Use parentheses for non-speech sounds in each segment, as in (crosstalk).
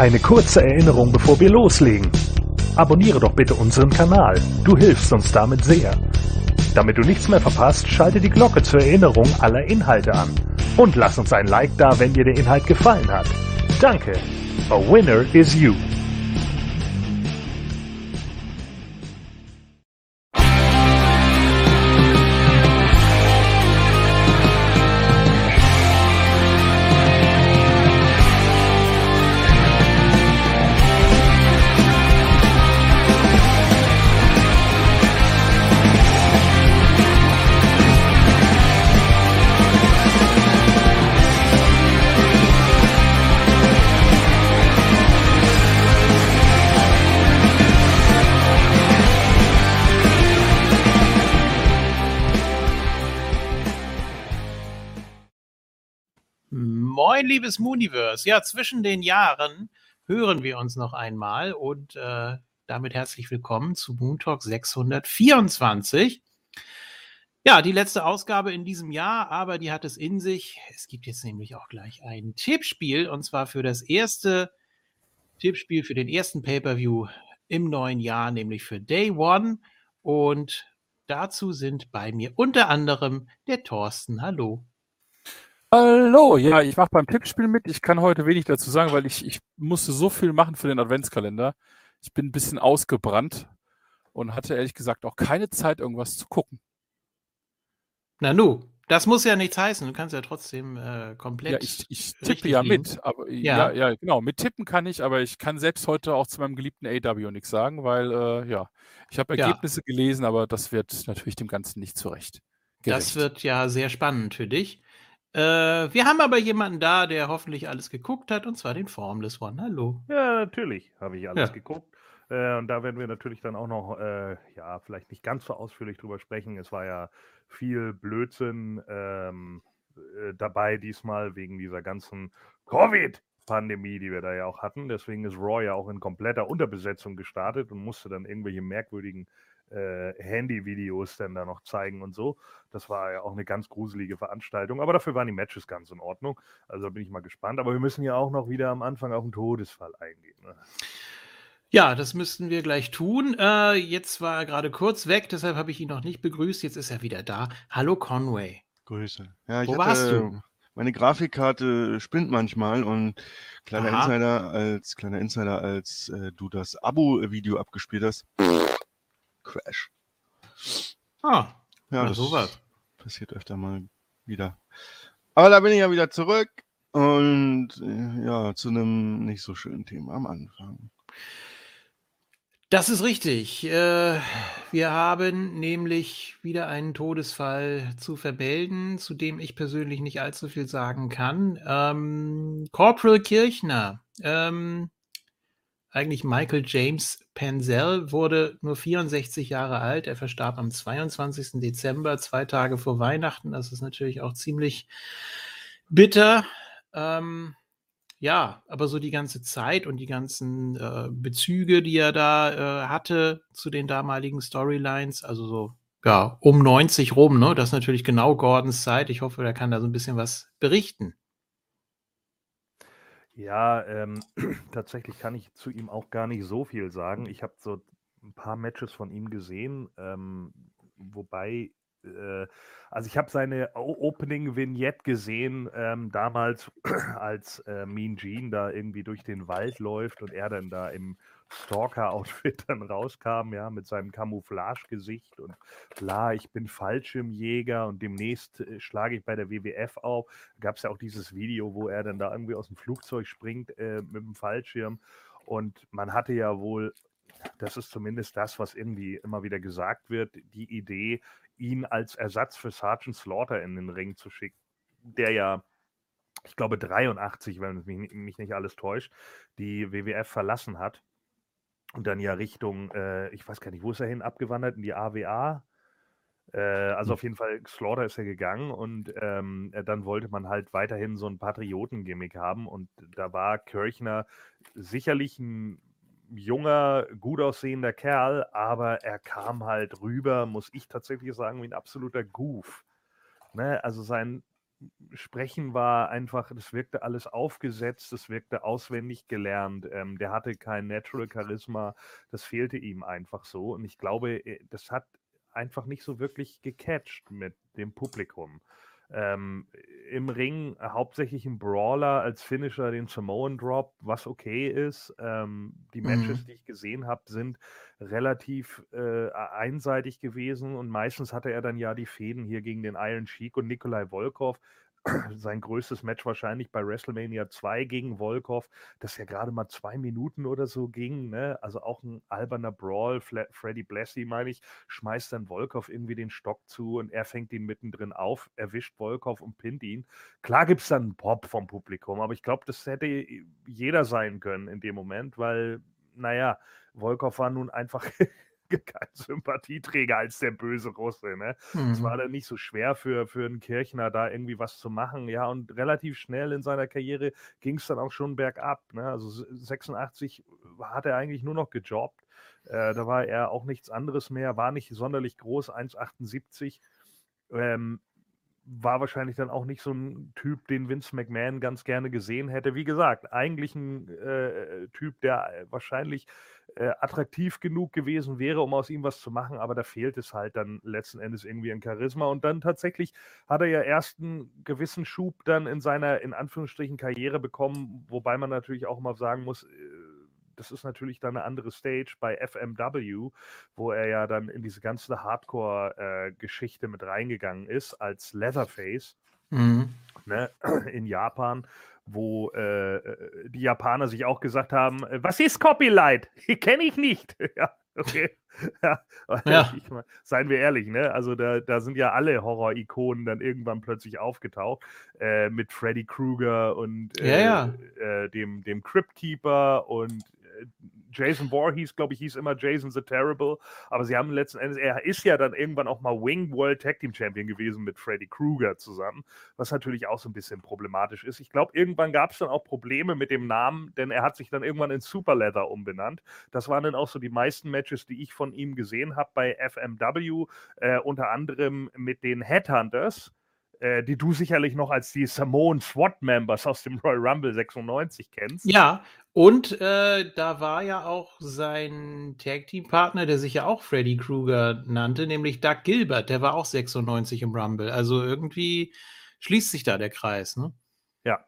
Eine kurze Erinnerung, bevor wir loslegen. Abonniere doch bitte unseren Kanal. Du hilfst uns damit sehr. Damit du nichts mehr verpasst, schalte die Glocke zur Erinnerung aller Inhalte an. Und lass uns ein Like da, wenn dir der Inhalt gefallen hat. Danke. A winner is you. Liebes Mooniverse. Ja, zwischen den Jahren hören wir uns noch einmal und äh, damit herzlich willkommen zu Moon Talk 624. Ja, die letzte Ausgabe in diesem Jahr, aber die hat es in sich. Es gibt jetzt nämlich auch gleich ein Tippspiel und zwar für das erste Tippspiel für den ersten Pay-Per-View im neuen Jahr, nämlich für Day One. Und dazu sind bei mir unter anderem der Thorsten. Hallo. Hallo, ja, ich mache beim Tippspiel mit. Ich kann heute wenig dazu sagen, weil ich, ich musste so viel machen für den Adventskalender. Ich bin ein bisschen ausgebrannt und hatte ehrlich gesagt auch keine Zeit, irgendwas zu gucken. Na nu, das muss ja nichts heißen. Du kannst ja trotzdem äh, komplett. Ja, ich, ich tippe ja liegen. mit. Aber, Ja. ja. ja, genau. Mit tippen kann ich, aber ich kann selbst heute auch zu meinem geliebten AW nichts sagen, weil, äh, ja, ich habe Ja. Ergebnisse gelesen, aber das wird natürlich dem Ganzen nicht zurecht. Das gerecht. wird ja sehr spannend für dich. Äh, wir haben aber jemanden da, der hoffentlich alles geguckt hat, und zwar den Formless One. Hallo. Ja, natürlich habe ich alles Ja. geguckt. Äh, und da werden wir natürlich dann auch noch, äh, ja, vielleicht nicht ganz so ausführlich drüber sprechen. Es war ja viel Blödsinn ähm, äh, dabei diesmal wegen dieser ganzen Covid-Pandemie, die wir da ja auch hatten. Deswegen ist Raw ja auch in kompletter Unterbesetzung gestartet und musste dann irgendwelche merkwürdigen äh, Handy-Videos dann da noch zeigen und so. Das war ja auch eine ganz gruselige Veranstaltung. Aber dafür waren die Matches ganz in Ordnung. Also da bin ich mal gespannt. Aber wir müssen ja auch noch wieder am Anfang auf den Todesfall eingehen. Ne? Ja, das müssten wir gleich tun. Äh, jetzt war er gerade kurz weg, deshalb habe ich ihn noch nicht begrüßt. Jetzt ist er wieder da. Hallo Conway. Grüße. Ja, ich Wo hatte, warst du? Meine Grafikkarte spinnt manchmal und kleiner Aha. Insider, als kleiner Insider, als äh, du das Abo-Video abgespielt hast, Crash. Ah, Ja, das sowas. passiert öfter mal wieder. Aber da bin ich ja wieder zurück und äh, ja, zu einem nicht so schönen Thema am Anfang. Das ist richtig. Äh, wir haben nämlich wieder einen Todesfall zu vermelden, zu dem ich persönlich nicht allzu viel sagen kann. Ähm, Corporal Kirchner, ähm, eigentlich Michael James Penzel, wurde nur 64 Jahre alt. Er verstarb am 22. Dezember, zwei Tage vor Weihnachten. Das ist natürlich auch ziemlich bitter. Ähm, ja, aber so die ganze Zeit und die ganzen äh, Bezüge, die er da äh, hatte zu den damaligen Storylines, also so ja, um 90 rum, ne? Das ist natürlich genau Gordons Zeit. Ich hoffe, er kann da so ein bisschen was berichten. Ja, ähm, (clears throat) tatsächlich kann ich zu ihm auch gar nicht so viel sagen. Ich habe so ein paar Matches von ihm gesehen, ähm, wobei, äh, also ich habe seine O- Opening Vignette gesehen, ähm, damals, (clears throat) als äh, Mean Gene da irgendwie durch den Wald läuft und er dann da im Stalker-Outfit dann rauskam, ja, mit seinem Camouflage-Gesicht und bla, ich bin Fallschirmjäger und demnächst äh, schlage ich bei der WWF auf. Gab es ja auch dieses Video, wo er dann da irgendwie aus dem Flugzeug springt äh, mit dem Fallschirm. Und man hatte ja wohl, das ist zumindest das, was irgendwie immer wieder gesagt wird, die Idee, ihn als Ersatz für Sergeant Slaughter in den Ring zu schicken, der ja, ich glaube 83, wenn mich nicht alles täuscht, die WWF verlassen hat und dann ja Richtung, äh, ich weiß gar nicht, wo ist er hin, abgewandert in die AWA? Äh, also auf jeden Fall, Slaughter ist ja gegangen und ähm, äh, dann wollte man halt weiterhin so ein Patriotengimmick haben und da war Kirchner sicherlich ein junger, gut aussehender Kerl, aber er kam halt rüber, muss ich tatsächlich sagen, wie ein absoluter Goof. Ne? Also sein Sprechen war einfach, das wirkte alles aufgesetzt, das wirkte auswendig gelernt. Ähm, der hatte kein Natural Charisma, das fehlte ihm einfach so. Und ich glaube, äh, das hat einfach nicht so wirklich gecatcht mit dem Publikum. Ähm, Im Ring hauptsächlich ein Brawler als Finisher, den Samoan Drop, was okay ist. Ähm, die Matches, Mhm. die ich gesehen habe, sind relativ äh, einseitig gewesen und meistens hatte er dann ja die Fäden hier gegen den Iron Sheik und Nikolai Volkov. (clears throat) Sein größtes Match wahrscheinlich bei WrestleMania 2 gegen Volkov, das ja gerade mal zwei Minuten oder so ging. Ne? Also auch ein alberner Brawl. Fla Freddy Blassie, meine ich, schmeißt dann Volkov irgendwie den Stock zu und er fängt ihn mittendrin auf, erwischt Volkov und pinnt ihn. Klar gibt es dann einen Pop vom Publikum, aber ich glaube, das hätte jeder sein können in dem Moment, weil, naja, Volkov war nun einfach (laughs) (laughs) kein Sympathieträger als der böse Russe. Ne? Es Mhm. war dann nicht so schwer für, für einen Kirchner, da irgendwie was zu machen. Ja, und relativ schnell in seiner Karriere ging es dann auch schon bergab. Ne? Also s- 86 hat er eigentlich nur noch gejobbt. Äh, da war er auch nichts anderes mehr, war nicht sonderlich groß, 1,78. Ähm, war wahrscheinlich dann auch nicht so ein Typ, den Vince McMahon ganz gerne gesehen hätte. Wie gesagt, eigentlich ein äh, Typ, der äh, wahrscheinlich äh, attraktiv genug gewesen wäre, um aus ihm was zu machen, aber da fehlt es halt dann letzten Endes irgendwie an Charisma. Und dann tatsächlich hat er ja erst einen gewissen Schub dann in seiner, in Anführungsstrichen, Karriere bekommen, wobei man natürlich auch mal sagen muss, äh, das ist natürlich dann eine andere Stage bei FMW, wo er ja dann in diese ganze Hardcore-Geschichte mit reingegangen ist als Leatherface Mhm. ne, (clears throat) in Japan, wo äh, äh, die Japaner sich auch gesagt haben, äh, was ist Copyright? (laughs) Kenne ich nicht. (laughs) ja, okay. (laughs) ja, Ja. Ich mein, seien wir ehrlich, ne? Also da, da sind ja alle Horror-Ikonen dann irgendwann plötzlich aufgetaucht äh, mit Freddy Krueger und äh, ja. Äh, dem, dem Crypt Keeper und äh, Jason Voorhees, glaube ich, hieß immer Jason the Terrible. Aber sie haben letzten Endes, er ist ja dann irgendwann auch mal Wing World Tag Team Champion gewesen mit Freddy Krueger zusammen, was natürlich auch so ein bisschen problematisch ist. Ich glaube, irgendwann gab es dann auch Probleme mit dem Namen, denn er hat sich dann irgendwann in Super Leather umbenannt. Das waren dann auch so die meisten Matches, die ich von ihm gesehen habe bei FMW, äh, unter anderem mit den Headhunters. Äh, die du sicherlich noch als die Samoan SWAT Members aus dem Royal Rumble 96 kennst. Ja, und äh, da war ja auch sein Tag-Team-Partner, der sich ja auch Freddy Krueger nannte, nämlich Doug Gilbert. Der war auch 96 im Rumble. Also irgendwie schließt sich da der Kreis, ne? Ja,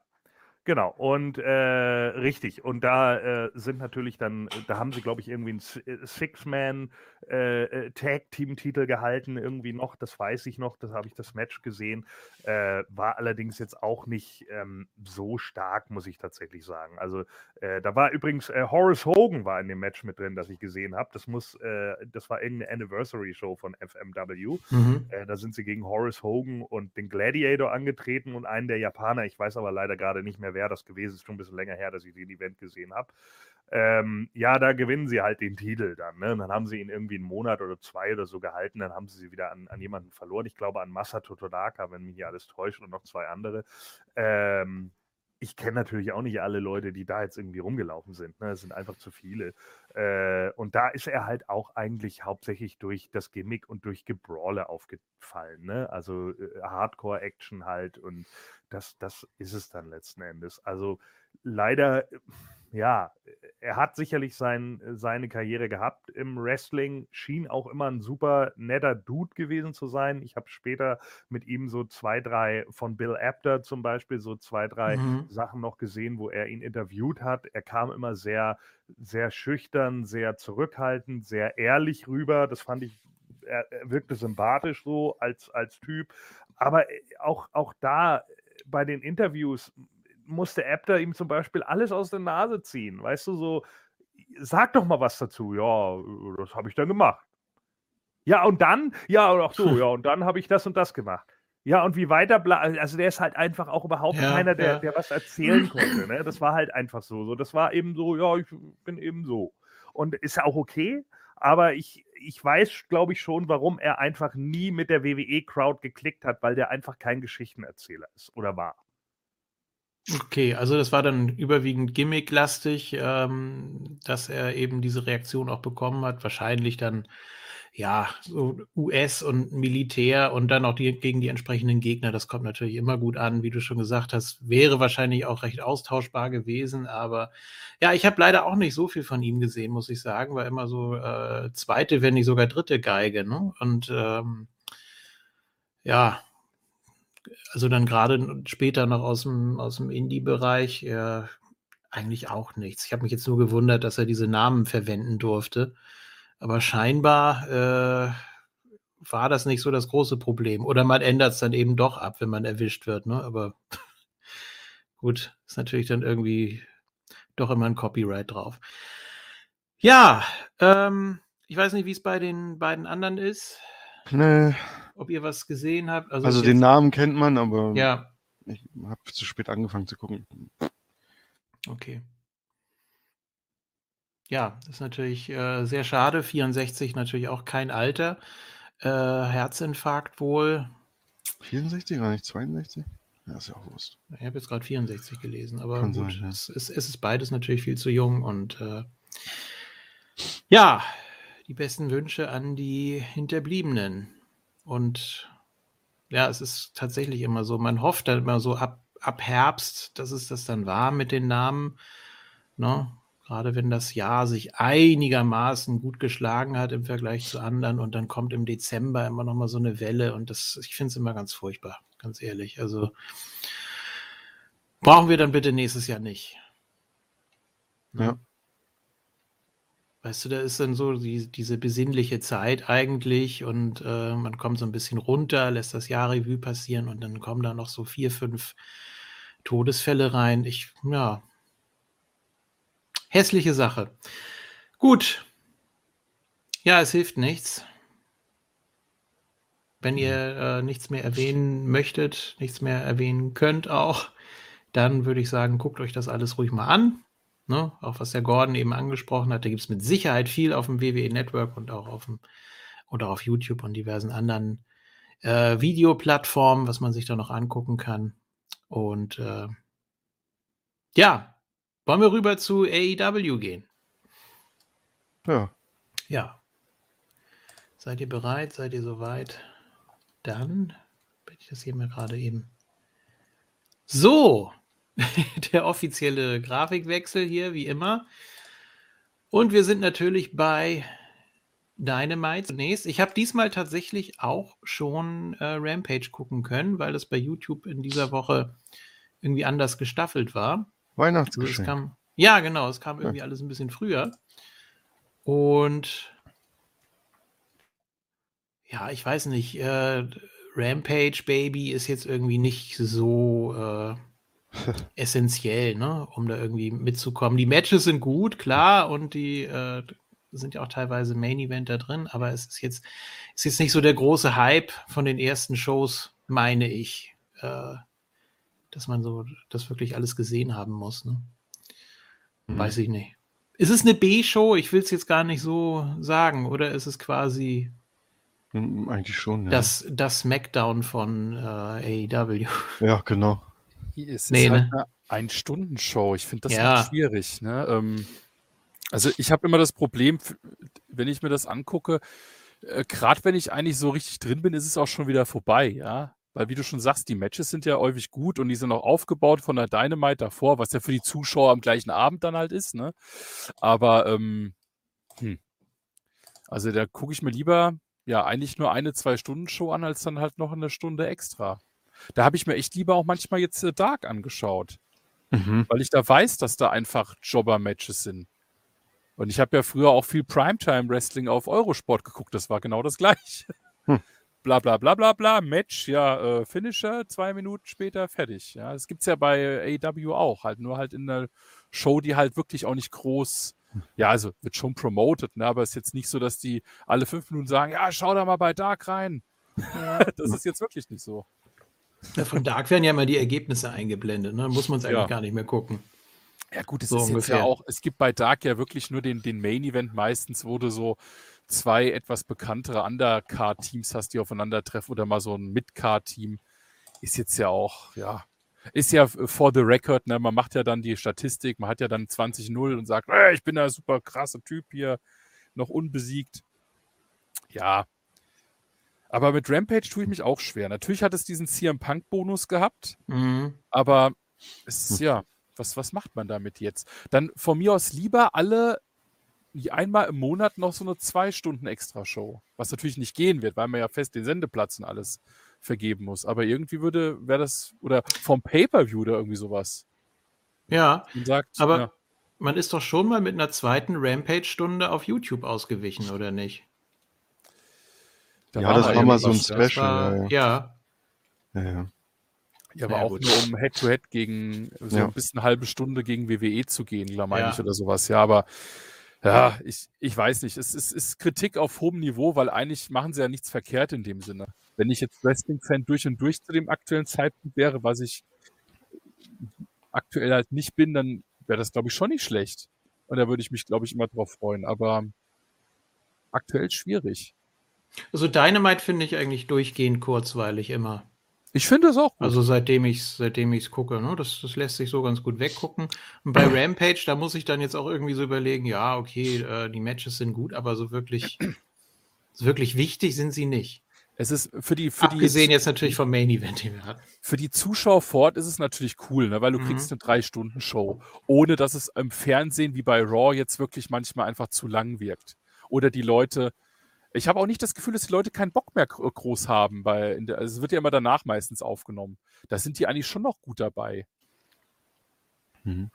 genau. Und äh, richtig. Und da äh, sind natürlich dann, da haben sie, glaube ich, irgendwie einen S- äh, Six-Man äh, äh, Tag-Team-Titel gehalten, irgendwie noch, das weiß ich noch, das habe ich das Match gesehen. Äh, war allerdings jetzt auch nicht ähm, so stark, muss ich tatsächlich sagen. Also äh, da war übrigens äh, Horace Hogan war in dem Match mit drin, das ich gesehen habe. Das muss, äh, das war irgendeine Anniversary-Show von FMW. Mhm. Da sind sie gegen Horace Hogan und den Gladiator angetreten und einen der Japaner. Ich weiß aber leider gerade nicht mehr, wer das gewesen ist. Schon ein bisschen länger her, dass ich den Event gesehen habe. Ähm, ja, da gewinnen sie halt den Titel dann. Ne? Und dann haben sie ihn irgendwie einen Monat oder zwei oder so gehalten. Dann haben sie sie wieder an, an jemanden verloren. Ich glaube an Masato Todaka, wenn mich hier alles täuscht und noch zwei andere. Ähm, ich kenne natürlich auch nicht alle Leute, die da jetzt irgendwie rumgelaufen sind. Ne? Es sind einfach zu viele. Äh, und da ist er halt auch eigentlich hauptsächlich durch das Gimmick und durch Gebrawle aufgefallen. Ne? Also äh, Hardcore-Action halt und das, das ist es dann letzten Endes. Also leider, äh, ja, er hat sicherlich sein, seine Karriere gehabt im Wrestling, schien auch immer ein super netter Dude gewesen zu sein. Ich habe später mit ihm so zwei, drei von Bill Apter zum Beispiel, so zwei, drei Mhm. Sachen noch gesehen, wo er ihn interviewt hat. Er kam immer sehr, sehr schüchtern, sehr zurückhaltend, sehr ehrlich rüber. Das fand ich, er, wirkte sympathisch so als, als Typ. Aber äh, auch, auch da äh, bei den Interviews musste Apter ihm zum Beispiel alles aus der Nase ziehen. Weißt du, so, sag doch mal was dazu. Ja, äh, das habe ich dann gemacht. Ja, und dann, ja, ach so, ja, und dann habe ich das und das gemacht. Ja, und wie weiter, also der ist halt einfach auch überhaupt Ja, keiner, der, ja. der was erzählen (laughs) konnte. Ne? Das war halt einfach so. so. Das war eben so, ja, ich bin eben so. Und ist ja auch okay, aber ich, ich weiß, glaube ich, schon, warum er einfach nie mit der WWE-Crowd geklickt hat, weil der einfach kein Geschichtenerzähler ist oder war. Okay, also das war dann überwiegend gimmicklastig, ähm, dass er eben diese Reaktion auch bekommen hat. Wahrscheinlich dann ja, so US und Militär und dann auch die, gegen die entsprechenden Gegner, das kommt natürlich immer gut an, wie du schon gesagt hast, wäre wahrscheinlich auch recht austauschbar gewesen, aber ja, ich habe leider auch nicht so viel von ihm gesehen, muss ich sagen, war immer so äh, zweite, wenn nicht sogar dritte Geige, ne? Und ähm, ja, also dann gerade später noch aus dem, aus dem Indie-Bereich, äh, eigentlich auch nichts. Ich habe mich jetzt nur gewundert, dass er diese Namen verwenden durfte. Aber scheinbar äh, war das nicht so das große Problem. Oder man ändert es dann eben doch ab, wenn man erwischt wird. Ne? Aber (laughs) gut, ist natürlich dann irgendwie doch immer ein Copyright drauf. Ja, ähm, ich weiß nicht, wie es bei den beiden anderen ist. Nee. Ob ihr was gesehen habt. Also, also den Namen kennt man, aber ja. ich habe zu spät angefangen zu gucken. Okay. Ja, das ist natürlich äh, sehr schade. 64 natürlich auch kein Alter. Äh, Herzinfarkt wohl. 64 oder nicht 62? Ja, ist ja auch Wurst. Ich habe jetzt gerade 64 gelesen, aber Kann gut, sein, ja. es, ist, es ist beides natürlich viel zu jung und äh, ja, die besten Wünsche an die Hinterbliebenen. Und ja, es ist tatsächlich immer so, man hofft dann immer so ab, ab Herbst, dass es das dann war mit den Namen. Ne? Gerade wenn das Jahr sich einigermaßen gut geschlagen hat im Vergleich zu anderen und dann kommt im Dezember immer noch mal so eine Welle und das, ich finde es immer ganz furchtbar, ganz ehrlich. Also brauchen wir dann bitte nächstes Jahr nicht. Ne? Ja. Weißt du, da ist dann so die, diese besinnliche Zeit eigentlich und äh, man kommt so ein bisschen runter, lässt das Jahrrevue passieren und dann kommen da noch so vier, fünf Todesfälle rein. Ich, ja, hässliche Sache. Gut. Ja, es hilft nichts. Wenn ihr äh, nichts mehr erwähnen möchtet, nichts mehr erwähnen könnt auch, dann würde ich sagen, guckt euch das alles ruhig mal an. Ne? Auch was der Gordon eben angesprochen hat, da gibt es mit Sicherheit viel auf dem WWE Network und auch auf dem oder auf YouTube und diversen anderen äh, Videoplattformen, was man sich da noch angucken kann. Und äh, ja, wollen wir rüber zu AEW gehen? Ja. Ja. Seid ihr bereit? Seid ihr soweit? Dann bin ich das hier mal gerade eben. So, (laughs) der offizielle Grafikwechsel hier, wie immer. Und wir sind natürlich bei Dynamite zunächst. Ich habe diesmal tatsächlich auch schon äh, Rampage gucken können, weil das bei YouTube in dieser Woche irgendwie anders gestaffelt war. Also es Weihnachtsgeschenk. kam, ja, genau, es kam irgendwie alles ein bisschen früher. Und ja, ich weiß nicht, äh, Rampage Baby ist jetzt irgendwie nicht so äh, essentiell, ne, um da irgendwie mitzukommen. Die Matches sind gut, klar, und die äh, sind ja auch teilweise Main Event da drin, aber es ist jetzt, ist jetzt nicht so der große Hype von den ersten Shows, meine ich, äh, dass man so das wirklich alles gesehen haben muss. Ne? Mhm. Weiß ich nicht. Ist es eine B-Show? Ich will es jetzt gar nicht so sagen, oder ist es quasi Hm, Eigentlich schon, ja. das, das Smackdown von äh, AEW? Ja, genau. Es Nee, ist halt ne? eine Ein-Stunden-Show. Ich finde das Ja. halt schwierig. Ne? Ähm, also ich habe immer das Problem, wenn ich mir das angucke, äh, gerade wenn ich eigentlich so richtig drin bin, ist es auch schon wieder vorbei, ja. Weil wie du schon sagst, die Matches sind ja häufig gut und die sind auch aufgebaut von der Dynamite davor, was ja für die Zuschauer am gleichen Abend dann halt ist, ne? Aber ähm, hm. also da gucke ich mir lieber ja eigentlich nur eine, zwei Stunden Show an, als dann halt noch eine Stunde extra. Da habe ich mir echt lieber auch manchmal jetzt äh, Dark angeschaut, Mhm. weil ich da weiß, dass da einfach Jobber-Matches sind. Und ich habe ja früher auch viel Primetime-Wrestling auf Eurosport geguckt, das war genau das gleiche. Hm. Bla bla bla bla bla, Match, ja, äh, Finisher, zwei Minuten später fertig. Ja, das gibt es ja bei AEW auch, halt nur halt in einer Show, die halt wirklich auch nicht groß, ja, also wird schon promoted, ne, aber es ist jetzt nicht so, dass die alle fünf Minuten sagen, ja, schau da mal bei Dark rein. (laughs) das ist jetzt wirklich nicht so. Ja, von Dark werden ja immer die Ergebnisse eingeblendet, ne? Muss man es eigentlich Ja. gar nicht mehr gucken. Ja, gut, es So ist jetzt ungefähr. ja auch, es gibt bei Dark ja wirklich nur den, den Main-Event meistens, wo du so zwei etwas bekanntere Undercard-Teams hast, die aufeinandertreffen oder mal so ein Mid-Card-Team. Ist jetzt ja auch, ja, ist ja for the record, ne? Man macht ja dann die Statistik, man hat ja dann 20-0 und sagt, "Ey, ich bin der super krasse Typ hier, noch unbesiegt. Ja. Aber mit Rampage tue ich mich auch schwer. Natürlich hat es diesen CM Punk-Bonus gehabt, Mhm. aber es ist ja, was, was macht man damit jetzt? Dann von mir aus lieber alle einmal im Monat noch so eine zwei Stunden Extra-Show. Was natürlich nicht gehen wird, weil man ja fest den Sendeplatz und alles vergeben muss. Aber irgendwie würde, wäre das, oder vom Pay-Per-View oder irgendwie sowas. Ja, sagt, aber ja, man ist doch schon mal mit einer zweiten Rampage-Stunde auf YouTube ausgewichen, oder nicht? Da Ja, das mal war mal so ein. Special. War, ja, ja. ja. ja. Ja, aber Ja, auch gut. nur um Head-to-Head gegen so Ja. ein bisschen eine halbe Stunde gegen WWE zu gehen, glaube meine Ja. ich, oder sowas. Ja, aber ja, ich, ich weiß nicht. Es ist, ist Kritik auf hohem Niveau, weil eigentlich machen sie ja nichts verkehrt in dem Sinne. Wenn ich jetzt Wrestling-Fan durch und durch zu dem aktuellen Zeitpunkt wäre, was ich aktuell halt nicht bin, dann wäre das, glaube ich, schon nicht schlecht. Und da würde ich mich, glaube ich, immer drauf freuen. Aber aktuell schwierig. Also Dynamite finde ich eigentlich durchgehend kurzweilig immer. Ich finde es auch gut. Also seitdem ich es seitdem ich's gucke, ne? das, das lässt sich so ganz gut weggucken. Und bei Rampage, da muss ich dann jetzt auch irgendwie so überlegen, ja, okay, äh, die Matches sind gut, aber so wirklich, so wirklich wichtig sind sie nicht. es ist für die, für die Abgesehen jetzt natürlich vom Main Event, den wir hatten. für die Zuschauer vor Ort ist es natürlich cool, ne? weil du Mhm. kriegst eine Drei-Stunden-Show, ohne dass es im Fernsehen wie bei Raw jetzt wirklich manchmal einfach zu lang wirkt. Oder die Leute, ich habe auch nicht das Gefühl, dass die Leute keinen Bock mehr gro- groß haben, weil der, also es wird ja immer danach meistens aufgenommen. Da sind die eigentlich schon noch gut dabei. Mhm.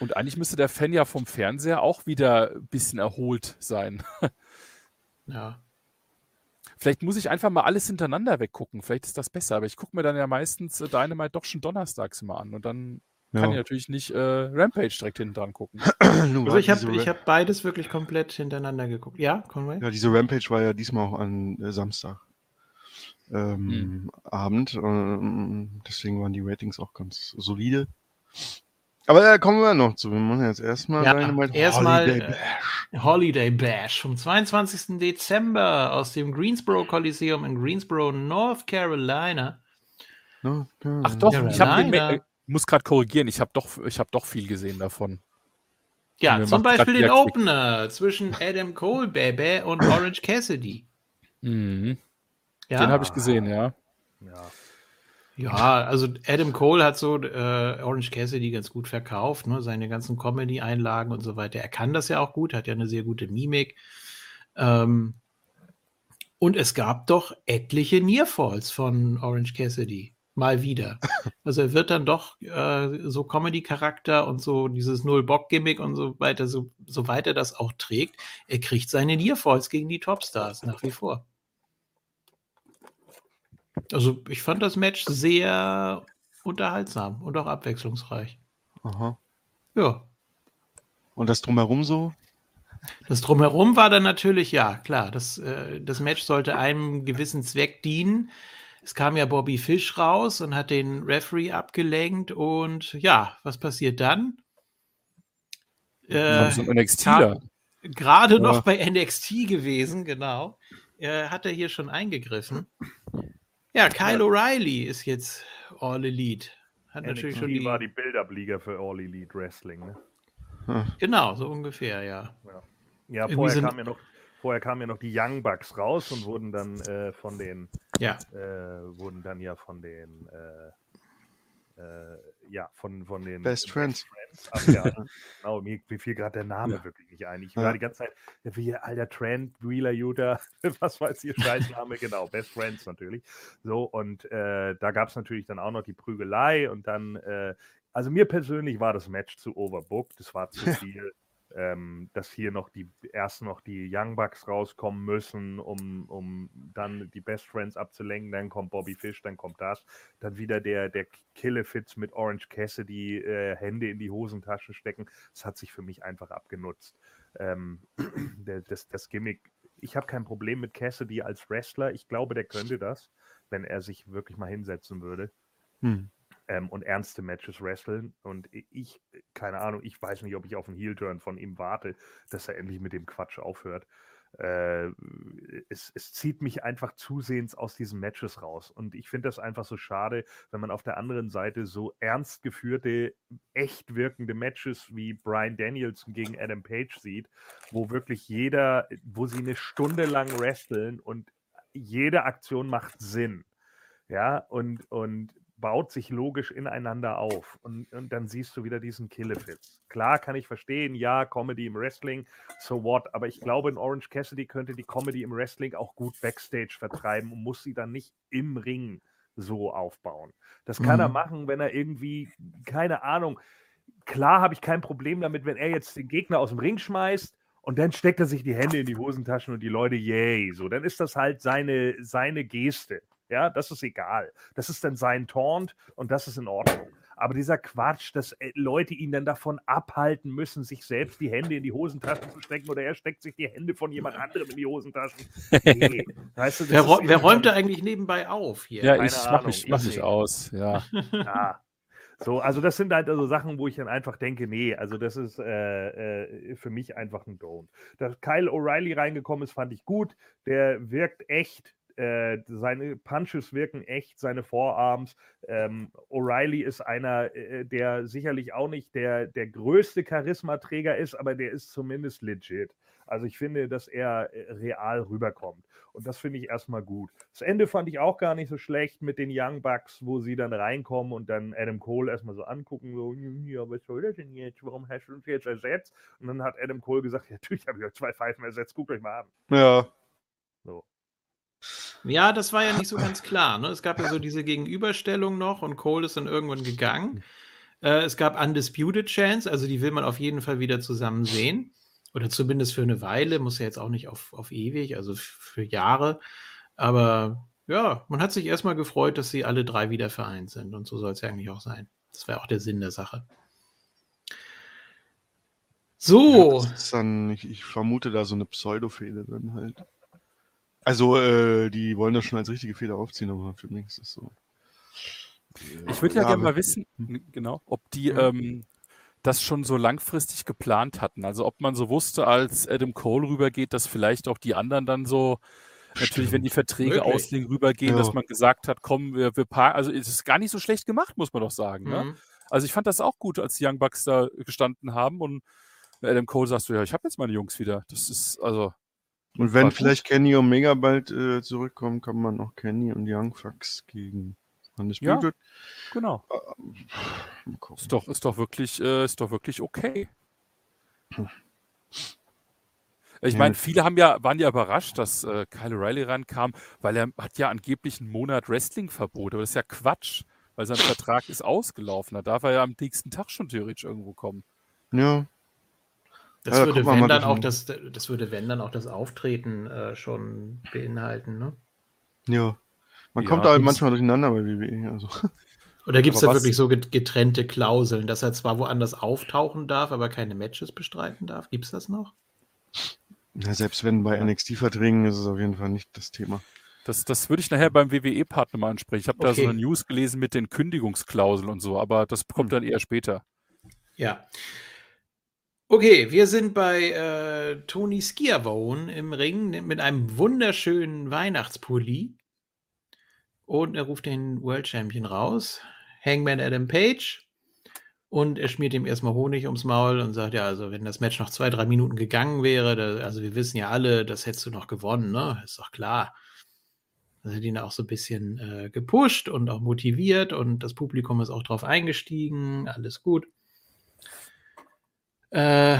Und eigentlich müsste der Fan ja vom Fernseher auch wieder ein bisschen erholt sein. (laughs) Ja. Vielleicht muss ich einfach mal alles hintereinander weggucken. Vielleicht ist das besser. Aber ich gucke mir dann ja meistens äh, Dynamite doch schon donnerstags immer an. Und dann kann ich Ja. natürlich nicht äh, Rampage direkt hinten dran gucken. (clears throat) Also ich habe hab beides wirklich komplett hintereinander geguckt. Ja, Conway? Ja, diese Rampage war ja diesmal auch an äh, Samstag. Ähm, Abend. Ähm, deswegen waren die Ratings auch ganz solide. Aber da kommen wir noch zu. Wir machen jetzt erstmal Ja, erstmal, Holiday äh, Bash. Holiday Bash vom 22. Dezember aus dem Greensboro Coliseum in Greensboro, North Carolina. Ne? Ja, Ach doch, Ja, ich habe den, äh, muss gerade korrigieren. Ich habe doch, ich habe doch viel gesehen davon. Ja, zum Beispiel den. Opener zwischen Adam Cole, Baby und Orange Cassidy. Mhm. Ja, Den habe ich gesehen, ja. Ja. ja, also Adam Cole hat so äh, Orange Cassidy ganz gut verkauft, ne? seine ganzen Comedy-Einlagen und so weiter. Er kann das ja auch gut, hat ja eine sehr gute Mimik. Ähm, und es gab doch etliche Nearfalls von Orange Cassidy. Mal wieder. Also er wird dann doch äh, so Comedy-Charakter und so dieses Null-Bock-Gimmick und so weiter, so, soweit er das auch trägt, er kriegt seine Nearfalls gegen die Topstars nach wie vor. Also ich fand das Match sehr unterhaltsam und auch abwechslungsreich. Aha. Ja. Und das drumherum so? Das drumherum war dann natürlich, ja, klar, das, äh, das Match sollte einem gewissen Zweck dienen. Es kam ja Bobby Fish raus und hat den Referee abgelenkt und ja, was passiert dann? Äh, NXT gerade Ja. noch bei NXT gewesen, genau. Äh, hat er hier schon eingegriffen. Ja, Kyle O'Reilly ist jetzt All Elite. Hat natürlich schon NXT die, war die Build-Up-Liga für All Elite Wrestling. Ne? Genau, so ungefähr, ja. Ja, Irgendwie vorher sind- kam, ja noch, vorher kamen ja noch die Young Bucks raus und wurden dann äh, von den Ja, äh, wurden dann ja von den äh, äh, ja von von den Best Friends. abgehalten. (laughs) genau, mir, mir fiel gerade der Name Ja. wirklich nicht ein. Ich Ja. war die ganze Zeit ja, wie alter Trent, Wheeler, Utah, (laughs) was weiß ihr Scheißname, genau, Best Friends natürlich. So und äh, da gab es natürlich dann auch noch die Prügelei und dann äh, also mir persönlich war das Match zu overbooked, es war zu viel ähm, dass hier noch die erst noch die Young Bucks rauskommen müssen, um, um dann die Best Friends abzulenken. Dann kommt Bobby Fish, dann kommt das. Dann wieder der, der Killefits mit Orange Cassidy, äh, Hände in die Hosentaschen stecken. Das hat sich für mich einfach abgenutzt. Ähm, (clears throat) der, das, das Gimmick, ich habe kein Problem mit Cassidy als Wrestler. Ich glaube, der könnte das, wenn er sich wirklich mal hinsetzen würde Hm. Ähm, und ernste Matches wresteln. Und ich, keine Ahnung, ich weiß nicht, ob ich auf einen Heel-Turn von ihm warte, dass er endlich mit dem Quatsch aufhört. äh, es, es, zieht mich einfach zusehends aus diesen Matches raus. Und ich finde das einfach so schade, wenn man auf der anderen Seite so ernst geführte, echt wirkende Matches wie Brian Danielson gegen Adam Page sieht, wo wirklich jeder, wo sie eine Stunde lang wresteln und jede Aktion macht Sinn. Ja, und, und baut sich logisch ineinander auf. Und, und dann siehst du wieder diesen Killefits. Klar kann ich verstehen, ja, Comedy im Wrestling, so what. Aber ich glaube, in Orange Cassidy könnte die Comedy im Wrestling auch gut Backstage vertreiben und muss sie dann nicht im Ring so aufbauen. Das kann mhm. er machen, wenn er irgendwie, keine Ahnung, klar habe ich kein Problem damit, wenn er jetzt den Gegner aus dem Ring schmeißt und dann steckt er sich die Hände in die Hosentaschen und die Leute, yay, so, dann ist das halt seine, seine Geste. Ja, das ist egal. Das ist dann sein Taunt und das ist in Ordnung. Aber dieser Quatsch, dass äh, Leute ihn dann davon abhalten müssen, sich selbst die Hände in die Hosentaschen zu stecken oder er steckt sich die Hände von jemand (laughs) anderem in die Hosentaschen. (laughs) Nee. weißt du, wer, wer räumt da eigentlich nebenbei auf hier? Ja, Keine ich mach mich, mach mich aus. Ja. (laughs) ja. So, also das sind halt also Sachen, wo ich dann einfach denke, nee, also das ist äh, äh, für mich einfach ein Don't. Dass Kyle O'Reilly reingekommen ist, fand ich gut. Der wirkt echt, äh, seine Punches wirken echt, seine Vorarms. Ähm, O'Reilly ist einer, äh, der sicherlich auch nicht der, der größte Charismaträger ist, aber der ist zumindest legit. Also ich finde, dass er äh, real rüberkommt. Und das finde ich erstmal gut. Das Ende fand ich auch gar nicht so schlecht mit den Young Bucks, wo sie dann reinkommen und dann Adam Cole erstmal so angucken, so, ja, was soll das denn jetzt? Warum hast du uns jetzt ersetzt? Und dann hat Adam Cole gesagt, ja, natürlich habe ich euch zwei Pfeifen ersetzt, guckt euch mal an. Ja. So. Ja, das war ja nicht so ganz klar. Ne? Es gab ja so diese Gegenüberstellung noch und Cole ist dann irgendwann gegangen. Äh, es gab Undisputed Chance, also die will man auf jeden Fall wieder zusammen sehen. Oder zumindest für eine Weile, muss ja jetzt auch nicht auf, auf ewig, also für Jahre. Aber ja, man hat sich erstmal gefreut, dass sie alle drei wieder vereint sind. Und so soll es ja eigentlich auch sein. Das wäre auch der Sinn der Sache. So. Ja, dann, ich, ich, vermute da so eine Pseudo-Fehde dann halt. Also, äh, die wollen das schon als richtige Fehler aufziehen, aber für mich ist das so. Ich würde ja, ja gerne mal wissen, hm. genau, ob die ähm, das schon so langfristig geplant hatten. Also ob man so wusste, als Adam Cole rübergeht, dass vielleicht auch die anderen dann so, natürlich, wenn die Verträge Wirklich? auslegen, rübergehen, ja. dass man gesagt hat, komm, wir, wir parken. Also es ist gar nicht so schlecht gemacht, muss man doch sagen. Ne? Mhm. Ne? Also ich fand das auch gut, als die Young Bucks da gestanden haben und Adam Cole sagst du, ja, ich habe jetzt meine Jungs wieder. Das ist also. Und wenn vielleicht Kenny Omega bald äh, zurückkommt, kann man auch Kenny und Young Bucks gegen. Ja, genau. Äh, ist, doch, ist, doch wirklich, äh, ist doch wirklich okay. (sniffs) Ich meine, viele haben ja, waren ja überrascht, dass äh, Kyle O'Reilly rankam, weil er hat ja angeblich einen Monat Wrestling-Verbot. Aber das ist ja Quatsch, weil sein Vertrag ist ausgelaufen. Da darf er ja am nächsten Tag schon theoretisch irgendwo kommen. Ja. Das, ja, würde, wenn dann auch das, das würde, wenn dann auch das Auftreten äh, schon beinhalten, ne? Ja. Man ja, kommt da halt manchmal durcheinander bei WWE. Also. (laughs) Oder gibt es da wirklich so getrennte Klauseln, dass er zwar woanders auftauchen darf, aber keine Matches bestreiten darf? Gibt es das noch? Na, selbst wenn bei NXT-Verträgen ist es auf jeden Fall nicht das Thema. Das, das würde ich nachher beim WWE-Partner mal ansprechen. Ich habe okay. da so eine News gelesen mit den Kündigungsklauseln und so, aber das kommt dann eher später. Ja. Okay, wir sind bei äh, Tony Skiavone im Ring mit einem wunderschönen Weihnachtspulli. Und er ruft den World Champion raus, Hangman Adam Page. Und er schmiert ihm erstmal Honig ums Maul und sagt, ja, also wenn das Match noch zwei, drei Minuten gegangen wäre, da, also wir wissen ja alle, das hättest du noch gewonnen, ne? Ist doch klar. Das hat ihn auch so ein bisschen äh, gepusht und auch motiviert und das Publikum ist auch drauf eingestiegen, alles gut. Äh,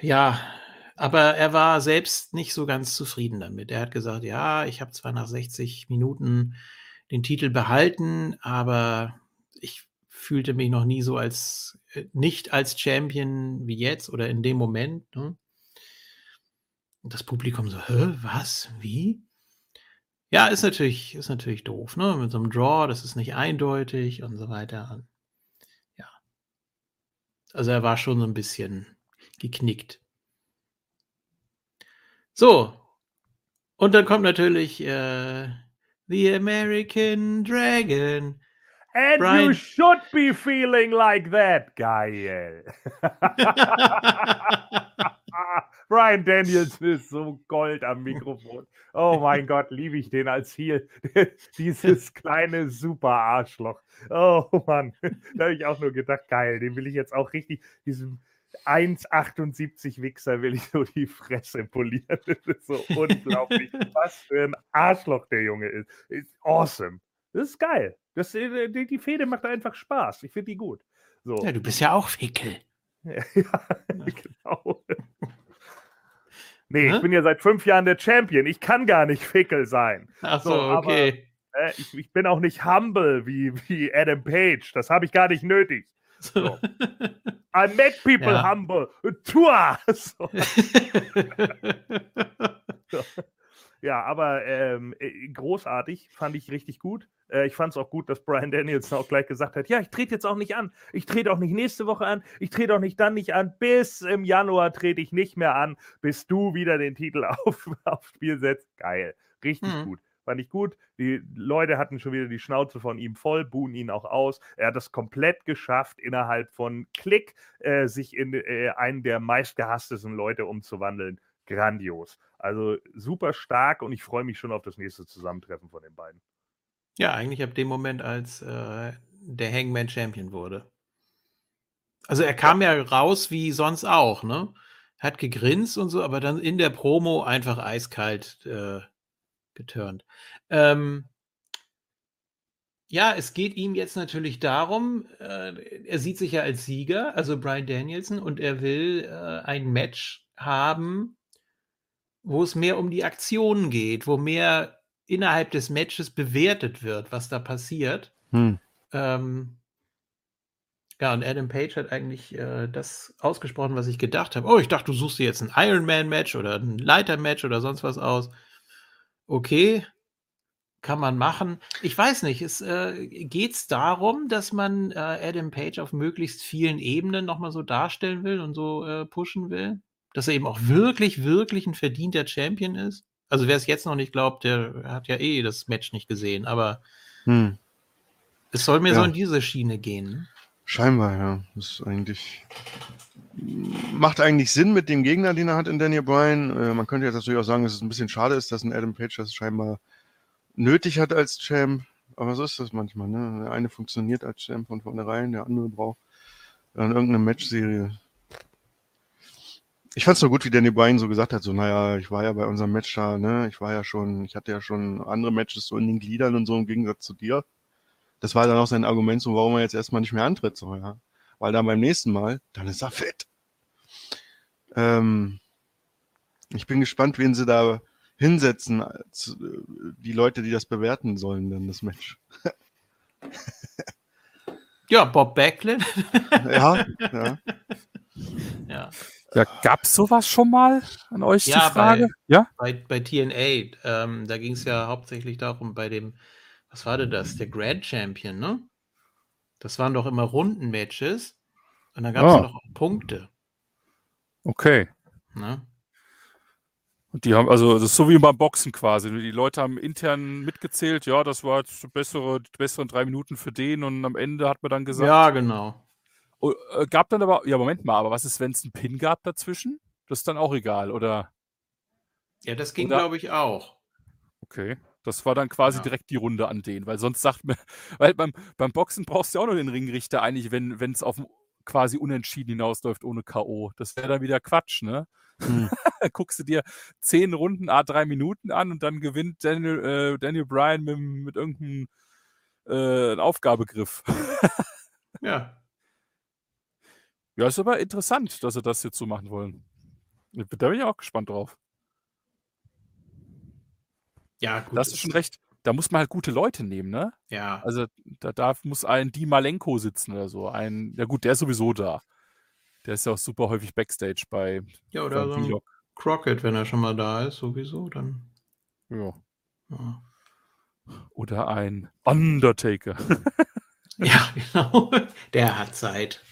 ja, aber er war selbst nicht so ganz zufrieden damit. Er hat gesagt, ja, ich habe zwar nach 60 Minuten den Titel behalten, aber ich fühlte mich noch nie so als äh, nicht als Champion wie jetzt oder in dem Moment. Ne? Das Publikum so, hä, was, wie? Ja, ist natürlich, ist natürlich doof, ne? Mit so einem Draw, das ist nicht eindeutig und so weiter. Also er war schon so ein bisschen geknickt. So. Und dann kommt natürlich äh, The American Dragon. And Brian- you should be feeling like that, geil. (laughs) Brian Danielson ist so Gold am Mikrofon. Oh mein Gott, liebe ich den als hier. (laughs) Dieses kleine super Arschloch. Oh Mann, (laughs) da habe ich auch nur gedacht, geil, den will ich jetzt auch richtig, diesem 1,78 Wichser will ich so die Fresse polieren. Das ist so unglaublich, was für ein Arschloch der Junge ist. Ist awesome. Das ist geil. Das, äh, die, die Fehde macht einfach Spaß. Ich finde die gut. So. ja, du bist ja auch Fickel. (laughs) Ja, genau. (laughs) Nee, Hä? ich bin ja seit fünf Jahren der Champion. Ich kann gar nicht Fickel sein. Ach so, So, aber- okay. Äh, Ich, ich bin auch nicht humble wie, wie Adam Page. Das habe ich gar nicht nötig. So. (laughs) I make people Ja. humble. Tua! So. Ja, aber ähm, äh, großartig, fand ich richtig gut. Äh, ich fand es auch gut, dass Brian (laughs) Danielson auch gleich gesagt hat, ja, ich trete jetzt auch nicht an. Ich trete auch nicht nächste Woche an. Ich trete auch nicht dann nicht an. Bis im Januar trete ich nicht mehr an, bis du wieder den Titel (laughs) auf, aufs Spiel setzt. Geil. Richtig Mhm. gut. Fand ich gut. Die Leute hatten schon wieder die Schnauze von ihm voll, buhen ihn auch aus. Er hat es komplett geschafft, innerhalb von Klick äh, sich in äh, einen der meistgehasstesten Leute umzuwandeln. Grandios. Also super stark und ich freue mich schon auf das nächste Zusammentreffen von den beiden. Ja, eigentlich ab dem Moment, als äh, der Hangman Champion wurde. Also er kam ja raus wie sonst auch, ne? Hat gegrinst und so, aber dann in der Promo einfach eiskalt äh, geturnt. Ähm, ja, es geht ihm jetzt natürlich darum, äh, er sieht sich ja als Sieger, also Brian Danielson, und er will äh, ein Match haben, wo es mehr um die Aktionen geht, wo mehr innerhalb des Matches bewertet wird, was da passiert. Hm. Ähm, ja, und Adam Page hat eigentlich äh, das ausgesprochen, was ich gedacht habe. Oh, ich dachte, du suchst dir jetzt ein Ironman-Match oder ein Leiter-Match oder sonst was aus. Okay, kann man machen. Ich weiß nicht, es äh, geht es darum, dass man äh, Adam Page auf möglichst vielen Ebenen nochmal so darstellen will und so äh, pushen will? Dass er eben auch wirklich, wirklich ein verdienter Champion ist? Also wer es jetzt noch nicht glaubt, der hat ja eh das Match nicht gesehen, aber Hm. es soll mir so Ja. in diese Schiene gehen. ne? Scheinbar, ja. Das ist eigentlich. Macht eigentlich Sinn mit dem Gegner, den er hat in Daniel Bryan. Äh, man könnte jetzt natürlich auch sagen, dass es ein bisschen schade ist, dass ein Adam Page das scheinbar nötig hat als Champ. Aber so ist das manchmal. Ne? Der eine funktioniert als Champ von vornherein, der andere braucht dann irgendeine Matchserie. Ich fand es nur gut, wie Danny Bryan so gesagt hat, so, naja, ich war ja bei unserem Match da, ne, ich war ja schon, ich hatte ja schon andere Matches so in den Gliedern und so im Gegensatz zu dir. Das war dann auch sein Argument, so, warum er jetzt erstmal nicht mehr antritt, so, ja. Weil dann beim nächsten Mal, dann ist er fit. Ähm, ich bin gespannt, wen sie da hinsetzen, als, äh, die Leute, die das bewerten sollen, dann das Match. Ja, Bob Backlund. ja, ja. (laughs) ja. Ja, gab's sowas schon mal an euch Ja, die Frage? bei- Ja? Bei, bei TNA, ähm, da ging es ja hauptsächlich darum, bei dem, was war denn das? Der Grand Champion, ne? Das waren doch immer Rundenmatches. Und dann gab es Ah. ja noch auch Punkte. Okay. Ne? Und die haben, also das ist so wie beim Boxen quasi. Die Leute haben intern mitgezählt, ja, das war jetzt bessere, die besseren drei Minuten für den und am Ende hat man dann gesagt, Ja, genau. Oh, äh, gab dann aber, ja, Moment mal, aber was ist, wenn es einen Pin gab dazwischen? Das ist dann auch egal, oder? Ja, das ging, glaube ich, auch. Okay. Das war dann quasi Ja. direkt die Runde an den, weil sonst sagt man, (laughs) weil beim, beim Boxen brauchst du ja auch nur den Ringrichter eigentlich, wenn es auf quasi unentschieden hinausläuft ohne K.O. Das wäre dann wieder Quatsch, ne? Hm. (laughs) Guckst du dir zehn Runden, a drei Minuten an und dann gewinnt Daniel, äh, Daniel Bryan mit, mit irgendeinem äh, Aufgabegriff. (laughs) Ja. Ja, ist aber interessant, dass sie das jetzt so machen wollen. Da bin ich auch gespannt drauf. Ja, gut. Das ist schon recht. Da muss man halt gute Leute nehmen, ne? Ja. Also da darf, muss ein Di Malenko sitzen oder so. Ein, ja gut, der ist sowieso da. Der ist ja auch super häufig Backstage bei ja, oder so ein. Crockett, wenn er schon mal da ist, sowieso, dann. Ja. Ja, Oder ein Undertaker. (laughs) ja genau. Der hat Zeit.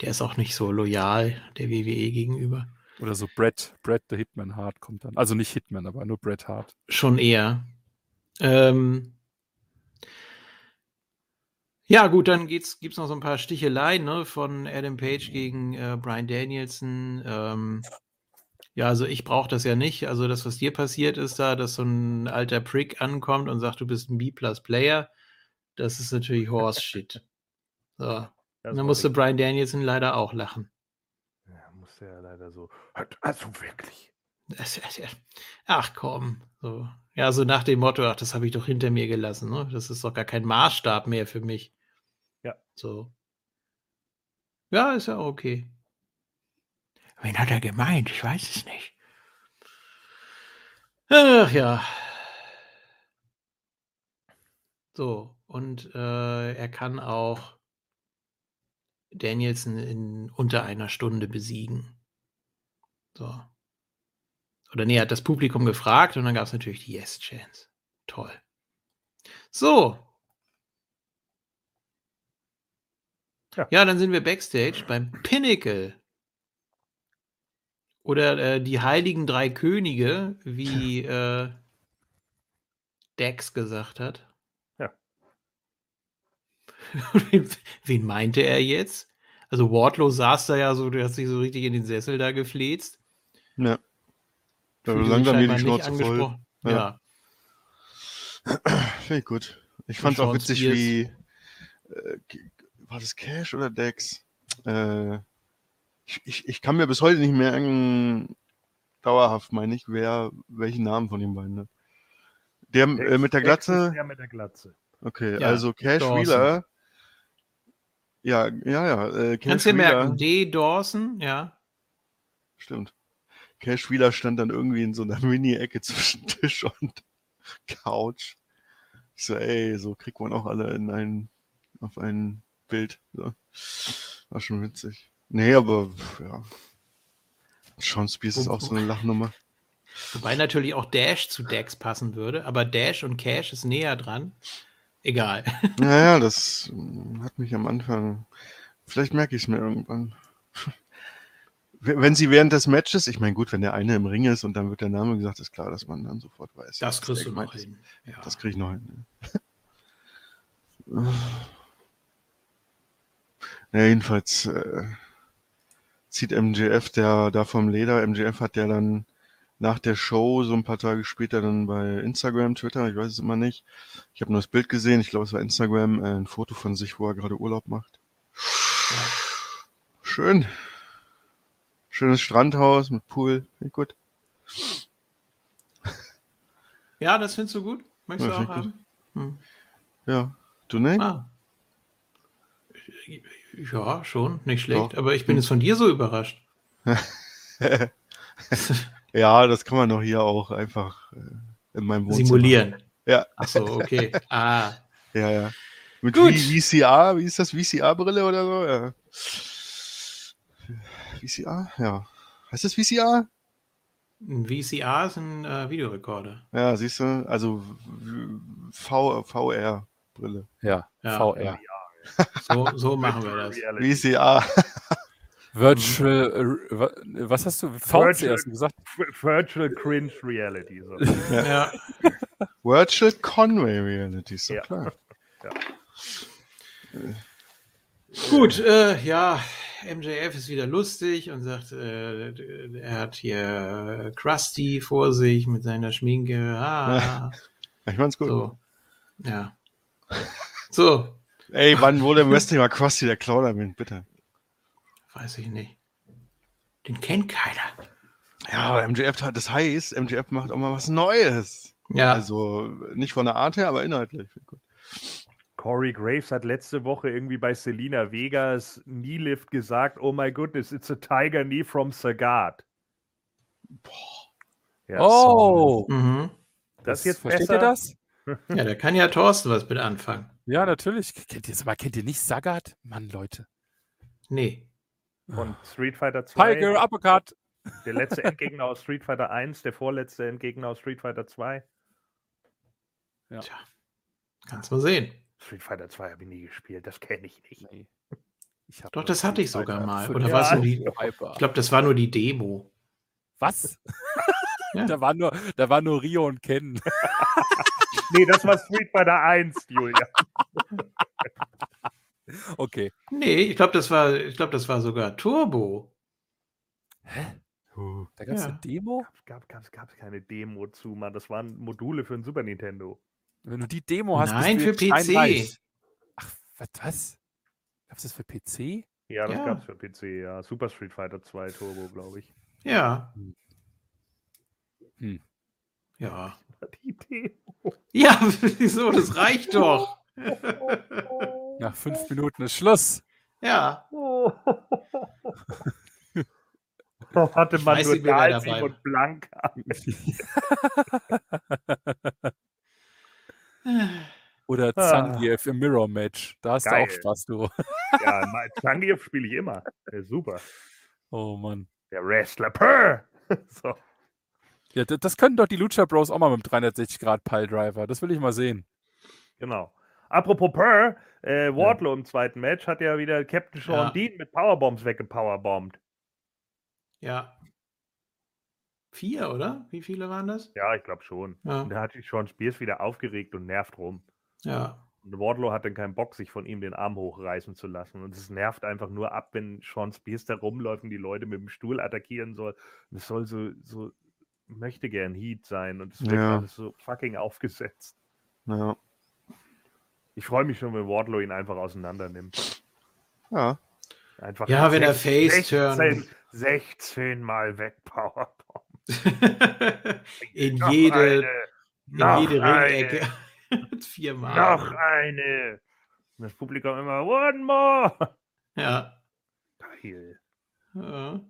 Der ist auch nicht so loyal der WWE gegenüber. Oder so Brett, Brett, der Hitman Hart kommt dann. Also nicht Hitman, aber nur Bret Hart. Schon eher. Ähm, Ja, gut, dann gibt es noch so ein paar Sticheleien ne, von Adam Page gegen äh, Brian Danielson. Ähm, ja, also ich brauche das ja nicht. Also das, was dir passiert ist da, dass so ein alter Prick ankommt und sagt, du bist ein B-Plus-Player, das ist natürlich Horse Shit. So. Das dann war musste. Brian Danielson leider auch lachen. Ja, musste ja leider so. Also wirklich. Ach komm. So. Ja, so nach dem Motto, ach, das habe ich doch hinter mir gelassen. Ne? Das ist doch gar kein Maßstab mehr für mich. Ja. So. Ja, ist ja auch okay. Wen hat er gemeint? Ich weiß es nicht. Ach ja. So, und äh, er kann auch Danielson in unter einer Stunde besiegen. So. Oder nee, er hat das Publikum gefragt und dann gab es natürlich die Yes-Chance. Toll. So. Ja. Ja. dann sind wir backstage beim Pinnacle. Oder äh, die Heiligen Drei Könige, wie (laughs) äh, Dex gesagt hat. (laughs) Wen, meinte er jetzt? Also Wardlow saß da ja so, der hat sich so richtig in den Sessel da gefläzt. Ja. Da sich langsam mir die Schnauze voll. Ja. Ja. Finde ich gut. Ich fand es auch witzig, Spears. wie. Äh, war das Cash oder Dex? Äh, ich, ich, ich kann mir bis heute nicht merken, dauerhaft meine ich, wer welchen Namen von den beiden hat. Der äh, mit der Glatze. Der mit der Glatze. Okay, Ja, also Cash Dawson. Wheeler. Ja, ja, ja. Äh, Cash Kannst du merken, D. Dawson, ja. Stimmt. Cash Wheeler stand dann irgendwie in so einer (laughs) Mini-Ecke zwischen Tisch und Couch. Ich so, ey, so kriegt man auch alle in ein, auf ein Bild. So. War schon witzig. Nee, aber ja. Sean Spears ist auch so eine Lachnummer. Wobei natürlich auch Dash zu Dex passen würde, aber Dash und Cash ist näher dran. Egal. (laughs) Naja, das mm, hat mich am Anfang. Vielleicht merke ich es mir irgendwann. (laughs) Wenn sie während des Matches, ich meine, gut, wenn der eine im Ring ist und dann wird der Name gesagt, ist klar, dass man dann sofort weiß. Das was kriegst du noch ist. hin. Ja. Das kriege ich noch hin. Ne? (sighs) ja, jedenfalls äh, zieht MJF der da vom Leder. MJF hat ja dann nach der Show so ein paar Tage später dann bei Instagram, Twitter, ich weiß es immer nicht. Ich habe nur das Bild gesehen, ich glaube es war Instagram, äh, ein Foto von sich, wo er gerade Urlaub macht. Schön. Schönes Strandhaus mit Pool. Finde gut. ja, das findest du gut? Möchtest Ja, du auch haben? Hm. Ja. Du nicht? Ah. Ja, schon, nicht schlecht. Doch. Aber ich bin jetzt von dir so überrascht. (laughs) ja, das kann man doch hier auch einfach äh, in meinem Wohnzimmer. Simulieren. Ja. Ach so, okay. (laughs) Ah, Ja, ja. Mit Gut. VCR, wie ist das? VCR-Brille oder so? Ja. VCR? Ja. Heißt das VCR? ein VCR ist ein äh, Videorekorder. Ja, siehst du? Also VR-Brille. Ja, Ja. VR. So, so machen wir das. VCR. (laughs) Virtual, äh, wa- was hast du? VC Virtual- hast du gesagt? Virtual Cringe Reality. So. Ja. (laughs) Virtual Conway Reality, doch Ja. klar. (laughs) Gut, äh, ja, MJF ist wieder lustig und sagt, äh, er hat hier Krusty vor sich mit seiner Schminke. Ah, (laughs) Ich fand's gut. so. Ja. So, Ey, wann wurde im Wrestling mal Krusty der Clown erwähnt, bitte? Weiß ich nicht. Den kennt keiner. Ja, aber MJF, hat- das heißt, MJF macht auch mal was Neues. Ja, Also nicht von der Art her, aber inhaltlich. Gut. Corey Graves hat letzte Woche irgendwie bei Selena Vegas Knee Lift gesagt, oh my goodness, it's a tiger knee from Sagat. Ja, Oh! mhm. das ist jetzt Versteht besser. ihr das? (laughs) ja, da kann ja Thorsten was mit anfangen. Ja, natürlich. Kennt ihr, aber kennt ihr nicht Sagat? Mann, Leute. Nee. Von Street Fighter 2. Tiger, Uppercut. Der letzte Endgegner aus Street Fighter 1, der vorletzte Endgegner aus Street Fighter 2. Tja, kannst mal sehen. Street Fighter 2 habe ich nie gespielt, das kenne ich nicht. Nee. Ich Doch, das hatte ich sogar mal. Oder war es Ja, nur die. Ich glaube, das war nur die Demo. Was? (laughs) Ja. da, war nur, da war nur Rio und Ken. (laughs) Nee, das war Street Fighter 1, Julia. (laughs) (laughs) Okay. Nee, ich glaube, das war, ich glaube, das war sogar Turbo. Huh. Da gab es Ja. eine Demo. Gab, gab, gab keine Demo zu, Mann. Das waren Module für ein Super Nintendo. Wenn du die Demo hast, Nein, bist du für PC. steinreich. Ach, was? Gab es das für PC? Ja, das Ja. gab's für PC, ja. Super Street Fighter 2 Turbo, glaube ich. Ja. Hm. Ja. (laughs) Die Demo. Ja, (laughs) wieso? Das reicht doch. Nach fünf Minuten ist Schluss. ja. (laughs) Hatte man weiß nur Dalsim und Blanka. (laughs) Oder Ah. Zangief im Mirror Match. Da hast Geil. du auch Spaß, du. (laughs) Ja, Zangief spiele ich immer. Der ist super. Oh Mann. Der Wrestler. Purr. So. Ja, das können doch die Lucha Bros auch mal mit dem 360-Grad-Piledriver. Das will ich mal sehen. Genau. Apropos Purr, äh, Wardlow im zweiten Match hat ja wieder Captain Sean Ja. Dean mit Powerbombs weggepowerbombt. Ja. Vier, oder? Wie viele waren das? Ja, ich glaube schon. Ja. Und da hat sich Sean Spears wieder aufgeregt und nervt rum. Ja. Und Wardlow hat dann keinen Bock, sich von ihm den Arm hochreißen zu lassen. Und es nervt einfach nur ab, wenn Sean Spears da rumläuft und die Leute mit dem Stuhl attackieren soll. Und es soll so, so möchte gern Heat sein und es wird Ja. alles so fucking aufgesetzt. Ja. Ich freue mich schon, wenn Wardlow ihn einfach auseinander nimmt. Ja. Einfach Ja, wenn er Face turn. 16, 16 Mal wegpowerbomb. (laughs) in Noch jede, eine, in jede. Ringecke. (laughs) Viermal. noch eine. Und das Publikum immer, one more. Ja. Geil. Ja,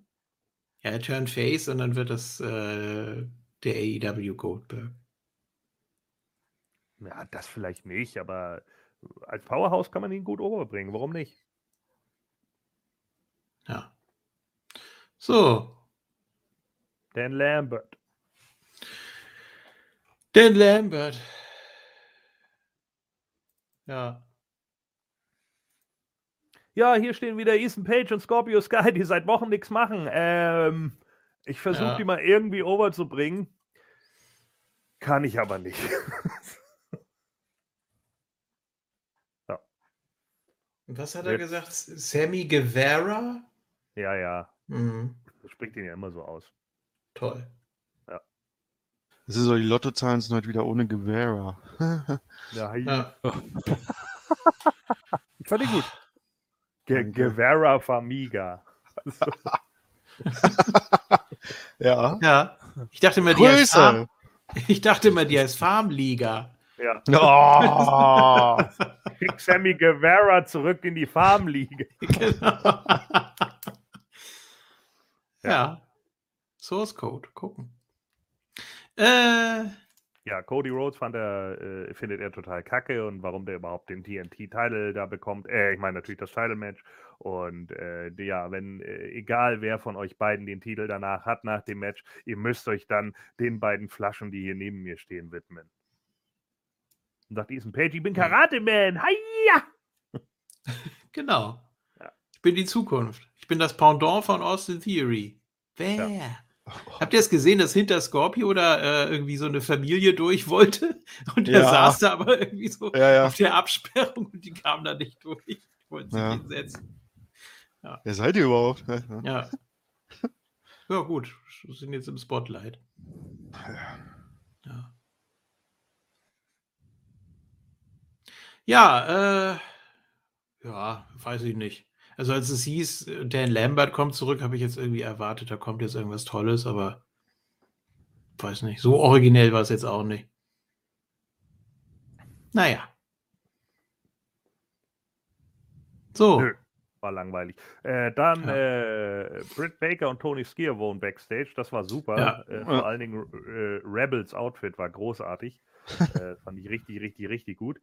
Ja, er turnt face und dann wird das äh, der AEW Goldberg. Ja, das vielleicht nicht, aber als Powerhouse kann man ihn gut overbringen. Warum nicht? Ja. So, Dan Lambert. Dan Lambert. Ja. Ja, hier stehen wieder Ethan Page und Scorpio Sky, die seit Wochen nichts machen. Ähm, ich versuche Ja. die mal irgendwie overzubringen. Kann ich aber nicht. (laughs) was hat er Jetzt- gesagt? Sammy Guevara? ja, ja. Mhm. Das spricht ihn ja immer so aus. Toll. Das ist so, die Lottozahlen sind heute wieder ohne Guevara. (laughs) Ja, Ja. Ich fand ihn gut. Ge. Guevara Famiga. (laughs) ja. ja. Ich dachte immer, die heißt. Farm, (laughs) ich dachte immer, die heißt Farmliga. Ja. Oh. Schick Sammy Guevara zurück in die Farmliga. (laughs) genau. ja. Source Code. Gucken. Äh, Ja, Cody Rhodes fand er, äh, findet er total kacke und warum der überhaupt den TNT-Title da bekommt. Äh, ich meine natürlich das Title-Match. Und äh, ja, wenn, äh, egal wer von euch beiden den Titel danach hat, nach dem Match, ihr müsst euch dann den beiden Flaschen, die hier neben mir stehen, widmen. Und sagt Ethan Page, ich bin Karate-Man. Hiya! (laughs) genau. Ja. Ich bin die Zukunft. Ich bin das Pendant von Austin Theory. Wer? (laughs) Habt ihr es gesehen, dass hinter Scorpio da äh, irgendwie so eine Familie durch wollte? (laughs) Und der Ja. saß da aber irgendwie so Ja, ja. auf der Absperrung und die kamen da nicht durch. Die wollten sich Ja. hinsetzen. Wer seid ihr überhaupt? Ja. Ja, gut. Wir sind jetzt im Spotlight. Ja. Ja, äh, ja, weiß ich nicht. Also als es hieß, Dan Lambert kommt zurück, habe ich jetzt irgendwie erwartet, da kommt jetzt irgendwas Tolles, aber weiß nicht. So originell war es jetzt auch nicht. Naja. So. Nö. War langweilig. Äh, dann Ja. äh, Britt Baker und Tony Skier wohnen backstage. Das war super. Ja. Äh, vor allen Dingen äh, Rebels Outfit war großartig. (laughs) äh, fand ich richtig, richtig, richtig gut.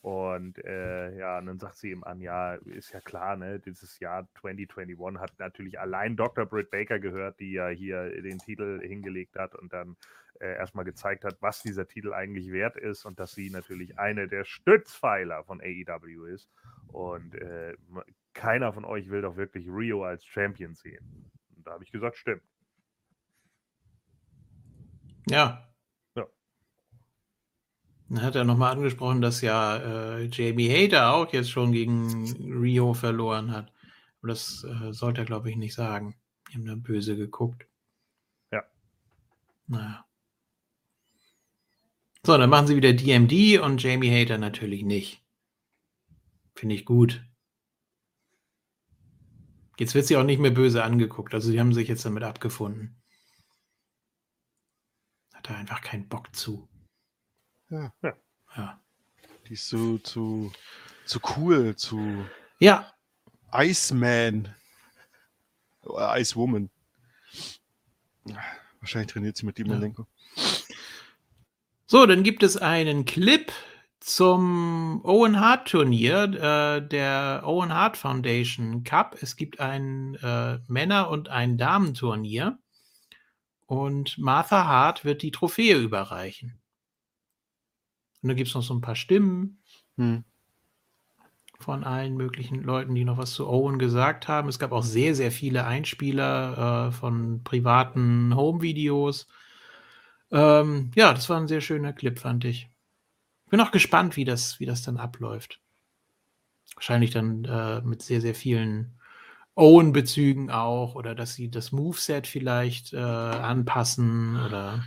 Und äh, ja, und dann sagt sie ihm an, ja, ist ja klar, ne, dieses Jahr 2021 hat natürlich allein Dr. Britt Baker gehört, die ja hier den Titel hingelegt hat und dann äh, erstmal gezeigt hat, was dieser Titel eigentlich wert ist und dass sie natürlich eine der Stützpfeiler von AEW ist. Und äh, keiner von euch will doch wirklich Rio als Champion sehen. Und da habe ich gesagt, stimmt. Ja. Dann hat er nochmal angesprochen, dass ja äh, Jamie Hater auch jetzt schon gegen Rio verloren hat. Aber das äh, sollte er, glaube ich, nicht sagen. Die haben da böse geguckt. Ja. Naja. So, dann machen sie wieder DMD und Jamie Hater natürlich nicht. Finde ich gut. Jetzt wird sie auch nicht mehr böse angeguckt. Also sie haben sich jetzt damit abgefunden. Hat er einfach keinen Bock zu. Ja. Ja. Ja. Die ist zu, zu, zu cool, zu Ja, Iceman. Oder Icewoman. Wahrscheinlich trainiert sie mit dem Ja. Malenko. So, dann gibt es einen Clip zum Owen Hart Turnier, äh, der Owen Hart Foundation Cup. Es gibt ein äh, Männer- und ein Damenturnier. Und Martha Hart wird die Trophäe überreichen. Und dann gibt es noch so ein paar Stimmen Hm. von allen möglichen Leuten, die noch was zu Owen gesagt haben. Es gab auch sehr, sehr viele Einspieler äh, von privaten Home-Videos. Ähm, ja, das war ein sehr schöner Clip, fand ich. Bin auch gespannt, wie das, wie das dann abläuft. Wahrscheinlich dann äh, mit sehr, sehr vielen Owen-Bezügen auch oder dass sie das Moveset vielleicht äh, anpassen oder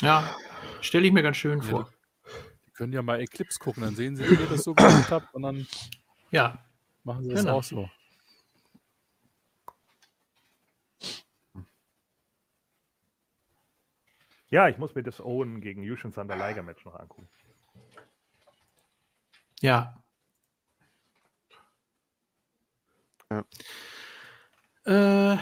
ja, stelle ich mir ganz schön vor. Können ja mal Eclipse gucken, dann sehen sie, wie ihr das so gemacht habt und dann Ja, machen sie das Genau. auch so. Ja, ich muss mir das Owen gegen Yushin Thunder Liger Match noch angucken. ja. Ja. Äh,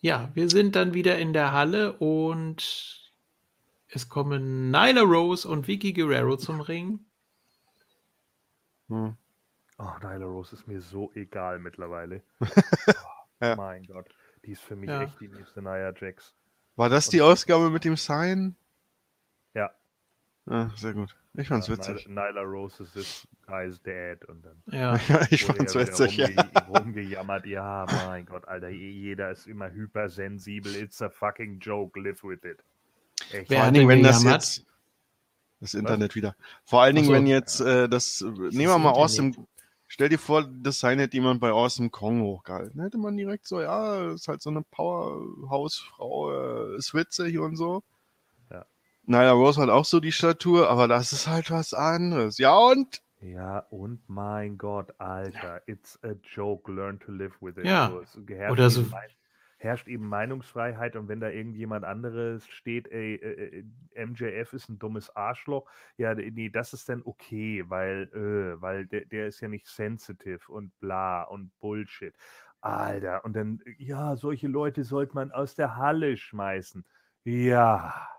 ja, wir sind dann wieder in der Halle und es kommen Nyla Rose und Vicky Guerrero zum Ring. Hm. Oh, Nyla Rose ist mir so egal mittlerweile. (laughs) Ja. Mein Gott, die ist für mich Ja. echt die nächste Nia Jax. War das die Ausgabe mit dem Sign? Ja. Ah, sehr gut. Ich fand's Ja, witzig. Nyla, Rose is this guy's dad und dann Ja, (laughs) ich fand's ja witzig, ja. rumge rumgejammert. Ja, mein Gott, Alter, jeder ist immer hypersensibel. It's a fucking joke, live with it. Vor allen Dingen, wenn das jetzt. Das Internet wieder. Vor allen Dingen, so. wenn jetzt äh, das. Nehmen wir mal Awesome. Stell dir vor, das Sign hätte jemand bei Awesome Kong hochgehalten. Hätte man direkt so, ja, ist halt so eine Powerhouse-Frau, äh, ist witzig und so. Ja. Nyla Rose hat auch so die Statur, aber das ist halt was anderes. Ja, und? Ja, und mein Gott, Alter, it's a joke, learn to live with it. Ja, So, oder so- herrscht eben Meinungsfreiheit und wenn da irgendjemand anderes steht, ey, äh, äh, MJF ist ein dummes Arschloch, ja, nee, das ist dann okay, weil, äh, weil der, der ist ja nicht sensitive und bla und Bullshit. Alter, und dann, ja, solche Leute sollte man aus der Halle schmeißen. Ja.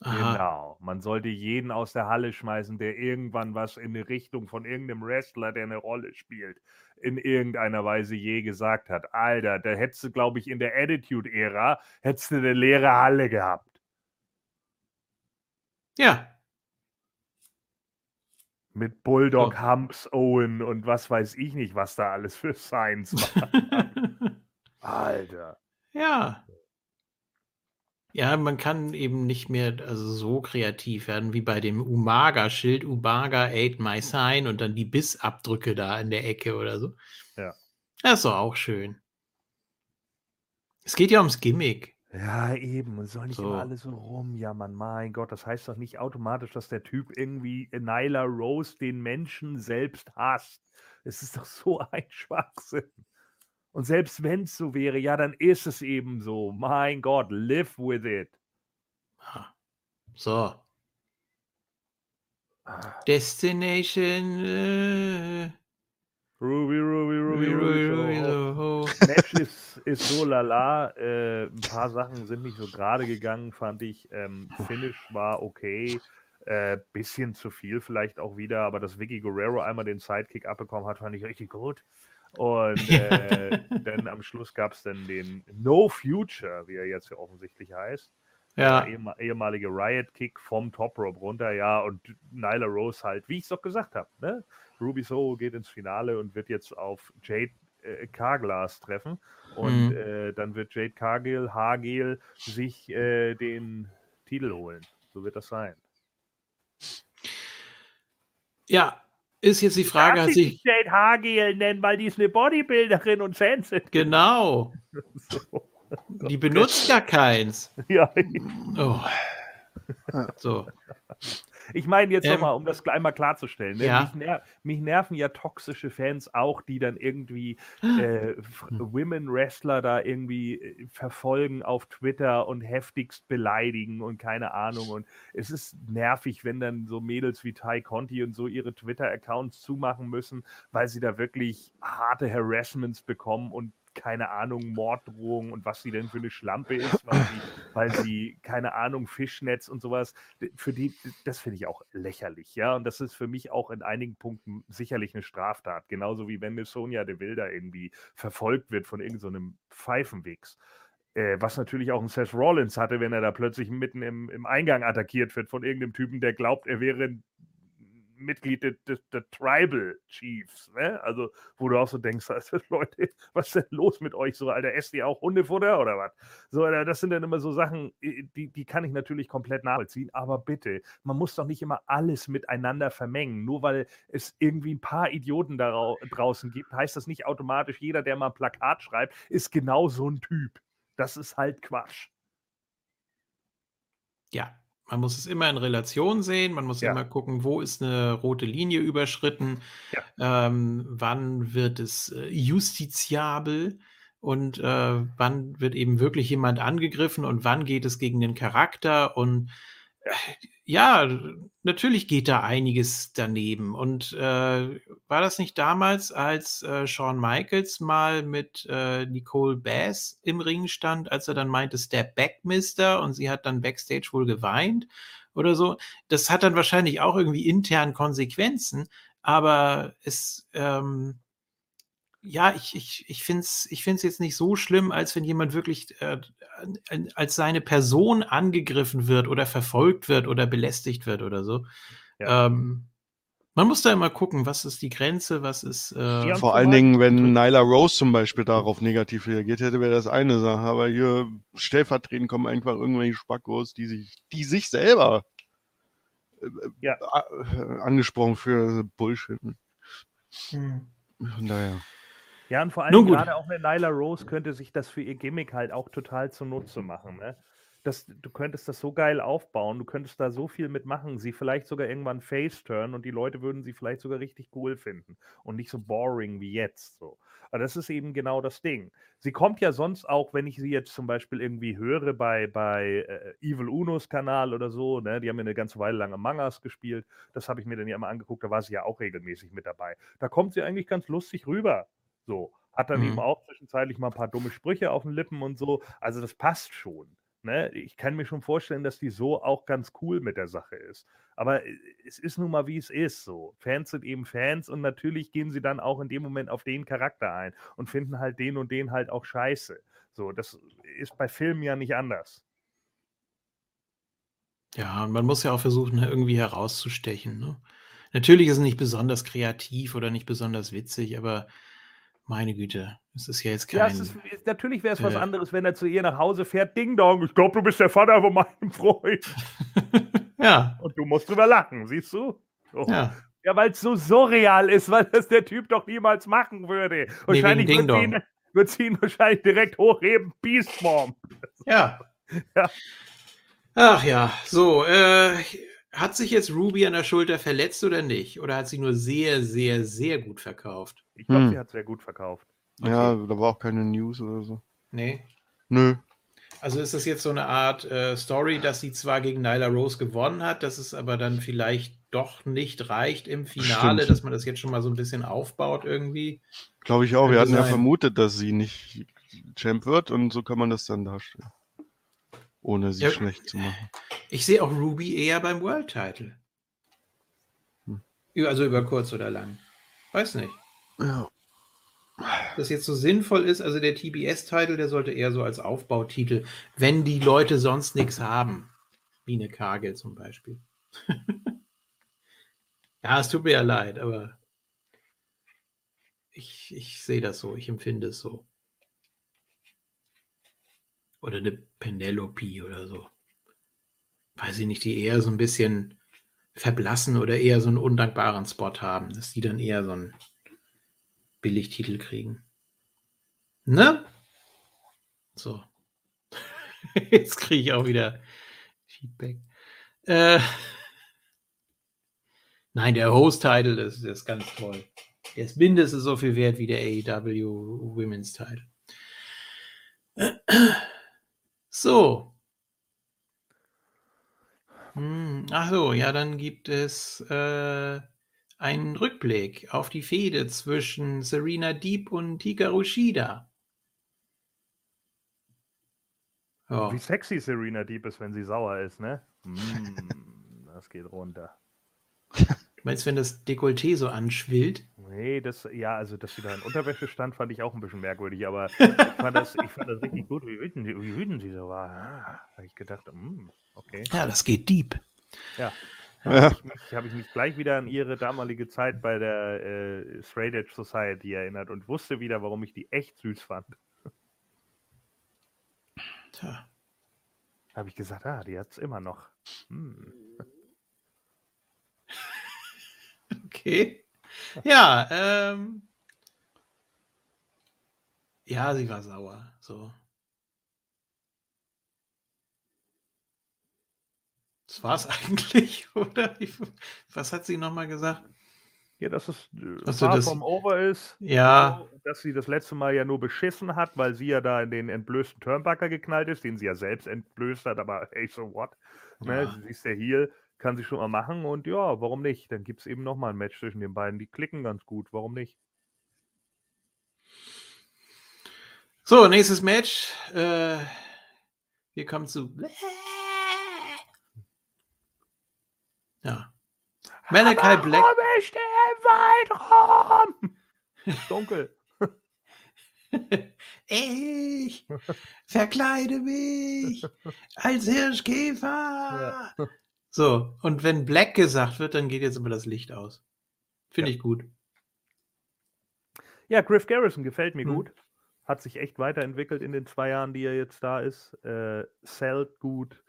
Aha. Genau. Man sollte jeden aus der Halle schmeißen, der irgendwann was in die Richtung von irgendeinem Wrestler, der eine Rolle spielt, in irgendeiner Weise je gesagt hat. Alter, da hättest du, glaube ich, in der Attitude-Ära, hättest du eine leere Halle gehabt. Ja, Mit Bulldog, So. Humps, Owen und was weiß ich nicht, was da alles für Signs (laughs) waren. Alter. ja. Ja, man kann eben nicht mehr also so kreativ werden wie bei dem Umaga-Schild. Umaga ate my sign und dann die Bissabdrücke da in der Ecke oder so. Ja. Das ist doch auch schön. Es geht ja ums Gimmick. Ja, eben. Und soll nicht So. immer alle so rumjammern. Mein Gott, das heißt doch nicht automatisch, dass der Typ irgendwie Nyla Rose den Menschen selbst hasst. Es ist doch so ein (laughs) Schwachsinn. Und selbst wenn es so wäre, ja, dann ist es eben so. Mein Gott, live with it. Ah. So. Ah, Destination. Äh, Ruby, Ruby, Ruby, Ruby, Ruby. Ruby, so. so. Match ist, (laughs) ist so lala. Äh, ein paar Sachen sind nicht so gerade gegangen, fand ich. Ähm, Finish war okay. Äh, bisschen zu viel vielleicht auch wieder, aber dass Vicky Guerrero einmal den Sidekick abbekommen hat, fand ich richtig gut. Und (laughs) äh, dann am Schluss gab es dann den No Future, wie er jetzt ja offensichtlich heißt. Ja, Der ehem- ehemalige Riot-Kick vom Top Rope runter, ja, und Nyla Rose halt, wie ich es doch gesagt habe, ne? Ruby Soho geht ins Finale und wird jetzt auf Jade äh, Carglass treffen. Und Mhm. äh, dann wird Jade Cargill, Hagel sich äh, den Titel holen. So wird das sein. Ja, ist jetzt die Frage, hat sich. Jade Hagel nennen, weil die ist eine Bodybuilderin und Fans sind. Genau. (laughs) So. Die benutzt ja keins. Ja, Oh. So. Ich meine jetzt Ähm, nochmal, um das einmal klarzustellen. Ne? ja. Mich, ner mich nerven ja toxische Fans auch, die dann irgendwie äh, F- Women Wrestler da irgendwie äh, verfolgen auf Twitter und heftigst beleidigen und keine Ahnung. Und es ist nervig, wenn dann so Mädels wie Ty Conti und so ihre Twitter-Accounts zumachen müssen, weil sie da wirklich harte Harassments bekommen und keine Ahnung, Morddrohungen und was sie denn für eine Schlampe ist, weil sie, (laughs) weil sie keine Ahnung, Fischnetz und sowas, für die, das finde ich auch lächerlich, ja, und das ist für mich auch in einigen Punkten sicherlich eine Straftat, genauso wie wenn eine Sonja de Wilder irgendwie verfolgt wird von irgendeinem so einem Pfeifenwichs. Äh, was natürlich auch ein Seth Rollins hatte, wenn er da plötzlich mitten im, im Eingang attackiert wird von irgendeinem Typen, der glaubt, er wäre ein Mitglied der, der, der Tribal Chiefs, ne? Also, wo du auch so denkst, (laughs) also, Leute, was ist denn los mit euch? So, Alter, esst ihr auch Hundefutter oder was? So, Alter, das sind dann immer so Sachen, die, die kann ich natürlich komplett nachvollziehen, aber bitte, man muss doch nicht immer alles miteinander vermengen. Nur weil es irgendwie ein paar Idioten da draußen gibt, heißt das nicht automatisch, jeder, der mal ein Plakat schreibt, ist genau so ein Typ. Das ist halt Quatsch. Ja, man muss es immer in Relation sehen. Man muss Ja. immer gucken, wo ist eine rote Linie überschritten, ähm, wann wird es äh, justiziabel und äh, wann wird eben wirklich jemand angegriffen und wann geht es gegen den Charakter. Und ja, natürlich geht da einiges daneben. Und äh, war das nicht damals, als äh, Shawn Michaels mal mit äh, Nicole Bass im Ring stand, als er dann meinte, Step Back, Mister, und sie hat dann backstage wohl geweint oder so? Das hat dann wahrscheinlich auch irgendwie intern Konsequenzen, aber es, ähm, ja, ich, ich, ich finde es ich find's jetzt nicht so schlimm, als wenn jemand wirklich äh, als seine Person angegriffen wird oder verfolgt wird oder belästigt wird oder so. Ja. Ähm, man muss da immer gucken, was ist die Grenze, was ist. Äh, Vor allen Dingen, wenn Nyla Rose zum Beispiel darauf negativ reagiert hätte, wäre das eine Sache. Aber hier stellvertretend kommen einfach irgendwelche Spackos, die sich, die sich selber äh, Ja. äh, angesprochen für Bullshit. hm. Von daher. Ja, und vor allem gerade auch eine Nyla Rose könnte sich das für ihr Gimmick halt auch total zunutze machen. Ne? Das, du könntest das so geil aufbauen, du könntest da so viel mitmachen, sie vielleicht sogar irgendwann face-turn und die Leute würden sie vielleicht sogar richtig cool finden und nicht so boring wie jetzt. So. Aber das ist eben genau das Ding. Sie kommt ja sonst auch, wenn ich sie jetzt zum Beispiel irgendwie höre bei, bei äh, Evil Unos Kanal oder so, ne? die haben ja eine ganze Weile lang Among Us gespielt, das habe ich mir dann ja immer angeguckt, da war sie ja auch regelmäßig mit dabei. Da kommt sie eigentlich ganz lustig rüber. So, hat dann Mhm. eben auch zwischenzeitlich mal ein paar dumme Sprüche auf den Lippen und so. Also das passt schon. Ne? Ich kann mir schon vorstellen, dass die so auch ganz cool mit der Sache ist. Aber äh, es ist nun mal, wie es ist. So. Fans sind eben Fans und natürlich gehen sie dann auch in dem Moment auf den Charakter ein und finden halt den und den halt auch scheiße. So, das ist bei Filmen ja nicht anders. Ja, und man muss ja auch versuchen, irgendwie herauszustechen. Ne? Natürlich ist es nicht besonders kreativ oder nicht besonders witzig, aber meine Güte, es ist ja jetzt Ja, kein. es ist, natürlich wäre es was äh, anderes, wenn er zu ihr nach Hause fährt. Ding Dong, ich glaube, du bist der Vater von meinem Freund. (laughs) ja, Und du musst drüber lachen, siehst du? So. ja. Ja, weil es so surreal ist, weil das der Typ doch niemals machen würde. Wahrscheinlich Ding wird sie, ihn, wird sie ihn wahrscheinlich direkt hochheben. Beast Mom. Ja. (laughs) Ja. Ach ja, so, äh, hat sich jetzt Ruby an der Schulter verletzt oder nicht? Oder hat sie nur sehr, sehr, sehr gut verkauft? Ich glaube, Hm. sie hat sehr gut verkauft. Ja, da war auch keine News oder so. Nee. Nö. Also ist das jetzt so eine Art äh, Story, dass sie zwar gegen Nyla Rose gewonnen hat, dass es aber dann vielleicht doch nicht reicht im Finale, Stimmt. dass man das jetzt schon mal so ein bisschen aufbaut irgendwie. Glaube ich auch. Wir Könnte hatten ja sein. vermutet, dass sie nicht Champ wird und so kann man das dann darstellen. Ohne sie Ja. schlecht zu machen. Ich sehe auch Ruby eher beim World Title. Hm. Also über kurz oder lang. Weiß nicht. Ja. das jetzt so sinnvoll ist, also der TBS-Titel, der sollte eher so als Aufbautitel, wenn die Leute sonst nichts haben. Wie eine Kagel zum Beispiel. (laughs) ja, es tut mir ja leid, aber ich, ich sehe das so, ich empfinde es so. Oder eine Penelope oder so. weiß ich nicht, die eher so ein bisschen verblassen oder eher so einen undankbaren Spot haben, dass die dann eher so einen Billigtitel kriegen. Ne? So. (laughs) Jetzt kriege ich auch wieder Feedback. Äh, nein, der Host-Title, das, ist ganz toll. Der ist mindestens so viel wert wie der AEW Women's Title. So. Hm, ach so, ja, dann gibt es äh, einen Rückblick auf die Fehde zwischen Serena Deep und Hikaru Shida. Ja. Wie sexy Serena Deep ist, wenn sie sauer ist, ne? Mm, das geht runter. (laughs) Du meinst, wenn das Dekolleté so anschwillt? Nee, das, ja, also, dass sie da in Unterwäsche stand, fand ich auch ein bisschen merkwürdig, aber ich fand das, ich fand das richtig gut, wie wütend, sie- wie wütend sie so war. Ah, habe ich gedacht, mm, okay. Ja, das geht deep. Ja. Ja. Habe ich, mich- hab ich mich gleich wieder an ihre damalige Zeit bei der äh, Straight Edge Society erinnert und wusste wieder, warum ich die echt süß fand. Tja. Habe ich gesagt, ah, die hat's immer noch. Hm. Okay. Ja, ähm. Ja, sie war sauer. So. Das war's (laughs) eigentlich, oder? Was hat sie nochmal gesagt? Ja, dass es äh, Ach so, far das- vom Over ist. Ja. So, dass sie das letzte Mal ja nur beschissen hat, weil sie ja da in den entblößten Turnbucker geknallt ist, den sie ja selbst entblößt hat, aber hey, so what? Ne, Ja. sie ist ja hier, kann sie schon mal machen und ja, warum nicht? Dann gibt es eben nochmal ein Match zwischen den beiden. Die klicken ganz gut, warum nicht? So, nächstes Match. Äh, wir kommen zu. Ja. Malachi Black. Warum ist der Waldraum? Ist dunkel. (laughs) Ich verkleide mich (laughs) als Hirschkäfer. So, und wenn Black gesagt wird, dann geht jetzt aber das Licht aus. Finde Ja. ich gut. Ja, Griff Garrison gefällt mir Hm. gut. Hat sich echt weiterentwickelt in den zwei Jahren, die er jetzt da ist. Äh, sellt gut,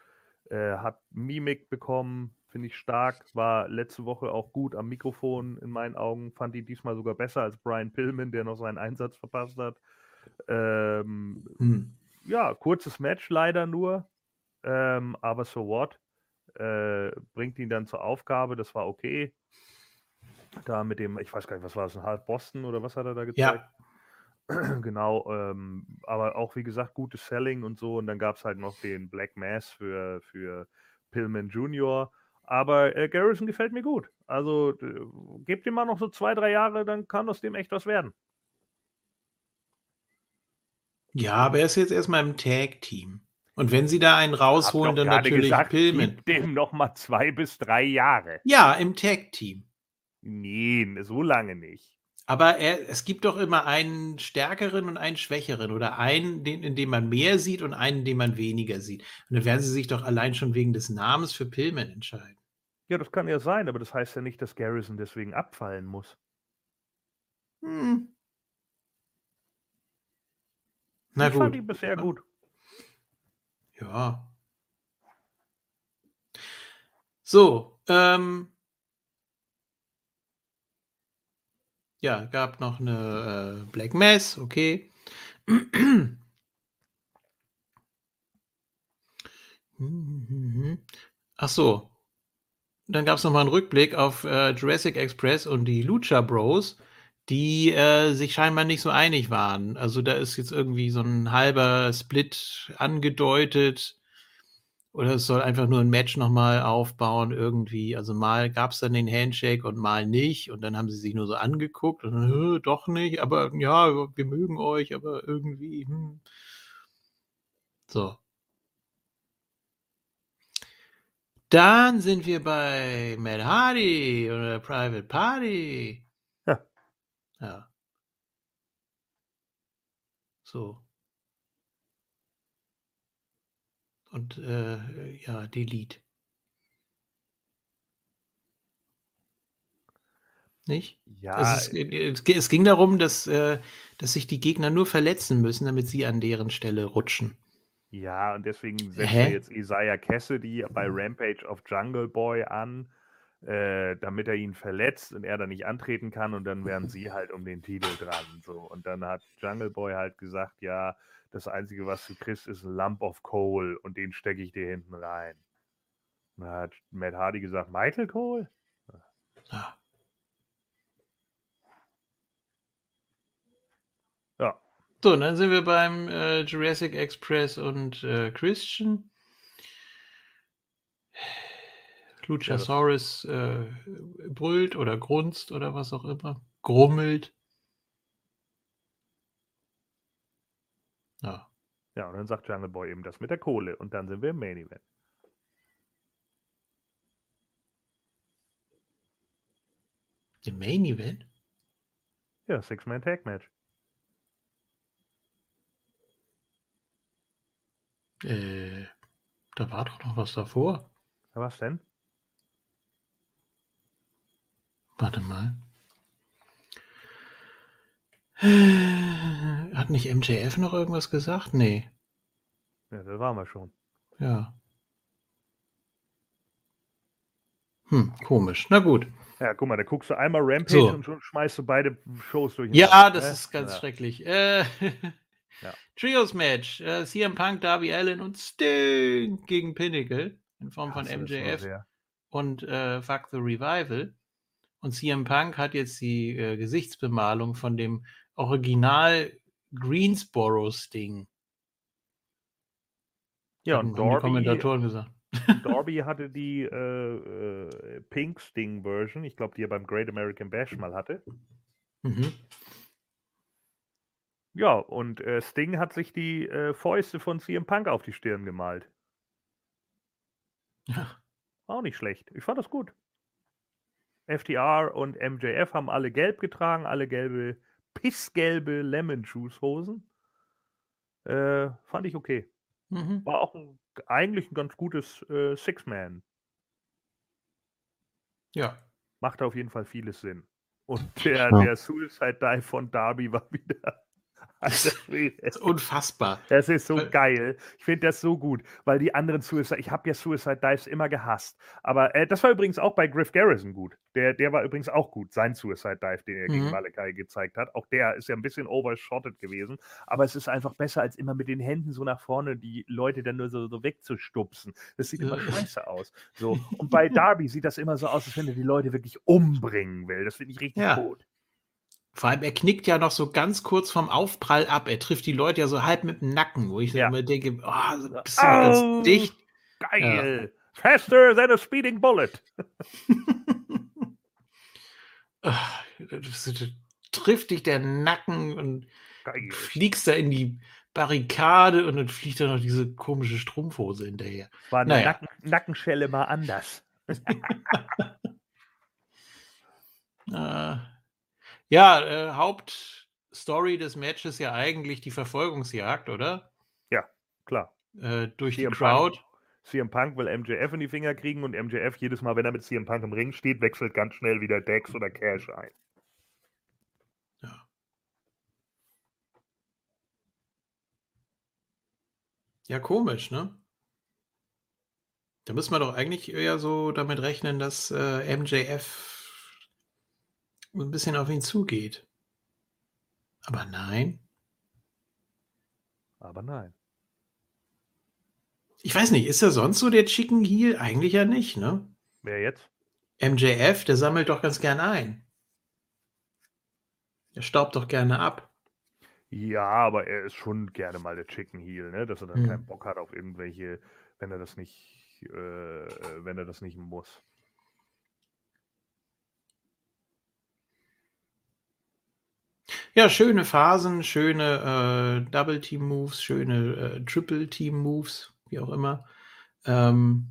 äh, hat Mimik bekommen, finde ich stark. War letzte Woche auch gut am Mikrofon in meinen Augen. Fand ihn diesmal sogar besser als Brian Pillman, der noch seinen Einsatz verpasst hat. Ähm, Hm. ja, kurzes Match leider nur, ähm, aber so what. Äh, bringt ihn dann zur Aufgabe, das war okay. Da mit dem, ich weiß gar nicht, was war das, ein Half Boston oder was hat er da gezeigt? Ja, (clears throat) Genau, ähm, aber auch wie gesagt, gutes Selling und so. Und dann gab es halt noch den Black Mass für, für Pillman Jr. Aber äh, Garrison gefällt mir gut. Also äh, gebt ihm mal noch so zwei, drei Jahre, dann kann aus dem echt was werden. ja, aber er ist jetzt erstmal im Tag-Team. Und wenn sie da einen rausholen, dann natürlich gesagt, Pillman. dem noch mal zwei bis drei Jahre. Ja, im Tag-Team. Nee, so lange nicht. Aber er, es gibt doch immer einen stärkeren und einen schwächeren oder einen, den, in dem man mehr sieht und einen, in dem man weniger sieht. Und dann werden sie sich doch allein schon wegen des Namens für Pillman entscheiden. Ja, das kann ja sein, aber das heißt ja nicht, dass Garrison deswegen abfallen muss. Hm. Na ich fand gut. ihn bisher gut. Ja. So, ähm. Ja, gab noch eine äh, Black Mass, okay. Ach so. Dann gab es noch mal einen Rückblick auf äh, Jurassic Express und die Lucha Bros, die äh, sich scheinbar nicht so einig waren. Also da ist jetzt irgendwie so ein halber Split angedeutet. Oder es soll einfach nur ein Match nochmal aufbauen, irgendwie. Also mal gab es dann den Handshake und mal nicht. Und dann haben sie sich nur so angeguckt und dann, "Hä, doch nicht, aber ja, wir mögen euch, aber irgendwie. Hm. So. Dann sind wir bei Matt Hardy oder Private Party. Ja. So. Und äh, ja, Delete. Nicht? Ja, es, ist, es, ge- es ging darum, dass, äh, dass sich die Gegner nur verletzen müssen, damit sie an deren Stelle rutschen. Ja, und deswegen setzt er jetzt Isaiah Cassidy bei Rampage auf Jungle Boy an, äh, damit er ihn verletzt und er dann nicht antreten kann und dann wären (laughs) sie halt um den Titel dran. So. Und dann hat Jungle Boy halt gesagt, ja, das Einzige, was du kriegst, ist ein Lump of Coal und den stecke ich dir hinten rein. Und dann hat Matt Hardy gesagt, Michael Cole? Ah. Ja. So, und dann sind wir beim äh, Jurassic Express und äh, Christian. Luchasaurus äh, brüllt oder grunzt oder was auch immer. Grummelt. Ja. Ja, und dann sagt Jungle Boy eben das mit der Kohle und dann sind wir im Main Event. Im Main Event? Ja, Six-Man Tag Match. Äh, da war doch noch was davor. Ja, was denn? Warte mal. Hat nicht MJF noch irgendwas gesagt? Nee. Ja, das waren wir schon. Ja. Hm, komisch. Na gut. Ja, guck mal, da guckst du einmal Rampage So. und schon schmeißt du beide Shows durch. Ja, das ist ganz ja. schrecklich. Äh, (laughs) Ja. Trios Match. Äh, CM Punk, Darby Allen und Sting gegen Pinnacle in Form von das so MJF und äh, Fuck the Revival. Und CM Punk hat jetzt die äh, Gesichtsbemalung von dem Original Greensboro Sting. Ja, und haben die Kommentatoren gesagt. (laughs) Darby hatte die äh, äh, Pink Sting Version, ich glaube, die er beim Great American Bash mal hatte. Mhm. Ja, und äh, Sting hat sich die äh, Fäuste von CM Punk auf die Stirn gemalt. Ja. Auch nicht schlecht. Ich fand das gut. FTR und MJF haben alle gelb getragen, alle gelbe, pissgelbe Lemon Shoes Hosen. Äh, fand ich okay. Mhm. War auch ein, eigentlich ein ganz gutes äh, Six-Man. Ja. Macht auf jeden Fall vieles Sinn. Und der, Ja. der Suicide Dive von Darby war (laughs) wieder. (laughs) Schwede. Das ist unfassbar. Das ist so Weil- geil. Ich finde das so gut, weil die anderen Suicide, ich habe ja Suicide Dives immer gehasst. Aber äh, das war übrigens auch bei Griff Garrison gut. Der, der war übrigens auch gut, sein Suicide Dive, den er gegen Mhm. Malakai gezeigt hat. Auch der ist ja ein bisschen overshotted gewesen. Aber es ist einfach besser, als immer mit den Händen so nach vorne die Leute dann nur so, so wegzustupsen. Das sieht immer scheiße aus. So. (laughs) Und bei Darby sieht das immer so aus, als wenn er die Leute wirklich umbringen will. Das finde ich richtig Ja. gut. Vor allem, er knickt ja noch so ganz kurz vom Aufprall ab. Er trifft die Leute ja so halb mit dem Nacken, wo ich Ja. immer denke, oh, so ein bisschen ganz Au! dicht. Geil. Faster than a speeding bullet. (laughs) Trifft dich der Nacken und Geil. fliegst da in die Barrikade und dann fliegt da noch diese komische Strumpfhose hinterher. War eine Naja. Nacken, Nackenschelle mal anders. Äh, (laughs) (laughs) ja, äh, Hauptstory des Matches ja eigentlich die Verfolgungsjagd, oder? Klar. Äh, durch die CM Crowd. Punk, CM Punk will MJF in die Finger kriegen und MJF jedes Mal, wenn er mit CM Punk im Ring steht, wechselt ganz schnell wieder Dex oder Cash ein. Ja. ja, komisch, ne? Da müssen wir doch eigentlich eher so damit rechnen, dass äh, MJF ein bisschen auf ihn zugeht. Aber nein. Aber nein. Ich weiß nicht, ist er sonst so der Chicken Heel? Eigentlich ja nicht, ne? Wer jetzt? MJF, der sammelt doch ganz gerne ein. Der staubt doch gerne ab. Ja, aber er ist schon gerne mal der Chicken Heel, ne? Dass er dann Hm. keinen Bock hat auf irgendwelche, wenn er das nicht, äh, wenn er das nicht muss. Ja, schöne Phasen, schöne äh, Double-Team-Moves, schöne äh, Triple-Team-Moves, wie auch immer. Ähm,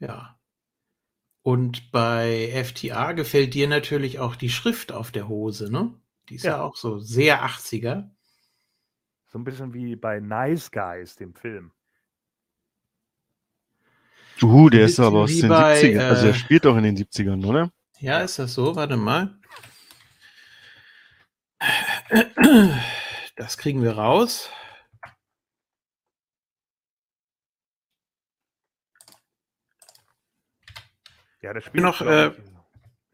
ja. Und bei FTA gefällt dir natürlich auch die Schrift auf der Hose, ne? Die ist ja, Ja. auch so sehr 80er. So ein bisschen wie bei Nice Guys, dem Film. Uh, der ist aber aus den bei, 70ern. Also äh, er spielt doch in den 70ern, oder? Ja, ist das so? Warte mal. Das kriegen wir raus. Ja, das Spiel noch, äh,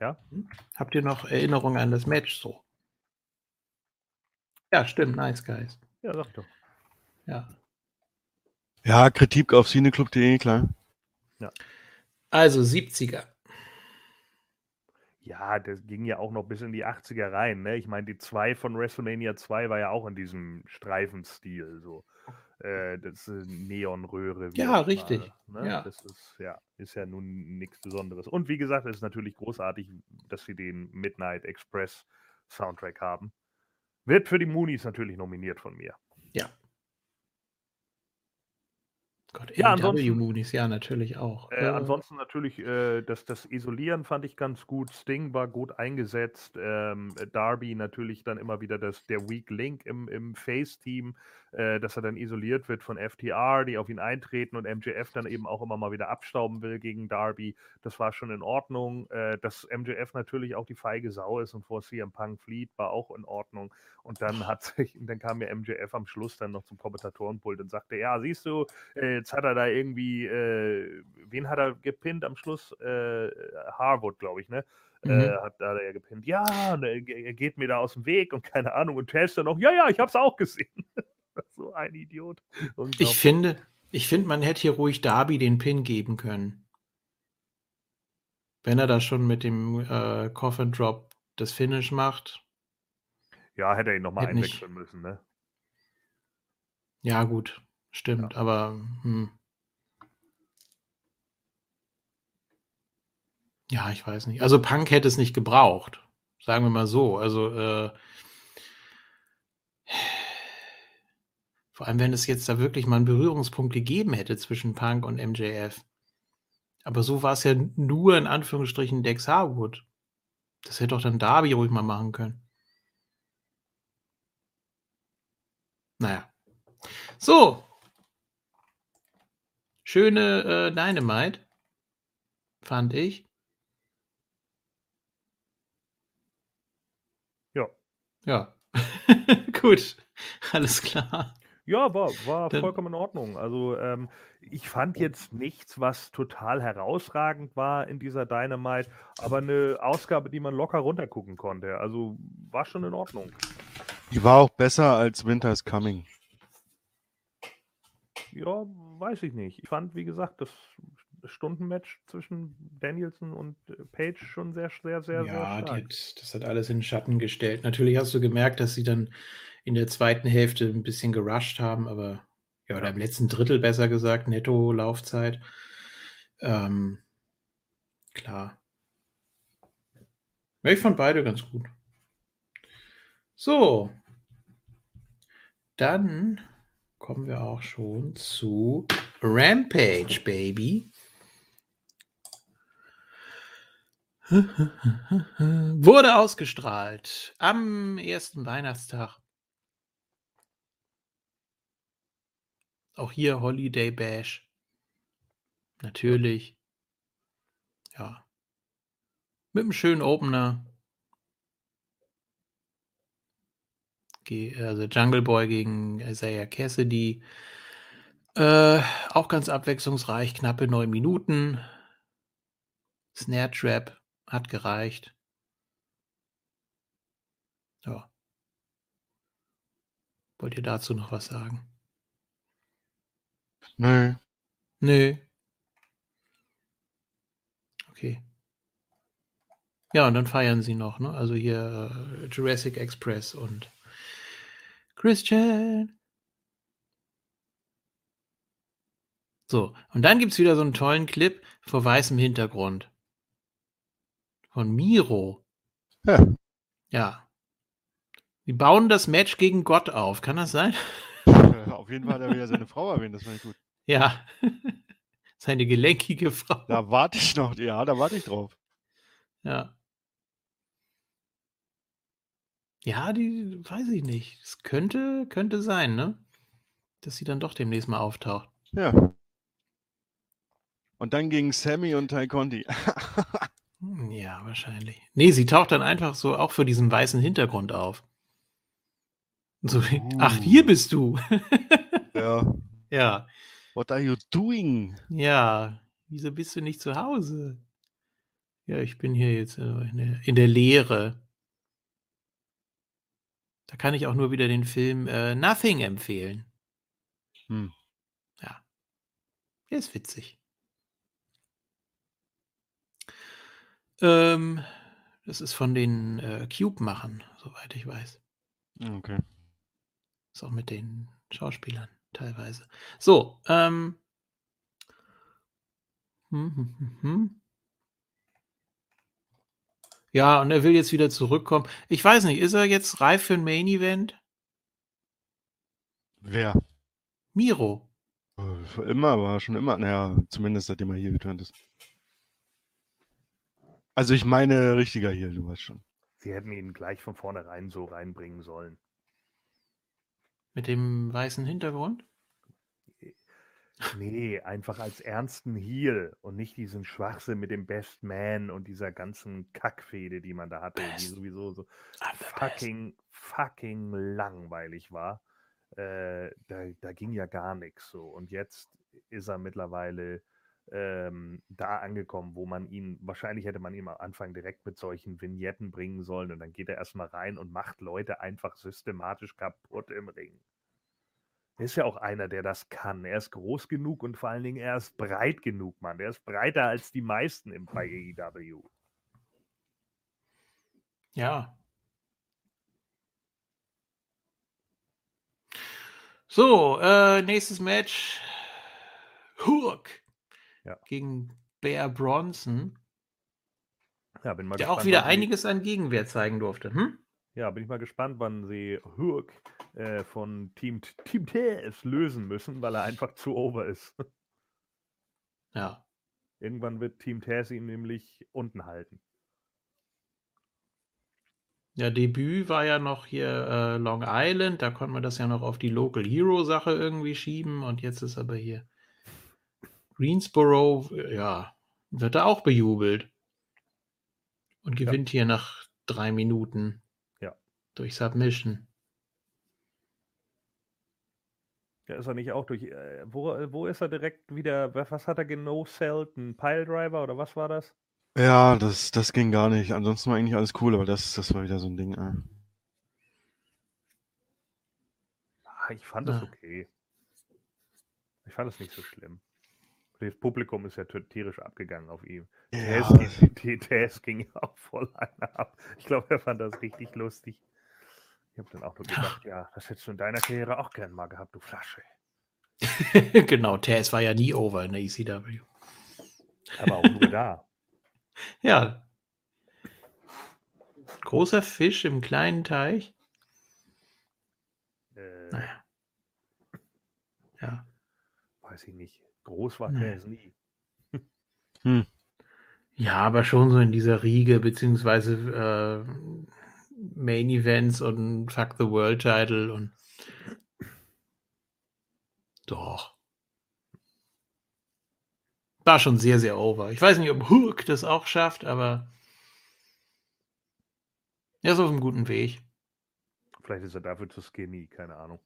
ja? Hm? Habt ihr noch Erinnerungen an das Match so? Ja, stimmt, nice guys. Ja, sag doch. Ja. Ja, Kritik auf cineclub.de, klar. Ja. Also 70er. Ja, das ging ja auch noch bis in die 80er rein. Ne? Ich meine, die 2 von WrestleMania 2 war ja auch in diesem Streifenstil. So. Äh, das ist Neonröhre. wie Ja, richtig. Ne? Ja. Das ist ja, ist ja nun nichts Besonderes. Und wie gesagt, es ist natürlich großartig, dass sie den Midnight Express Soundtrack haben. Wird für die Moonies natürlich nominiert von mir. Gott, Ja, ansonsten- Moonies, ja, natürlich auch. Äh, ansonsten natürlich äh, das, das Isolieren fand ich ganz gut. Sting war gut eingesetzt. Ähm, Darby natürlich dann immer wieder das, der Weak Link im, im Face-Team, äh, dass er dann isoliert wird von FTR, die auf ihn eintreten und MJF dann eben auch immer mal wieder abstauben will gegen Darby. Das war schon in Ordnung. Äh, dass MJF natürlich auch die feige Sau ist und vor CM Punk flieht, war auch in Ordnung. Und dann hat sich, dann kam ja MJF am Schluss dann noch zum Kommentatorenpult und sagte, ja, siehst du, äh, jetzt hat er da irgendwie, äh, wen hat er gepinnt am Schluss? Äh, Harwood, glaube ich, ne? Mhm. Äh, hat da ja gepinnt. Ja, er, er geht mir da aus dem Weg und keine Ahnung. Und Tess dann noch, ja, ja, ich hab's auch gesehen. (laughs) (laughs) so ein Idiot. Ich finde, ich finde, man hätte hier ruhig Darby den Pin geben können. Wenn er da schon mit dem äh, Coffin Drop das Finish macht. ja, hätte er ihn nochmal nicht- einwechseln müssen, ne? Ja, gut, stimmt, aber hm. ja, ich weiß nicht. Also Punk hätte es nicht gebraucht, sagen wir mal so. Also äh, vor allem, wenn es jetzt da wirklich mal einen Berührungspunkt gegeben hätte zwischen Punk und MJF. Aber so war es ja nur in Anführungsstrichen Dex Harwood. Das hätte doch dann Darby ruhig mal machen können. Naja. So. Schöne äh, Dynamite. Fand ich. Ja. Ja. (laughs) Gut. Alles klar. Ja, war, war Dann- vollkommen in Ordnung. Also ähm, ich fand jetzt nichts, was total herausragend war in dieser Dynamite, aber eine Ausgabe, die man locker runtergucken konnte. Also war schon in Ordnung. Die war auch besser als Winter's Coming. Ja, weiß ich nicht. Ich fand, wie gesagt, das Stundenmatch zwischen Danielson und äh, Page schon sehr, sehr, sehr, sehr ja, die stark. hat, das hat alles in den Schatten gestellt. Natürlich hast du gemerkt, dass sie dann in der zweiten Hälfte ein bisschen gerusht haben, aber ja, oder im letzten Drittel besser gesagt, netto Laufzeit. Ähm, klar. Ja, ich fand beide ganz gut. So. Dann kommen wir auch schon zu Rampage, Baby. (laughs) Wurde ausgestrahlt am ersten Weihnachtstag. Auch hier Holiday Bash. Natürlich. Ja. Mit einem schönen Opener. Also Jungle Boy gegen Isaiah Cassidy. Äh, auch ganz abwechslungsreich, knappe neun Minuten. Snare Trap hat gereicht. Ja. Wollt ihr dazu noch was sagen? Nö. Nö. Okay. Ja, und dann feiern sie noch, ne? Also hier äh, Jurassic Express und Christian. So, und dann gibt es wieder so einen tollen Clip vor weißem Hintergrund. Von Miro. Ja. Ja. Die bauen das Match gegen Gott auf. Kann das sein? (laughs) Auf jeden Fall hat er wieder seine Frau erwähnt, das fand ich gut. Ja. (laughs) Seine gelenkige Frau. Da warte ich noch, ja, da warte ich drauf. Ja. Ja, die weiß ich nicht. Es könnte, könnte sein, ne? Dass sie dann doch demnächst mal auftaucht. Ja. Und dann gegen Sammy und Ty Conti. (laughs) Hm, Ja, wahrscheinlich. Nee, sie taucht dann einfach so auch für diesen weißen Hintergrund auf. So, wie, ach, hier Uh. bist du. (laughs) ja. ja, What are you doing? ja. Wieso bist du nicht zu Hause? Ja, ich bin hier jetzt äh, in der, in der Lehre. Da kann ich auch nur wieder den Film äh, Nothing empfehlen. Hm. Ja. Der ist witzig. Ähm, das ist von den äh, Cube-Machern, soweit ich weiß. Okay. Ist auch mit den Schauspielern teilweise. So, ähm. Hm, hm, hm. Ja, und er will jetzt wieder zurückkommen. Ich weiß nicht, ist er jetzt reif für ein Main Event? Wer? Miro. Äh, Für immer, war schon immer. Naja, zumindest seitdem er hier geturnt ist. Also ich meine richtiger hier, du weißt schon. Sie hätten ihn gleich von vornherein so reinbringen sollen. Mit dem weißen Hintergrund? Nee, einfach als ernsten Heel und nicht diesen Schwachsinn mit dem Best Man und dieser ganzen Kackfehde, die man da hatte, die Best. sowieso so best. fucking, fucking langweilig war. Äh, da, da ging ja gar nichts so. Und jetzt ist er mittlerweile ähm, da angekommen, wo man ihn, wahrscheinlich hätte man ihn am Anfang direkt mit solchen Vignetten bringen sollen und dann geht er erstmal rein und macht Leute einfach systematisch kaputt im Ring. Ist ja auch einer, der das kann. Er ist groß genug und vor allen Dingen er ist breit genug, Mann. Er ist breiter als die meisten im, bei AEW. Ja. So, äh, nächstes Match. Hook Ja. gegen Bear Bronson, Ja, bin mal der auch gespannt, wieder wann sie- einiges an Gegenwehr zeigen durfte. Hm? Ja, bin ich mal gespannt, wann sie Hook äh, von Team, Team TS lösen müssen, weil er einfach zu over ist. (laughs) Ja. Irgendwann wird Team TS ihn nämlich unten halten. Ja, Debüt war ja noch hier äh, Long Island, da konnte man das ja noch auf die Local Hero Sache irgendwie schieben und jetzt ist aber hier Greensboro, äh, ja, wird er auch bejubelt und gewinnt hier nach drei Minuten Ja. durch Submission. Ja, ist er nicht auch durch. Äh, wo, wo ist er direkt wieder? wa- Was hat er genosellt? Ein Piledriver oder was war das? Ja, das, das ging gar nicht. Ansonsten war eigentlich alles cool, aber das, das war wieder so ein Ding. Äh. Ah, ich fand das Ja. okay. Ich fand es nicht so schlimm. Das Publikum ist ja tierisch abgegangen auf ihm. Ja, TS, ging- TS ja auch voll einer ab. Ich glaube, er fand das richtig lustig. Ich habe dann auch nur gedacht, ja, das hättest du in deiner Karriere auch gern mal gehabt, du Flasche. (laughs) genau, Taz war ja nie over in der ECW. Aber auch nur da. (laughs) Ja. Großer Fisch im kleinen Teich. Äh, Naja. Ja. Weiß ich nicht. Groß war Nee. TS nie. Ja, aber schon so in dieser Riege, beziehungsweise äh, Main Events und Fuck the World Title und doch. War schon sehr, sehr over. Ich weiß nicht, ob Hook das auch schafft, aber er ist auf einem guten Weg. Vielleicht ist er dafür zu skinny, keine Ahnung.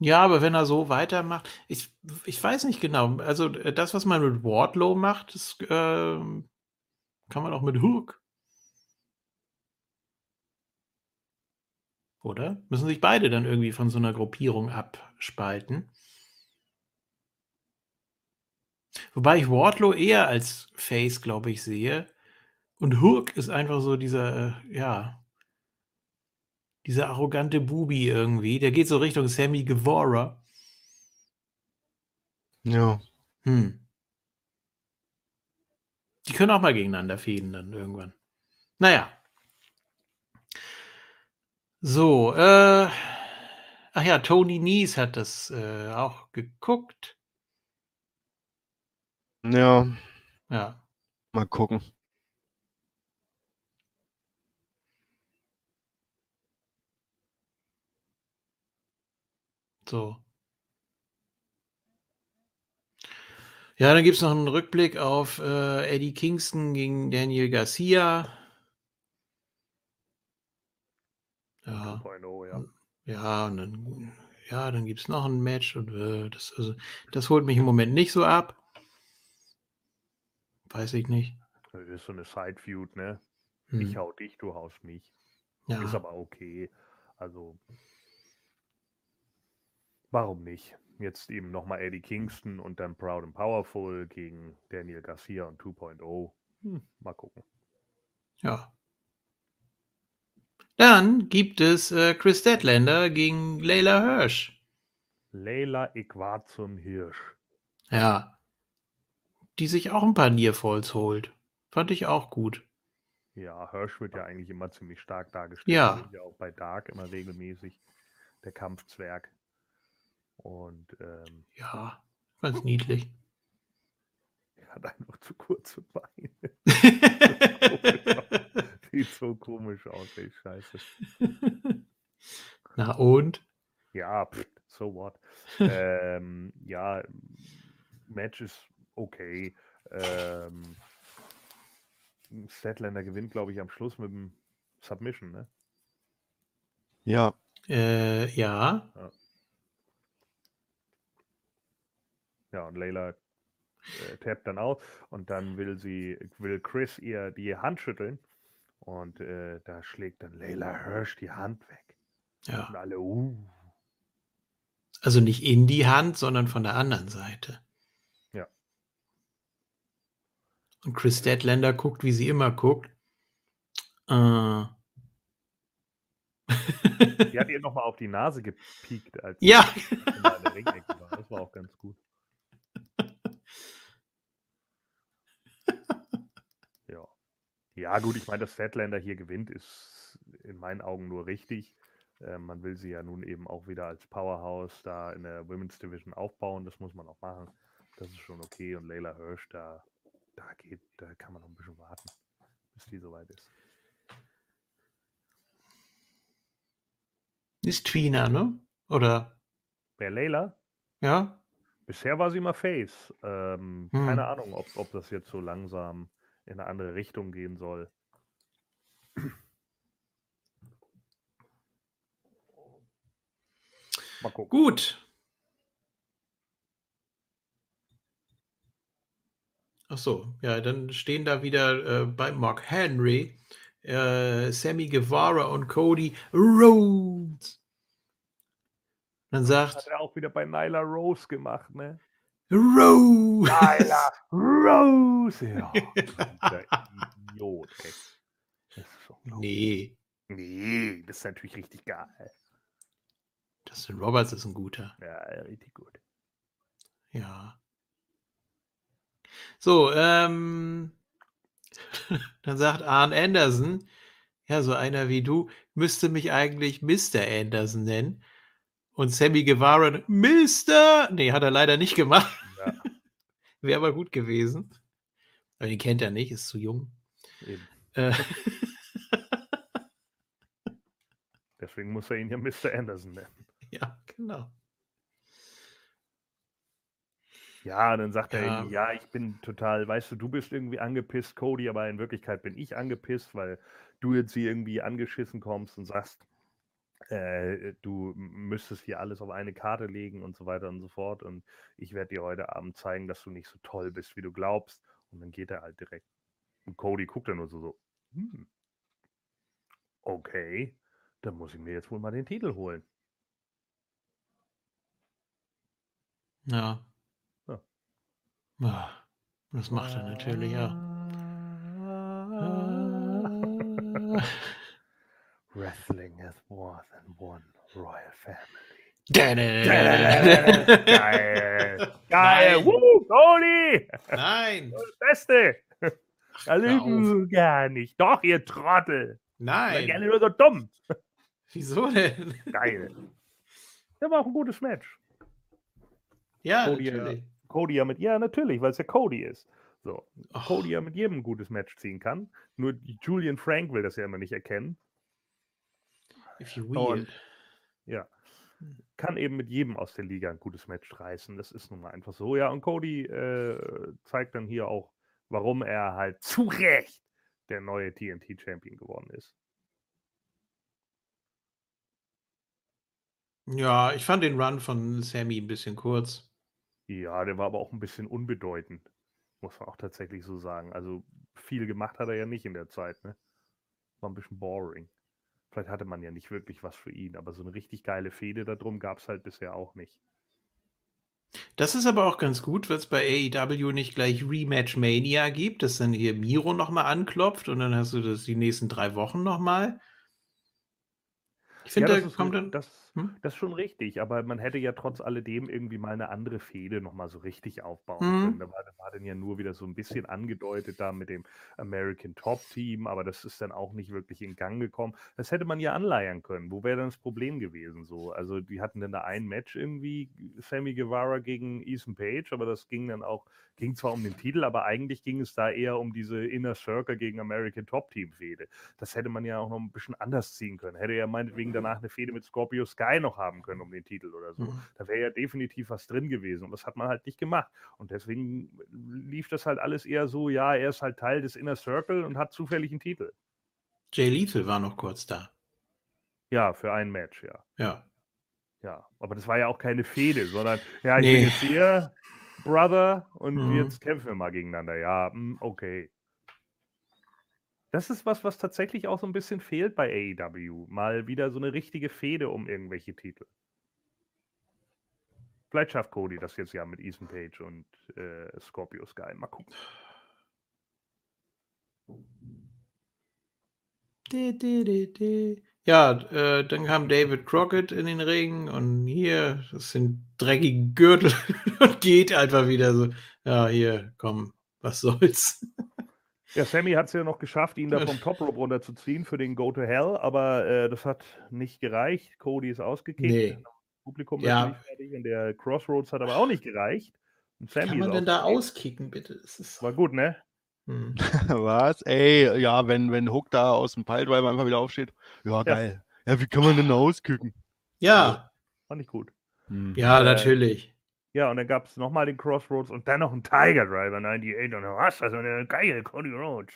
Ja, aber wenn er so weitermacht, ich, ich weiß nicht genau. Also äh, das, was man mit Wardlow macht, das ähm, kann man auch mit Hook. Oder? Müssen sich beide dann irgendwie von so einer Gruppierung abspalten. Wobei ich Wardlow eher als Face, glaube ich, sehe. Und Hook ist einfach so dieser, äh, ja, dieser arrogante Bubi irgendwie. Der geht so Richtung Sammy Guevara. Ja. Hm. Die können auch mal gegeneinander fäden dann irgendwann. Naja. So, äh. Ach ja, Tony Nies hat das äh, auch geguckt. Ja, Ja. mal gucken. So. Ja, dann gibt es noch einen Rückblick auf äh, Eddie Kingston gegen Daniel Garcia. Ja. 2.0, ja. Ja, und dann, ja, dann gibt es noch ein Match und äh, das, also, das holt mich im Moment nicht so ab. Weiß ich nicht. Das ist so eine Side-Feud, ne? Hm. Ich hau dich, du haust mich. ja. Ist aber okay. Also, warum nicht? Jetzt eben nochmal Eddie Kingston und dann Proud and Powerful gegen Daniel Garcia und 2.0. Hm, mal gucken. Ja. Dann gibt es äh, Chris Deadlander gegen Layla Hirsch. Leila Equazum Hirsch. Ja. Die sich auch ein paar Nearfalls holt. Fand ich auch gut. Ja, Hirsch wird ja eigentlich immer ziemlich stark dargestellt. Ja. Ja auch bei Dark immer regelmäßig. Der Kampfzwerg. Und ähm, Ja, ganz niedlich. er hat einfach zu kurze Beine. (laughs) Sieht so komisch aus, ey, scheiße. Na und? Ja, pff, so what. (laughs) ähm, ja, Match ist okay. Ähm, Statlander gewinnt, glaube ich, am Schluss mit dem Submission, ne? Ja, Äh, ja. Ja, und Layla äh, tappt dann aus und dann will sie, will Chris ihr die Hand schütteln und äh, da schlägt dann Layla Hirsch die Hand weg. Ja. Und alle, uh. Also nicht in die Hand, sondern von der anderen Seite. Ja. Und Chris Deadlander guckt, wie sie immer guckt. Äh. Die hat ihr nochmal auf die Nase gepiekt, als (laughs) Ja. sie in der Ringecke war. Das war auch ganz gut. Ja, gut, ich meine, dass Statlander hier gewinnt, ist in meinen Augen nur richtig. Äh, man will sie ja nun eben auch wieder als Powerhouse da in der Women's Division aufbauen. Das muss man auch machen. Das ist schon okay. Und Layla Hirsch, da, da geht, da kann man noch ein bisschen warten, bis die soweit ist. Ist Twina, ne? Oder? Wer Layla? Ja? Bisher war sie immer Face. Ähm, Hm. Keine Ahnung, ob, ob das jetzt so langsam in eine andere Richtung gehen soll. Mal gucken. Gut. Ach so, ja, dann stehen da wieder äh, bei Mark Henry, äh, Sammy Guevara und Cody Rhodes. Dann Hat sagt er auch wieder bei Nyla Rose gemacht, ne? Rose. Nyla Rose! (laughs) Ja, Idiot, ey. Das ist unglaublich. Nee, Nee, das ist natürlich richtig geil. Dustin Roberts ist ein guter. Ja, richtig gut. Ja. So, ähm, (laughs) dann sagt Arn Anderson, ja, so einer wie du, müsste mich eigentlich Mr. Anderson nennen. Und Sammy Guevara, Mr. Nee, hat er leider nicht gemacht. Ja. (laughs) Wäre aber gut gewesen. Aber den kennt er nicht, ist zu jung. Eben. Äh, (laughs) Deswegen muss er ihn ja Mr. Anderson nennen. (laughs) ja, genau. Ja, dann sagt er Ja. irgendwie, ja, ich bin total, weißt du, du bist irgendwie angepisst, Cody, aber in Wirklichkeit bin ich angepisst, weil du jetzt hier irgendwie angeschissen kommst und sagst, äh, du müsstest hier alles auf eine Karte legen und so weiter und so fort. Und ich werde dir heute Abend zeigen, dass du nicht so toll bist, wie du glaubst. Und dann geht er halt direkt. Und Cody guckt dann nur so, so hm, okay, dann muss ich mir jetzt wohl mal den Titel holen. Ja. Ja. Das macht er natürlich auch. (laughs) (laughs) Wrestling is more than one royal family. Geil. Geil. Woo, Cody. Nein. Das Beste. Da lügen gar nicht. Doch, ihr Trottel. Seid Nein. gerne nur so dumm. Wieso denn? Geil. Das war auch ein gutes Match. Ja, Cody, ja. natürlich. Cody ja mit, ja, natürlich, weil es ja Cody ist. So. Och, Cody ja mit jedem ein gutes Match ziehen kann. Nur Julian Frank will das ja immer nicht erkennen. If you Und- will. Ja. Kann eben mit jedem aus der Liga ein gutes Match reißen. Das ist nun mal einfach so. Ja, und Cody äh, zeigt dann hier auch, warum er halt (laughs) zu Recht der neue TNT-Champion geworden ist. Ja, ich fand den Run von Sammy ein bisschen kurz. Ja, der war aber auch ein bisschen unbedeutend. Muss man auch tatsächlich so sagen. Also viel gemacht hat er ja nicht in der Zeit, ne? War ein bisschen boring. Vielleicht hatte man ja nicht wirklich was für ihn, aber so eine richtig geile Fehde darum gab es halt bisher auch nicht. Das ist aber auch ganz gut, weil es bei AEW nicht gleich Rematch Mania gibt, dass dann hier Miro nochmal anklopft und dann hast du das die nächsten drei Wochen nochmal. Ich finde, ja, da kommt dann. Das, hm? das ist schon richtig, aber man hätte ja trotz alledem irgendwie mal eine andere Fehde nochmal so richtig aufbauen Mhm. können. Da war, da war dann ja nur wieder so ein bisschen angedeutet da mit dem American Top Team, aber das ist dann auch nicht wirklich in Gang gekommen. Das hätte man ja anleiern können. Wo wäre dann das Problem gewesen? So, also die hatten dann da ein Match irgendwie, Sammy Guevara gegen Ethan Page, aber das ging dann auch, ging zwar um den Titel, aber eigentlich ging es da eher um diese Inner Circle gegen American Top Team Fehde. Das hätte man ja auch noch ein bisschen anders ziehen können. Hätte ja meinetwegen danach eine Fehde mit Scorpio Sky noch haben können um den Titel oder so. Mhm. Da wäre ja definitiv was drin gewesen und das hat man halt nicht gemacht. Und deswegen lief das halt alles eher so, ja, er ist halt Teil des Inner Circle und hat zufällig einen Titel. Jay Lethal war noch kurz da. Ja, für ein Match, ja. Ja. Ja, aber das war ja auch keine Fehde, sondern ja, ich Nee. bin jetzt hier, Brother, und Mhm. jetzt kämpfen wir mal gegeneinander. Ja, hm, okay. Das ist was, was tatsächlich auch so ein bisschen fehlt bei AEW. Mal wieder so eine richtige Fehde um irgendwelche Titel. Vielleicht schafft Cody das jetzt ja mit Ethan Page und äh, Scorpio Sky. Mal gucken. Ja, äh, dann kam David Crockett in den Ring und hier, das sind dreckige Gürtel (laughs) und geht einfach wieder so. Ja, hier, komm, was soll's. (laughs) Ja, Sammy hat es ja noch geschafft, ihn da (laughs) vom Top Rope runterzuziehen für den Go to Hell, aber äh, das hat nicht gereicht. Cody ist ausgekickt. Nee. Das Publikum Ja. natürlich fertig und der Crossroads hat aber auch nicht gereicht. Und Sammy Kann man ist denn da auskicken, bitte? Das ist, War gut, ne? hm. (laughs) (laughs) Was? Ey, ja, wenn, wenn Hook da aus dem Piledriver einfach wieder aufsteht. Ja, geil. Ja, wie kann man denn da auskicken? Ja, Fand ich gut. Hm. ja, Äh, natürlich. Ja, und dann gab es nochmal den Crossroads und dann noch einen Tiger Driver 98 und was? Also eine geile Cody Rhodes.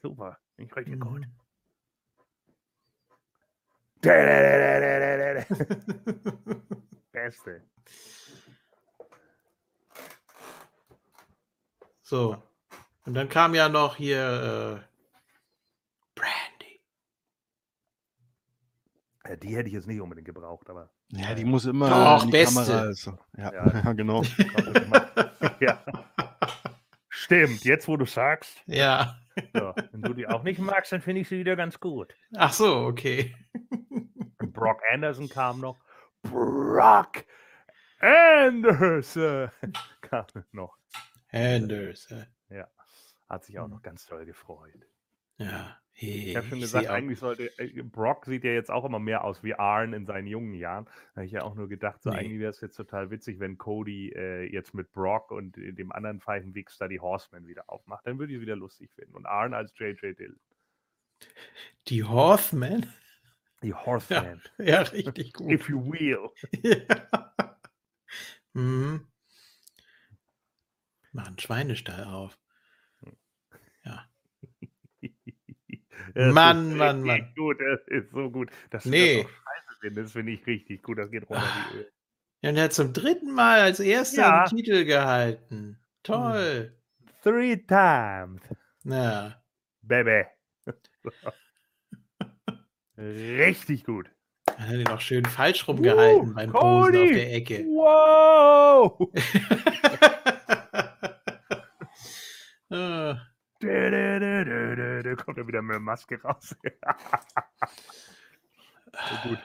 Super. Ich richtig gut. Mhm. (laughs) Beste. So. Und dann kam ja noch hier äh, Brandy. Ja, die hätte ich jetzt nicht unbedingt gebraucht, aber. Ja, die muss immer Doch, in die beste. Kamera. Also. Ja, Ja. ja. (laughs) genau. (laughs) ja. Stimmt, jetzt wo du sagst, Ja. ja, wenn du die auch nicht magst, dann finde ich sie wieder ganz gut. Ach so, okay. (laughs) Und Brock Anderson kam noch. Brock Anderson kam noch. Anders. äh, Hat sich auch noch ganz toll gefreut. Ja. Hey, Ich habe schon gesagt, eigentlich sollte äh, Brock sieht ja jetzt auch immer mehr aus wie Arn in seinen jungen Jahren. Da habe ich ja auch nur gedacht, so Nee. eigentlich wäre es jetzt total witzig, wenn Cody äh, jetzt mit Brock und äh, dem anderen Pfeifenwichs da die Horsemen wieder aufmacht. Dann würde ich es wieder lustig finden. Und Arn als JJ Dill. Die Horseman. Die (laughs) Horseman. Ja, richtig gut. If you will. (laughs) ja. mhm. Machen Schweinestall auf. Das Mann, Mann, Mann. Gut, das ist so gut. Dass du Nee. das so scheiße findest, das finde ich richtig gut. Das geht runter Ah. wie Öl. Ja, und er hat zum dritten Mal als erster Ja. den Titel gehalten. Toll. Three times, Ja. baby. (laughs) richtig gut. Hat er den auch schön falsch rumgehalten Uh, beim Posen auf Cody. der Ecke. Wow! (laughs) Ah, Dö, Kommt er wieder mit der Maske raus. so (laughs) gut.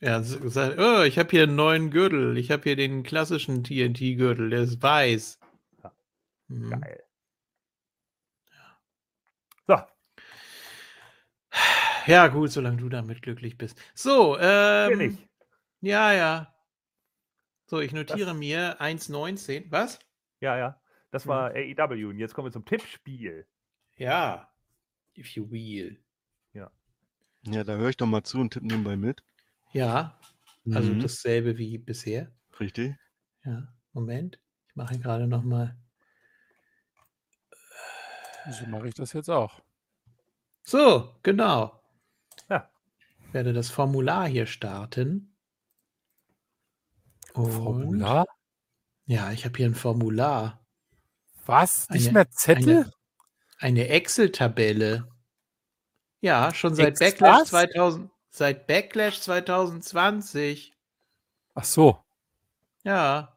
ja, oh, ich habe hier einen neuen Gürtel. Ich habe hier den klassischen TNT-Gürtel, der ist weiß. Ja. Mhm. Geil. So, Ja, gut, solange du damit glücklich bist. So, ähm, bin ich. ja, ja. So, ich notiere mir 1,19. Was? Ja, ja. Das war AEW. Und jetzt kommen wir zum Tippspiel. Ja. If you will. Ja, da höre ich doch mal zu und tippe nebenbei mit. Ja, also Mhm. dasselbe wie bisher. Richtig. Ja, Moment. Ich mache gerade noch mal. So mache ich das jetzt auch. So, genau. Ja. Ich werde das Formular hier starten. Und Formular? Ja, ich habe hier ein Formular. Was? Nicht Eine- mehr Zettel? Eine, eine Excel-Tabelle. Ja, schon seit? Backlash 2000, seit Backlash 2020. Ach so, Ja,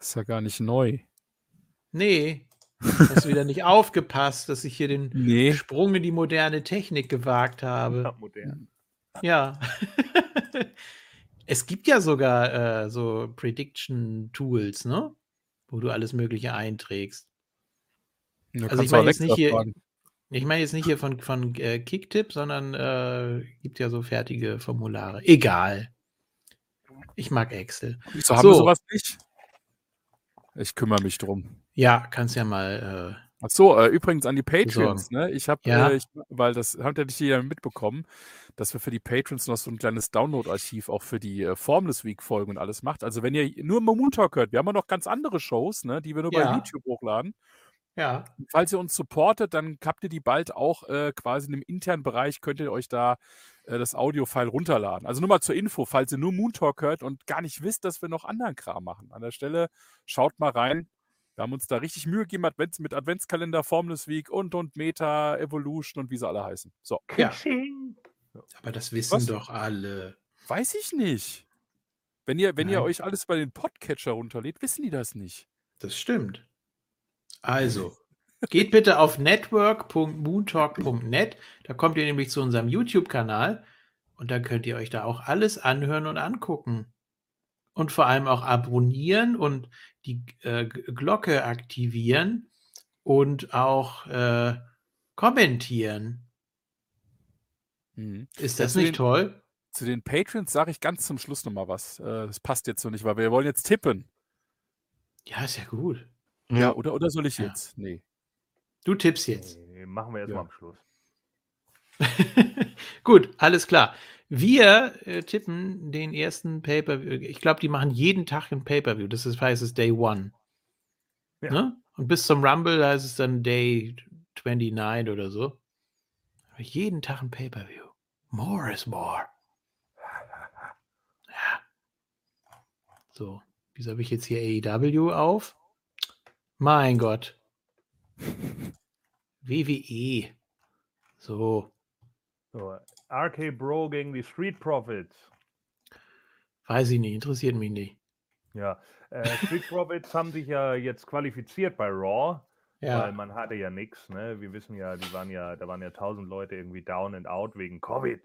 ist ja gar nicht neu. nee. (laughs) Hast du wieder nicht aufgepasst, dass ich hier den Nee. Sprung in die moderne Technik gewagt habe. Ja, modern. Ja. (laughs) es gibt ja sogar äh, so Prediction-Tools, ne? Wo du alles Mögliche einträgst. Da Also ich du meine jetzt nicht hier- fragen. Ich meine jetzt nicht hier von, von äh, Kicktip, sondern äh, gibt ja so fertige Formulare. Egal. Ich mag Excel. Wieso haben wir So. sowas nicht? Ich kümmere mich drum. Ja, kannst ja mal. Ach so, äh, übrigens an die Patreons, ne? Ich habe, Ja. äh, weil das habt ihr nicht jeder mitbekommen, dass wir für die Patrons noch so ein kleines Download-Archiv auch für die äh, Formless Week-Folgen und alles macht. Also wenn ihr nur Moon Talk hört, wir haben ja noch ganz andere Shows, ne, die wir nur bei Ja. YouTube hochladen. Ja. Falls ihr uns supportet, dann habt ihr die bald auch äh, quasi in dem internen Bereich, könnt ihr euch da äh, das Audio-File runterladen. Also nur mal zur Info, falls ihr nur Moon Talk hört und gar nicht wisst, dass wir noch anderen Kram machen. An der Stelle schaut mal rein. Wir haben uns da richtig Mühe gegeben Advents, mit Adventskalender, Formless Week und und Meta, Evolution und wie sie alle heißen. So, ja. Aber das wissen Was? doch alle. weiß ich nicht. Wenn ihr, wenn ihr euch alles bei den Podcatcher runterlädt, wissen die das nicht. Das stimmt. Also, geht bitte auf network.moontalk.net. Da kommt ihr nämlich zu unserem YouTube-Kanal und dann könnt ihr euch da auch alles anhören und angucken. Und vor allem auch abonnieren und die äh, Glocke aktivieren und auch äh, kommentieren. Ist Ja, das zu nicht den- toll? Zu den Patrons sage ich ganz zum Schluss nochmal was. Äh, das passt jetzt so nicht, weil wir wollen jetzt tippen. Ja, ist ja gut. Ja, oder, oder soll ich Ja. jetzt? Nee. Du tippst jetzt. Nee, machen wir erst Ja. mal am Schluss. (laughs) Gut, alles klar. Wir äh, tippen den ersten Pay-Per-View. Ich glaube, die machen jeden Tag ein Pay-Per-View. Das ist, heißt es Day One. Ja. Ne? Und bis zum Rumble heißt es dann Day 29 oder so. Aber jeden Tag ein Pay-Per-View. More is more. Ja. So, wieso habe ich jetzt hier AEW auf? Mein Gott. (laughs) WWE. So. So, RK Bro gegen die Street Profits. Weiß ich nicht, interessiert mich nicht. Ja, äh, Street Profits haben sich ja jetzt qualifiziert bei Raw, weil Ja, man hatte ja nichts. Ne? Wir wissen ja, die waren ja, da waren ja tausend Leute irgendwie down and out wegen Covid.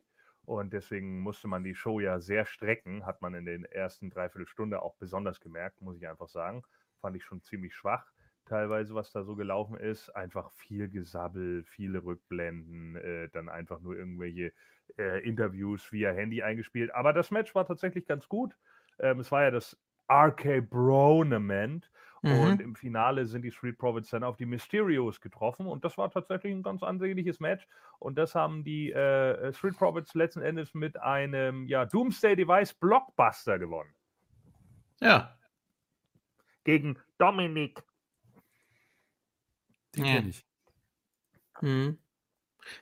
Und deswegen musste man die Show ja sehr strecken, hat man in den ersten Dreiviertelstunde auch besonders gemerkt, muss ich einfach sagen. Fand ich schon ziemlich schwach, teilweise, was da so gelaufen ist. Einfach viel Gesabbel, viele Rückblenden, äh, dann einfach nur irgendwelche äh, Interviews via Handy eingespielt. Aber das Match war tatsächlich ganz gut. Ähm, es war ja das RK Bronament. Und mhm. im Finale sind die Street Profits dann auf die Mysterios getroffen. Und das war tatsächlich ein ganz ansehnliches Match. Und das haben die äh, Street Profits letzten Endes mit einem ja, Doomsday Device Blockbuster gewonnen. ja. Gegen Dominik. Den Ja. kenne ich. Mhm.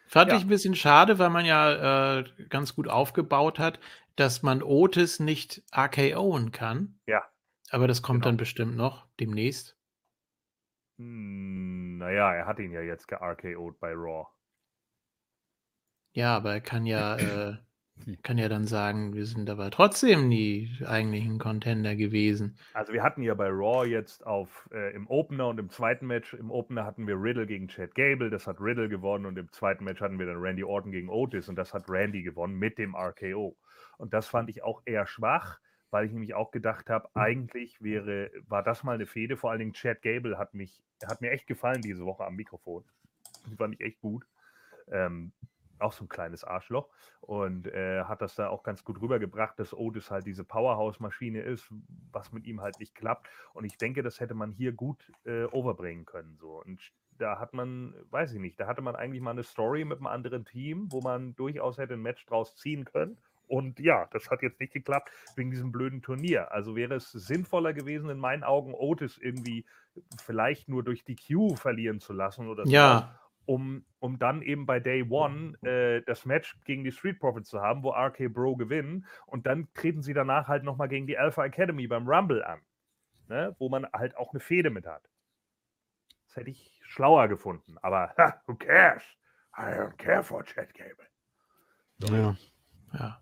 Fand Ja. ich ein bisschen schade, weil man ja äh, ganz gut aufgebaut hat, dass man Otis nicht RKOen kann. Ja. Aber das kommt Genau. dann bestimmt noch demnächst. Hm, naja, er hat ihn ja jetzt ge-RKO'd bei Raw. Ja, aber er kann ja, (clears throat) äh, kann ja dann sagen, wir sind aber trotzdem die eigentlichen Contender gewesen. Also wir hatten ja bei Raw jetzt auf äh, im Opener und im zweiten Match, im Opener hatten wir Riddle gegen Chad Gable, das hat Riddle gewonnen und im zweiten Match hatten wir dann Randy Orton gegen Otis und das hat Randy gewonnen mit dem RKO. Und das fand ich auch eher schwach, weil ich nämlich auch gedacht habe, eigentlich wäre, war das mal eine Fehde, vor allen Dingen Chad Gable hat mich, hat mir echt gefallen diese Woche am Mikrofon. Die fand ich echt gut. Ähm, auch so ein kleines Arschloch und äh, hat das da auch ganz gut rübergebracht, dass Otis halt diese Powerhouse-Maschine ist, was mit ihm halt nicht klappt. Und ich denke, das hätte man hier gut äh, overbringen können. So. Und da hat man, weiß ich nicht, da hatte man eigentlich mal eine Story mit einem anderen Team, wo man durchaus hätte ein Match draus ziehen können. Und ja, das hat jetzt nicht geklappt wegen diesem blöden Turnier. Also wäre es sinnvoller gewesen, in meinen Augen Otis irgendwie vielleicht nur durch die Q verlieren zu lassen oder so Ja, um, um dann eben bei Day One äh, das Match gegen die Street Profits zu haben, wo RK Bro gewinnen und dann treten sie danach halt nochmal gegen die Alpha Academy beim Rumble an, ne? wo man halt auch eine Fehde mit hat. Das hätte ich schlauer gefunden. Aber ha, (laughs) who cares? I don't care for Chad Gable. Ja. Ja.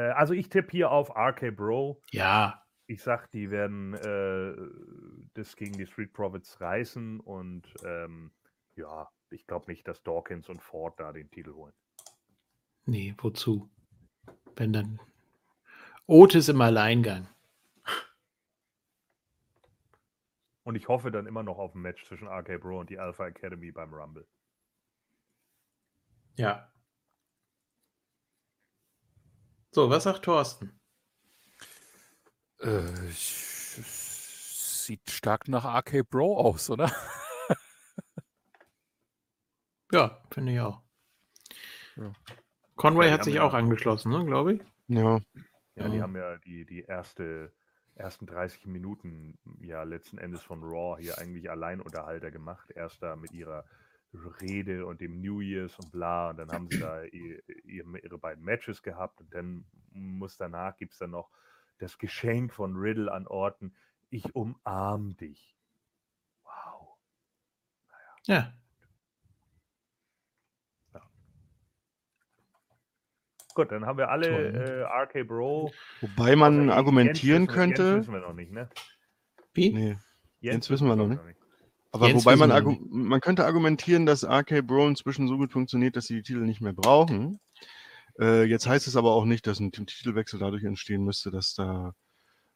Äh, also ich tippe hier auf RK Bro. Ja. Ich sag, die werden äh, das gegen die Street Profits reißen und ähm, ja, ich glaube nicht, dass Dawkins und Ford da den Titel holen. Nee, wozu? Wenn dann Otis im Alleingang. Und ich hoffe dann immer noch auf ein Match zwischen RK Bro und die Alpha Academy beim Rumble. Ja. So, was sagt Thorsten? Äh, sieht stark nach RK Bro aus, oder? (laughs) Ja, finde ich auch. Ja. Conway Ja, hat sich auch angeschlossen, ne, glaube ich. Ja. Ja, die haben ja die, die erste, ersten 30 Minuten ja letzten Endes von Raw hier eigentlich Alleinunterhalter gemacht. Erst da mit ihrer Rede und dem New Year's und bla. Und dann haben sie da (clears throat) ihr, ihr, ihre beiden Matches gehabt. Und dann muss danach, gibt es dann noch das Geschenk von Riddle an Orten. Ich umarm dich. Wow. Ja. Gut, dann haben wir alle Toll. äh, RK Bro. Wobei man Jens argumentieren wir- könnte. Jens wissen wir noch nicht, ne? Wie? Nee. Jens wissen wir noch glaub ich, Aber Jens wobei man, man könnte argumentieren, dass RK Bro inzwischen so gut funktioniert, dass sie die Titel nicht mehr brauchen. Äh, jetzt heißt es aber auch nicht, dass ein Titelwechsel dadurch entstehen müsste, dass da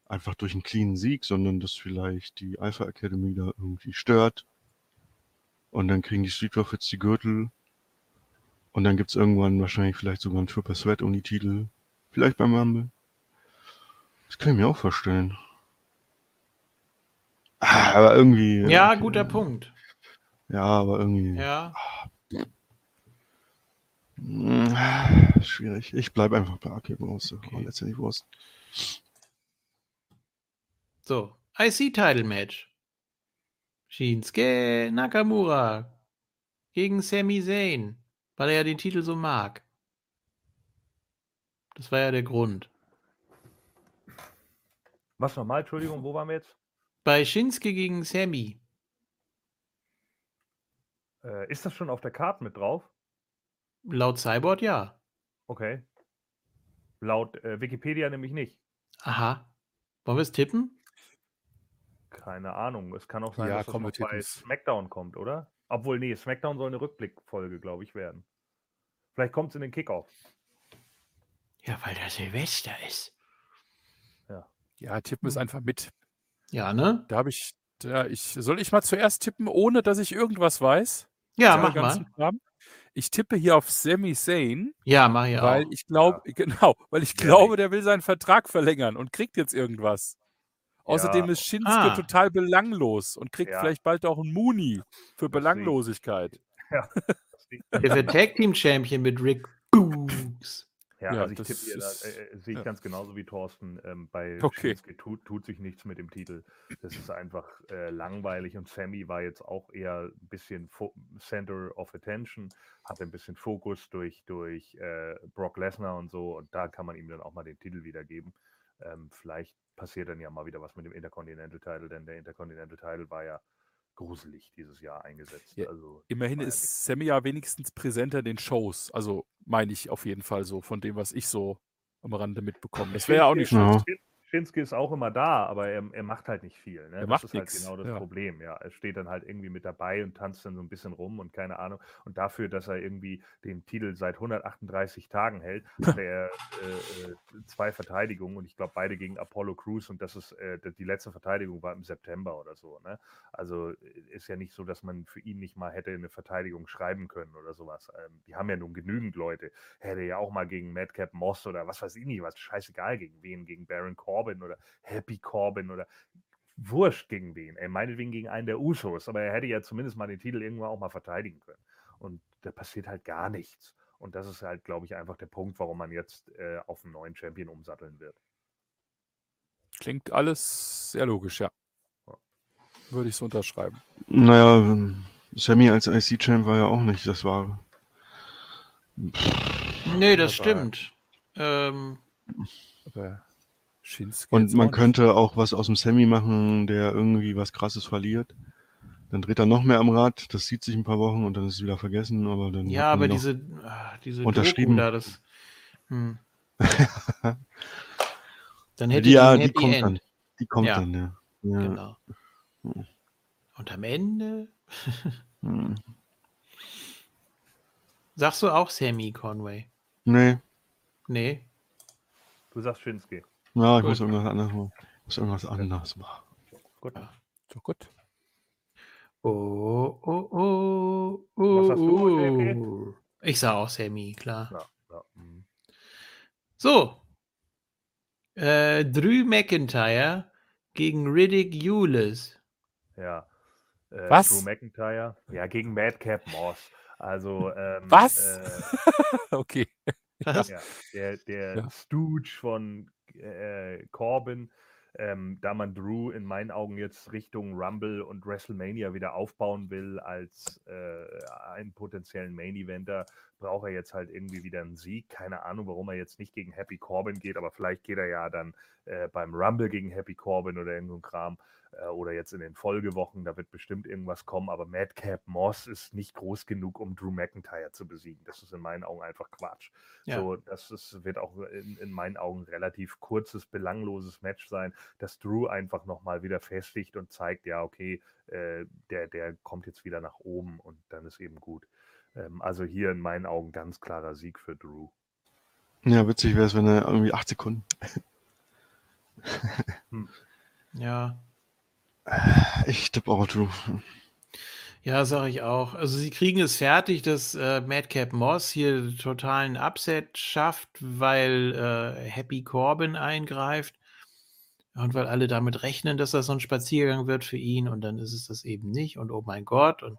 einfach durch einen cleanen Sieg, sondern dass vielleicht die Alpha Academy da irgendwie stört. Und dann kriegen die Street Profits die Gürtel. Und dann gibt es irgendwann wahrscheinlich vielleicht sogar ein Triple Threat um die Titel. Vielleicht beim Rumble. Das kann ich mir auch vorstellen. Ah, aber irgendwie. Ja, okay. guter Punkt. Ja, aber irgendwie. Ja. Mm, Schwierig. Ich bleibe einfach bei Bros. Okay. Letztendlich Wurst. So, IC-Title-Match. Shinsuke Nakamura gegen Sami Zayn, weil er ja den Titel so mag. Das war ja der Grund. Was nochmal? Entschuldigung, wo waren wir jetzt? Bei Shinsuke gegen Sami. Äh, ist das schon auf der Karte mit drauf? Laut Cyborg ja. Okay. Laut äh, Wikipedia nämlich nicht. Aha. Wollen wir es tippen? Keine Ahnung. Es kann auch sein, Ja, dass das komm, noch wir bei. SmackDown kommt, oder? Obwohl, nee, SmackDown soll eine Rückblickfolge, glaube ich, werden. Vielleicht kommt es in den Kickoff. Ja, weil das Silvester ist. Ja, tippen es einfach mit. Ja, ne? Da habe ich, da ich, soll ich mal zuerst tippen, ohne dass ich irgendwas weiß? Ja, mach mal. Kram? Ich tippe hier auf Sami Zayn, Ja, mach ich weil auch. ich glaube, (laughs) genau, weil ich Ja, glaube, der will seinen Vertrag verlängern und kriegt jetzt irgendwas. Außerdem Ja. ist Shinsuke Ah. total belanglos und kriegt Ja. vielleicht bald auch einen Muni für. Belanglosigkeit. Ja, (laughs) Der wird Tag Team Champion mit Rick Boogs. (laughs) ja, Ja, also ich tippe hier, da, ist- äh, äh, sehe ich ja. ganz genauso wie Thorsten. Ähm, bei Okay. Tut, tut sich nichts mit dem Titel. Das ist einfach äh, langweilig und Sammy war jetzt auch eher ein bisschen Fo Center of Attention, hatte ein bisschen Fokus durch, durch äh, Brock Lesnar und so und da kann man ihm dann auch mal den Titel wiedergeben. Ähm, vielleicht passiert dann ja mal wieder was mit dem Intercontinental Title, denn der Intercontinental Title war ja gruselig dieses Jahr eingesetzt. Ja, also Immerhin war ja ist Sammy ja wenigstens präsenter in den Shows. Also meine ich auf jeden Fall so, von dem, was ich so am Rande mitbekomme. Das wäre ja auch nicht Shinsuke- schlecht. Shinsuke ist auch immer da, aber er, er macht halt nicht viel. Ne? Er das macht ist halt nix, genau das ja. Problem. Ja, er steht dann halt irgendwie mit dabei und tanzt dann so ein bisschen rum und keine Ahnung. Und dafür, dass er irgendwie den Titel seit 138 Tagen hält, hat er äh, äh, zwei Verteidigungen und ich glaube beide gegen Apollo Crews und das ist äh, die letzte Verteidigung war im September oder so. Ne? Also äh, ist ja nicht so, dass man für ihn nicht mal hätte eine Verteidigung schreiben können oder sowas. Ähm, die haben ja nun genügend Leute. Hätte ja auch mal gegen Madcap Moss oder was weiß ich nicht, was scheißegal gegen wen, gegen Baron Corbin oder Happy Corbin oder wurscht gegen wen. Er meinetwegen gegen einen der Usos, aber er hätte ja zumindest mal den Titel irgendwann auch mal verteidigen können. Und da passiert halt gar nichts. Und das ist halt, glaube ich, einfach der Punkt, warum man jetzt äh, auf einen neuen Champion umsatteln wird. Klingt alles sehr logisch, ja. Würde ich so unterschreiben. Naja, ähm, Sammy als IC-Champ war ja auch nicht das Wahre. Nee, das stimmt. Ähm, Aber Shinsuke Und man könnte auch was aus dem Sammy machen, der irgendwie was krasses verliert. Dann dreht er noch mehr am Rad, das zieht sich ein paar Wochen und dann ist es wieder vergessen, aber dann. Ja, aber diese, ah, diese unterschrieben. Doku da, das. Hm. (laughs) Dann hätte ja, die kommt End. dann. Die kommt Ja. dann, ja. ja. Genau. Und am Ende Hm. sagst du auch Sammy Conway. Nee, Nee. Du sagst Shinsuke. Ja, ich Gut. muss irgendwas anderes machen. Ich muss irgendwas anderes machen. Gut. So gut. Oh, oh, oh, oh. Was hast du, oh. Ich sah auch Sammy, klar. Ja, ja. mhm. So. Äh, Drew McIntyre gegen Riddick Eulis. Ja. Äh, Was? Drew McIntyre. Ja, gegen Madcap Moss. Also, ähm, Was? Äh, (laughs) Okay. Was? ja, der der Ja. Stooge von äh, Corbin, ähm, da man Drew in meinen Augen jetzt Richtung Rumble und WrestleMania wieder aufbauen will als äh, einen potenziellen Main Eventer, braucht er jetzt halt irgendwie wieder einen Sieg. Keine Ahnung, warum er jetzt nicht gegen Happy Corbin geht, aber vielleicht geht er ja dann äh, beim Rumble gegen Happy Corbin oder irgendein Kram äh, oder jetzt in den Folgewochen, da wird bestimmt irgendwas kommen, aber Madcap Moss ist nicht groß genug, um Drew McIntyre zu besiegen. Das ist in meinen Augen einfach Quatsch. Ja. So, das ist, wird auch in, in meinen Augen ein relativ kurzes, belangloses Match sein, dass Drew einfach nochmal wieder festigt und zeigt, ja, okay, äh, der, der kommt jetzt wieder nach oben und dann ist eben gut. Ähm, also hier in meinen Augen ganz klarer Sieg für Drew. Ja, witzig wäre es, wenn er irgendwie acht Sekunden. Ja. Ich tippe auch Drew. Ja, sage ich auch. Also sie kriegen es fertig, dass äh, Madcap Moss hier totalen Upset schafft, weil äh, Happy Corbin eingreift und weil alle damit rechnen, dass das so ein Spaziergang wird für ihn und dann ist es das eben nicht und oh mein Gott und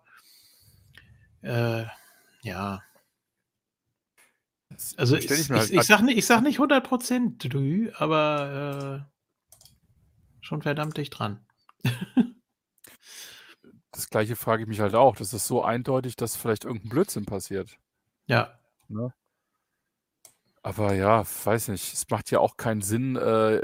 äh, ja. Also ich, ich, halt ich, sag nicht, ich sag nicht 100% Drü, aber äh, schon verdammt dicht dran. (laughs) Das gleiche frage ich mich halt auch. Das ist so eindeutig, dass vielleicht irgendein Blödsinn passiert. Ja, Aber ja, weiß nicht. Es macht ja auch keinen Sinn, äh,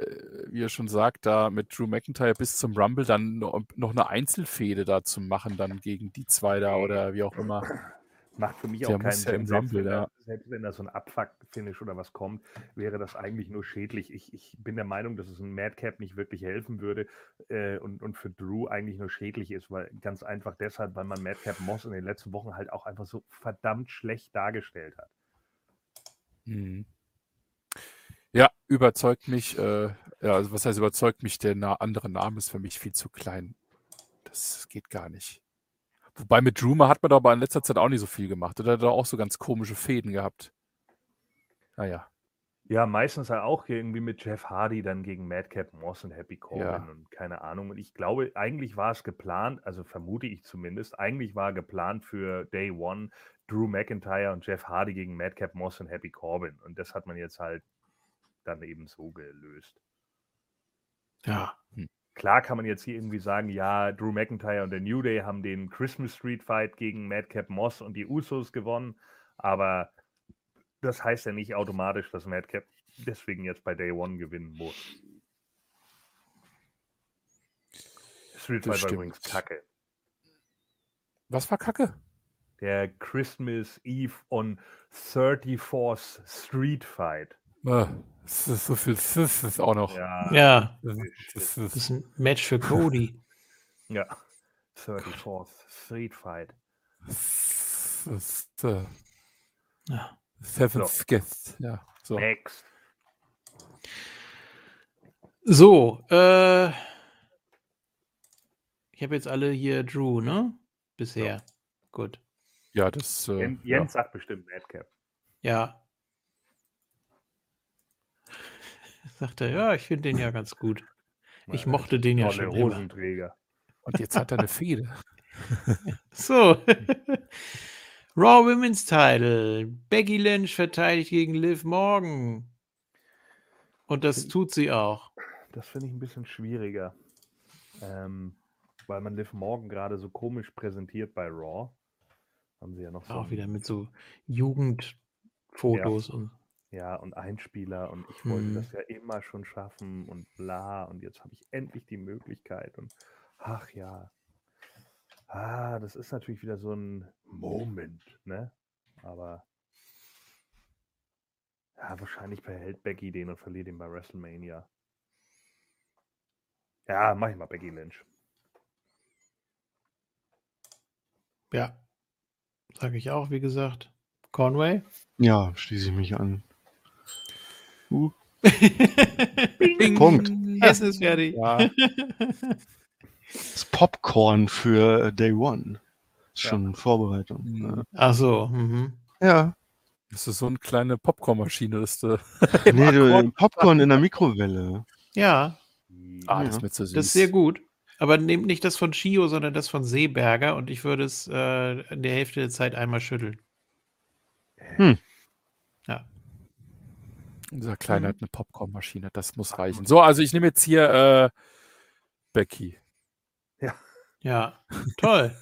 wie er schon sagt, da mit Drew McIntyre bis zum Rumble dann no- noch eine Einzelfehde da zu machen, dann gegen die zwei da oder wie auch immer. Macht für mich Der auch keinen Sinn. selbst, Rumble, wenn da, ja. selbst wenn da so ein Abfuck-Finish oder was kommt, wäre das eigentlich nur schädlich. Ich, ich bin der Meinung, dass es ein Madcap nicht wirklich helfen würde äh, und, und für Drew eigentlich nur schädlich ist, weil ganz einfach deshalb, weil man Madcap Moss in den letzten Wochen halt auch einfach so verdammt schlecht dargestellt hat. Mhm. Ja, überzeugt mich. Äh, ja, also was heißt überzeugt mich? Der na andere Name ist für mich viel zu klein. Das geht gar nicht. Wobei mit Druma hat man doch aber in letzter Zeit auch nicht so viel gemacht. Oder hat er auch so ganz komische Fäden gehabt. Naja. Ja, meistens halt auch irgendwie mit Jeff Hardy dann gegen Madcap Moss und Happy Corbin Ja. und keine Ahnung. Und ich glaube, eigentlich war es geplant, also vermute ich zumindest, eigentlich war geplant für Day One Drew McIntyre und Jeff Hardy gegen Madcap Moss und Happy Corbin. Und das hat man jetzt halt dann eben so gelöst. ja. Klar kann man jetzt hier irgendwie sagen, ja, Drew McIntyre und der New Day haben den Christmas Street Fight gegen Madcap Moss und die Usos gewonnen, aber das heißt ja nicht automatisch, dass Madcap deswegen jetzt bei Day One gewinnen muss. Street Fight war übrigens kacke. Was war Kacke? Der Christmas Eve on 34th Street Fight. Äh, es ist so viel Sis ist auch noch. Ja, Ja, Das das ist, ein Match für Cody. (laughs) ja. 34th Street Fight. das ist äh, Ja. Seventh So. Guest. Ja, so. Next. So, äh, ich habe jetzt alle hier Drew, ne? Bisher. Gut. Ja, das. Äh, Jens, ja. Jens sagt bestimmt Madcap. Ja. (laughs) Sagt er, ja, ich finde den ja ganz gut. Ich mochte den ja schon immer. Hosenträger. Und jetzt hat er eine (laughs) Fehde. So. (laughs) Raw Women's Title. Becky Lynch verteidigt gegen Liv Morgan. Und das tut sie auch. Das finde ich ein bisschen schwieriger. Ähm, weil man Liv Morgan gerade so komisch präsentiert bei Raw. Haben sie ja noch so. Auch wieder mit so Jugendfotos und Ja, und Einspieler und ich wollte Mhm. das ja immer schon schaffen und bla und jetzt habe ich endlich die Möglichkeit und ach ja. Ah, das ist natürlich wieder so ein Moment, ne? Aber ja, wahrscheinlich behält Becky den und verliert ihn bei WrestleMania. Ja, mach ich mal Becky Lynch. Ja. Sage ich auch, wie gesagt. Conway? Ja, schließe ich mich an. Uh, Bing. Punkt. Essen ist fertig. Ja, das Popcorn für Day One. Ist Ja. schon in Vorbereitung. Mhm. Ach so. Mhm. Ja. das ist so eine kleine Popcornmaschine. Das, (laughs) ja. Nee, du, Popcorn in der Mikrowelle. Ja, ah, das Ja. ist mir zu süß. das ist sehr gut. Aber nehmt nicht das von Chio, sondern das von Seeberger und ich würde es äh, in der Hälfte der Zeit einmal schütteln. Dieser Kleine Mhm. hat eine Popcornmaschine. Das muss reichen. So, also ich nehme jetzt hier äh, Becky. Ja, toll.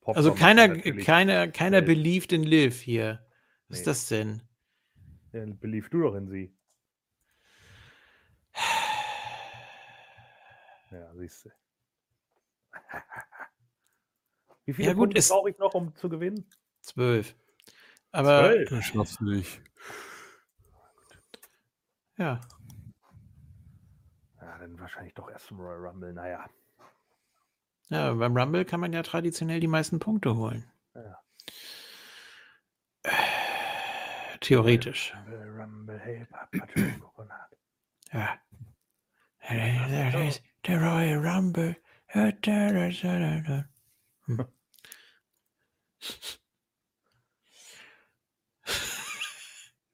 Popcorn Also keiner, keiner, keiner Welt. believed in Liv hier. Was ist Nee. das denn? Ja, belief du doch in sie. (sighs) Ja, siehst du. (laughs) Wie viele Ja, gut, Punkte brauche ich noch, um zu gewinnen? Zwölf. Aber Zwölf? Das schaffst du nicht. Ja, Ja, dann wahrscheinlich doch erst zum Royal Rumble. Naja. ja, beim Rumble kann man ja traditionell die meisten Punkte holen. Ja. Theoretisch. Rumble, Rumble, hey, Papa. (clears throat) Ja. Der ist der Royal Rumble. Hm. (laughs)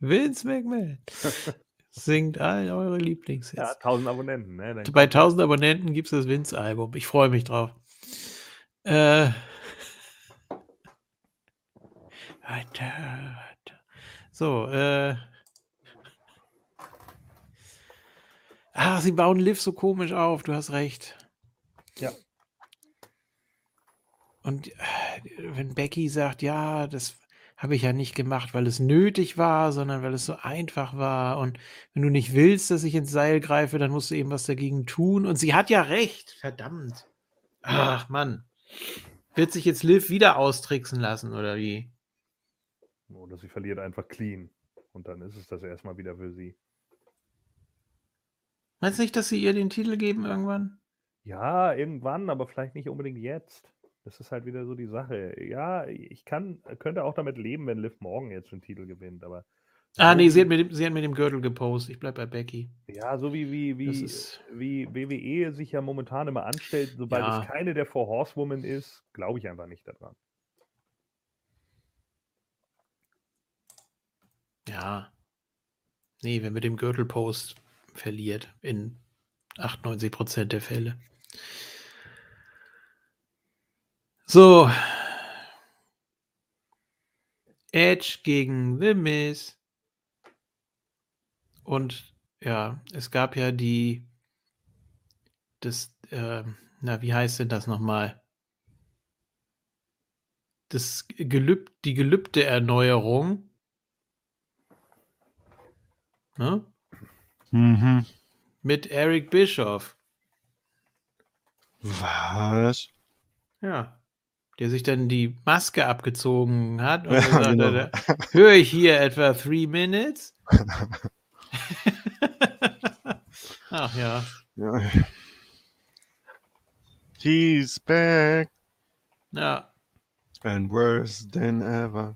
Vince McMahon (laughs) singt all eure Lieblingshits. Ja, 1000 Abonnenten, ne? Bei 1000 Abonnenten gibt es das Vince-Album. Ich freue mich drauf. Äh. So, äh. Ah, sie bauen Liv so komisch auf, du hast recht. Ja. Und äh, wenn Becky sagt, ja, das habe ich ja nicht gemacht, weil es nötig war, sondern weil es so einfach war. Und wenn du nicht willst, dass ich ins Seil greife, dann musst du eben was dagegen tun. Und sie hat ja recht. Verdammt. Ach, Mann. Wird sich jetzt Liv wieder austricksen lassen, oder wie? Oder sie verliert einfach clean. Und dann ist es das erstmal wieder für sie. Meinst du nicht, dass sie ihr den Titel geben irgendwann? Ja, irgendwann, aber vielleicht nicht unbedingt jetzt. Das ist halt wieder so die Sache. Ja, ich kann, könnte auch damit leben, wenn Liv morgen jetzt den Titel gewinnt, aber. Ah, nee, sie hat, mit dem, sie hat mit dem Gürtel gepostet. Ich bleib bei Becky. Ja, so wie, wie, wie, ist- wie WWE sich ja momentan immer anstellt, sobald Ja. es keine der Four Horsewomen ist, glaube ich einfach nicht daran. Ja. Nee, wer mit dem Gürtelpost verliert in 98% der Fälle. So. Edge gegen The Miz. Und ja, es gab ja die, das, äh, na, wie heißt denn das nochmal? Das Gelüb, die gelübde Erneuerung. Ne? Mhm. Mit Eric Bischoff. Was? Ja. Der sich dann die Maske abgezogen hat und (laughs) Ja, gesagt genau. hat, höre ich hier etwa three minutes? (laughs) Ach ja. Ja. He's back Ja. and worse than ever.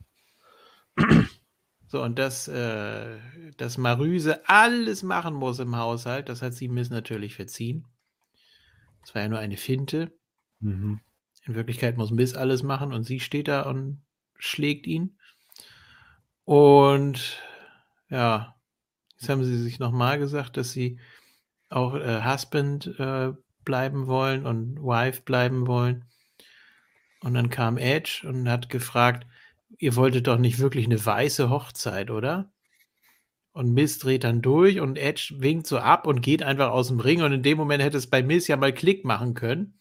So, und dass, äh, dass Marüse alles machen muss im Haushalt, das hat sie Miss natürlich verziehen. Das war ja nur eine Finte. Mhm. In Wirklichkeit muss Miss alles machen und sie steht da und schlägt ihn. Und ja, jetzt haben sie sich nochmal gesagt, dass sie auch äh, Husband äh, bleiben wollen und Wife bleiben wollen. Und dann kam Edge und hat gefragt, ihr wolltet doch nicht wirklich eine weiße Hochzeit, oder? Und Miss dreht dann durch und Edge winkt so ab und geht einfach aus dem Ring. Und in dem Moment hätte es bei Miss ja mal Klick machen können.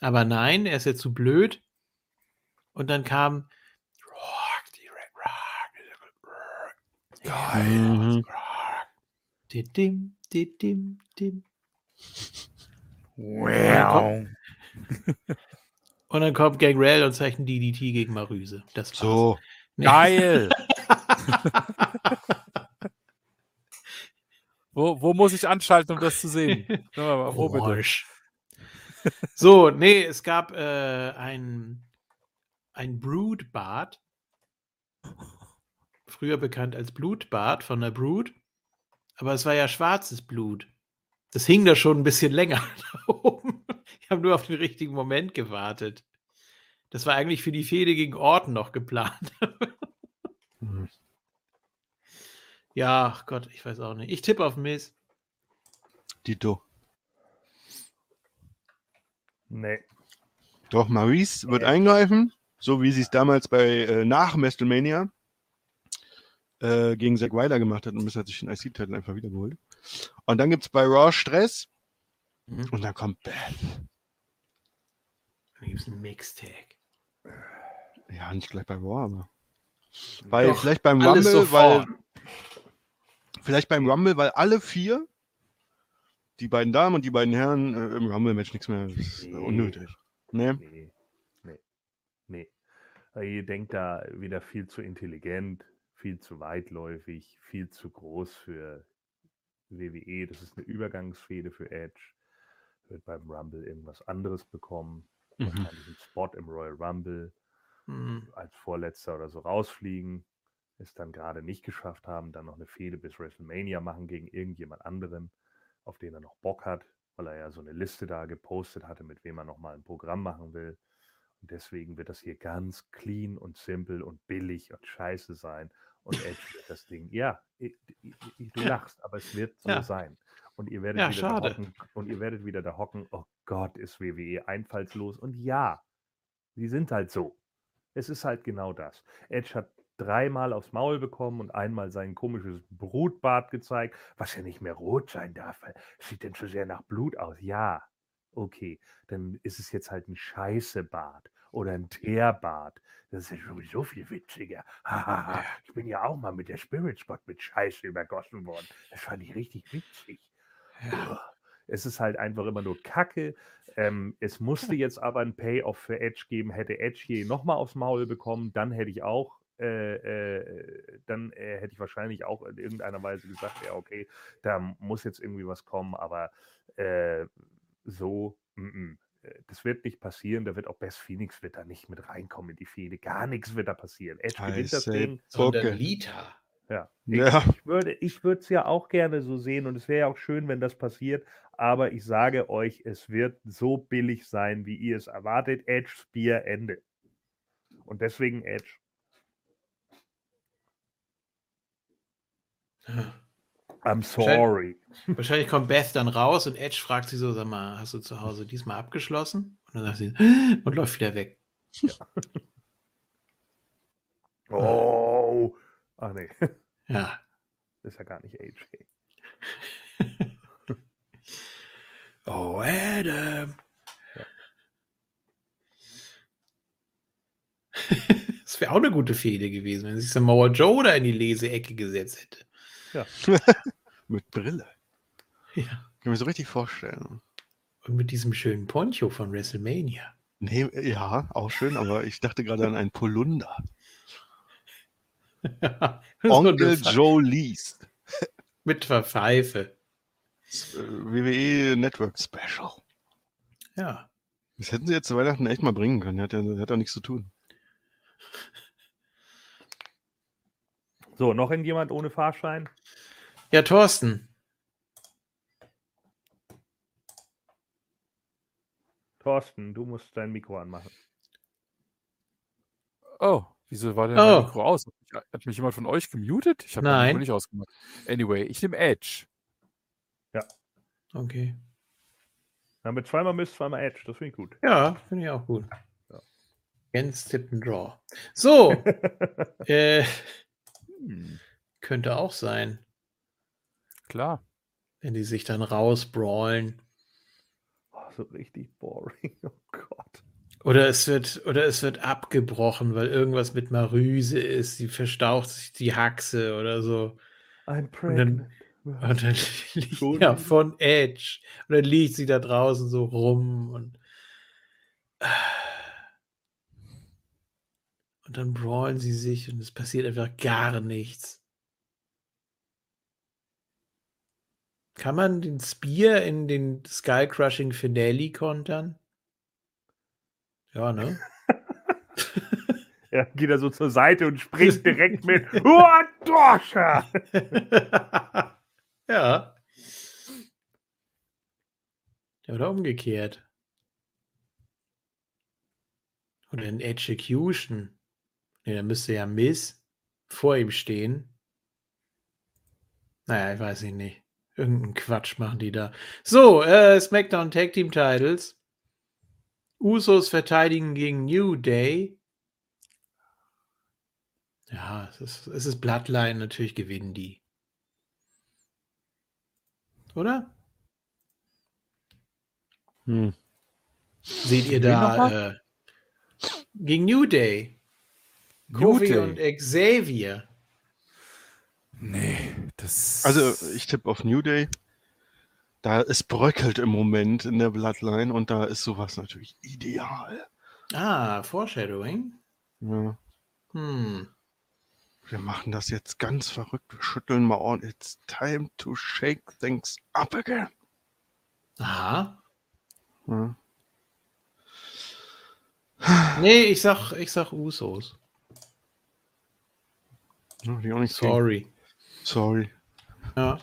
Aber nein, er ist ja zu blöd. Und dann kam Rock, die Rock, Rock, Mhm. Rock. Didim, didim, dim. Wow. Und dann kommt Gangrel und ein DDT gegen Marüse. Das war's. So. Nee. Geil! (laughs) wo, wo muss ich anschalten, um das zu sehen? Wo bitte? So, nee, es gab äh, ein, ein Broodbad. Früher bekannt als Blutbad von der Brood. Aber es war ja schwarzes Blut. Das hing da schon ein bisschen länger (laughs) da oben. Ich habe nur auf den richtigen Moment gewartet. Das war eigentlich für die Fehde gegen Orton noch geplant. Hm. (laughs) ja, Gott, ich weiß auch nicht. Ich tippe auf Miss. Dito. Nee. Doch, Maurice wird Ja. eingreifen, so wie sie es damals bei äh, nach WrestleMania äh, gegen Zack Ryder gemacht hat und Miss hat sich den IC-Titel einfach wiedergeholt. Und dann gibt es bei Raw Stress Mhm. und dann kommt Beth. Dann gibt es einen Mixtag. Ja, nicht gleich bei Raw, aber. Weil Doch, vielleicht beim Rumble, weil vielleicht beim Rumble, weil alle vier, die beiden Damen und die beiden Herren, äh, im Rumble-Match nichts mehr das ist Nee. unnötig. Ne? Nee. Nee. Nee. Weil Ihr denkt da wieder viel zu intelligent, viel zu weitläufig, viel zu groß für WWE. Das ist eine Übergangsfehde für Edge. Wird beim Rumble irgendwas anderes bekommen. Mhm. Wahrscheinlich einen Spot im Royal Rumble. Mhm. als Vorletzter oder so rausfliegen, es dann gerade nicht geschafft haben, dann noch eine Fehde bis WrestleMania machen gegen irgendjemand anderen, auf den er noch Bock hat, weil er ja so eine Liste da gepostet hatte, mit wem er nochmal ein Programm machen will. Und deswegen wird das hier ganz clean und simpel und billig und scheiße sein. Und Edge wird das Ding, ja, i- i- i- du (laughs) lachst, aber es wird so Ja. sein. Und ihr werdet Ja, wieder da schade. hocken und ihr werdet wieder da hocken, oh Gott, ist WWE einfallslos. Und ja, die sind halt so. Es ist halt genau das. Edge hat dreimal aufs Maul bekommen und einmal sein komisches Brutbart gezeigt, was ja nicht mehr rot sein darf. weil es Sieht denn zu sehr nach Blut aus? Ja, okay. Dann ist es jetzt halt ein Scheißebart oder ein Teerbart. Das ist ja sowieso viel witziger. Hahaha, ich bin ja auch mal mit der Spirit Spot mit Scheiße übergossen worden. Das fand ich richtig witzig. Ja. Es ist halt einfach immer nur Kacke. Ähm, es musste jetzt aber ein Payoff für Edge geben. Hätte Edge hier nochmal aufs Maul bekommen, dann hätte ich auch, äh, äh, dann äh, hätte ich wahrscheinlich auch in irgendeiner Weise gesagt, ja, okay, da muss jetzt irgendwie was kommen, aber äh, so, mm, mm. Äh, das wird nicht passieren. Da wird auch Best Phoenix wird da nicht mit reinkommen in die Fehde. Gar nichts wird da passieren. Edge gewinnt das Ding. Sondern. Lita. Ja. Ich, Ja. ich würde ich würde es ja auch gerne so sehen und es wäre ja auch schön, wenn das passiert, aber ich sage euch, es wird so billig sein, wie ihr es erwartet. Edge, Spear, Ende. Und deswegen Edge. I'm sorry. Wahrscheinlich kommt Beth dann raus und Edge fragt sie so, sag mal, hast du zu Hause diesmal abgeschlossen? Und dann sagt sie, und läuft wieder weg. Oh. Ach nee, (laughs) Ja. das ist ja gar nicht AJ. (laughs) Oh, Adam. (laughs) Das wäre auch eine gute Fehde gewesen, wenn sich Samoa Joe da in die Leseecke gesetzt hätte. (laughs) Mit Brille. Ja. Kann mir so richtig vorstellen. Und mit diesem schönen Poncho von WrestleMania. Nee, ja, auch schön, aber ich dachte gerade an einen Polunder. (laughs) Onkel Joe Least. Mit Verpfeife. Äh, WWE Network Special. Ja. Das hätten sie jetzt zu Weihnachten echt mal bringen können. Hat ja hat auch nichts zu tun. So, noch irgendjemand ohne Fahrschein? Ja, Thorsten. Thorsten, du musst dein Mikro anmachen. Oh, wieso war denn Oh. mein Mikro aus? Hat mich jemand von euch gemutet? Ich habe mein. Mikro nicht ausgemacht. Anyway, ich nehme Edge. Okay. Ja, mit zweimal Mist, zweimal Edge. Das finde ich gut. Ja, finde ich auch gut. Ja. Jens tippt einen Draw. So, (laughs) äh, Hm, könnte auch sein, klar. wenn die sich dann rausbrawlen. oh, so richtig boring. (laughs) Oh Gott. Oder es wird, oder es wird abgebrochen, weil irgendwas mit Marüse ist. Sie verstaucht sich die Haxe oder so. I'm dann- pregnant. Und dann (laughs) liegt Schon ja wieder? von Edge. Und dann liegt sie da draußen so rum und Und dann brawlen sie sich und es passiert einfach gar nichts. Kann man den Spear in den Sky Crushing Finale kontern? Ja, ne? (laughs) Ja, geht er so zur Seite und springt direkt mit. (laughs) Dorscher! (laughs) ja. Ja, oder umgekehrt. Oder in Execution. Nee, da müsste ja Miss vor ihm stehen. Naja, ich weiß nicht. Irgendeinen Quatsch machen die da. So, äh, SmackDown Tag Team Titles. Usos verteidigen gegen New Day. Ja, es ist, es ist Bloodline, natürlich gewinnen die. Oder? Hm. Seht ihr da äh, gegen New Day? Kofi und Xavier. Nee, das. Also ich tippe auf New Day. Da es bröckelt im Moment in der Bloodline und da ist sowas natürlich ideal. Ah, Foreshadowing. Ja. Hm. Wir machen das jetzt ganz verrückt. Wir schütteln mal on. It's time to shake things up again. Aha. Ja. Nee, ich sag, ich sag Usos. Ja, die auch nicht so. Sorry. Sorry. Ja.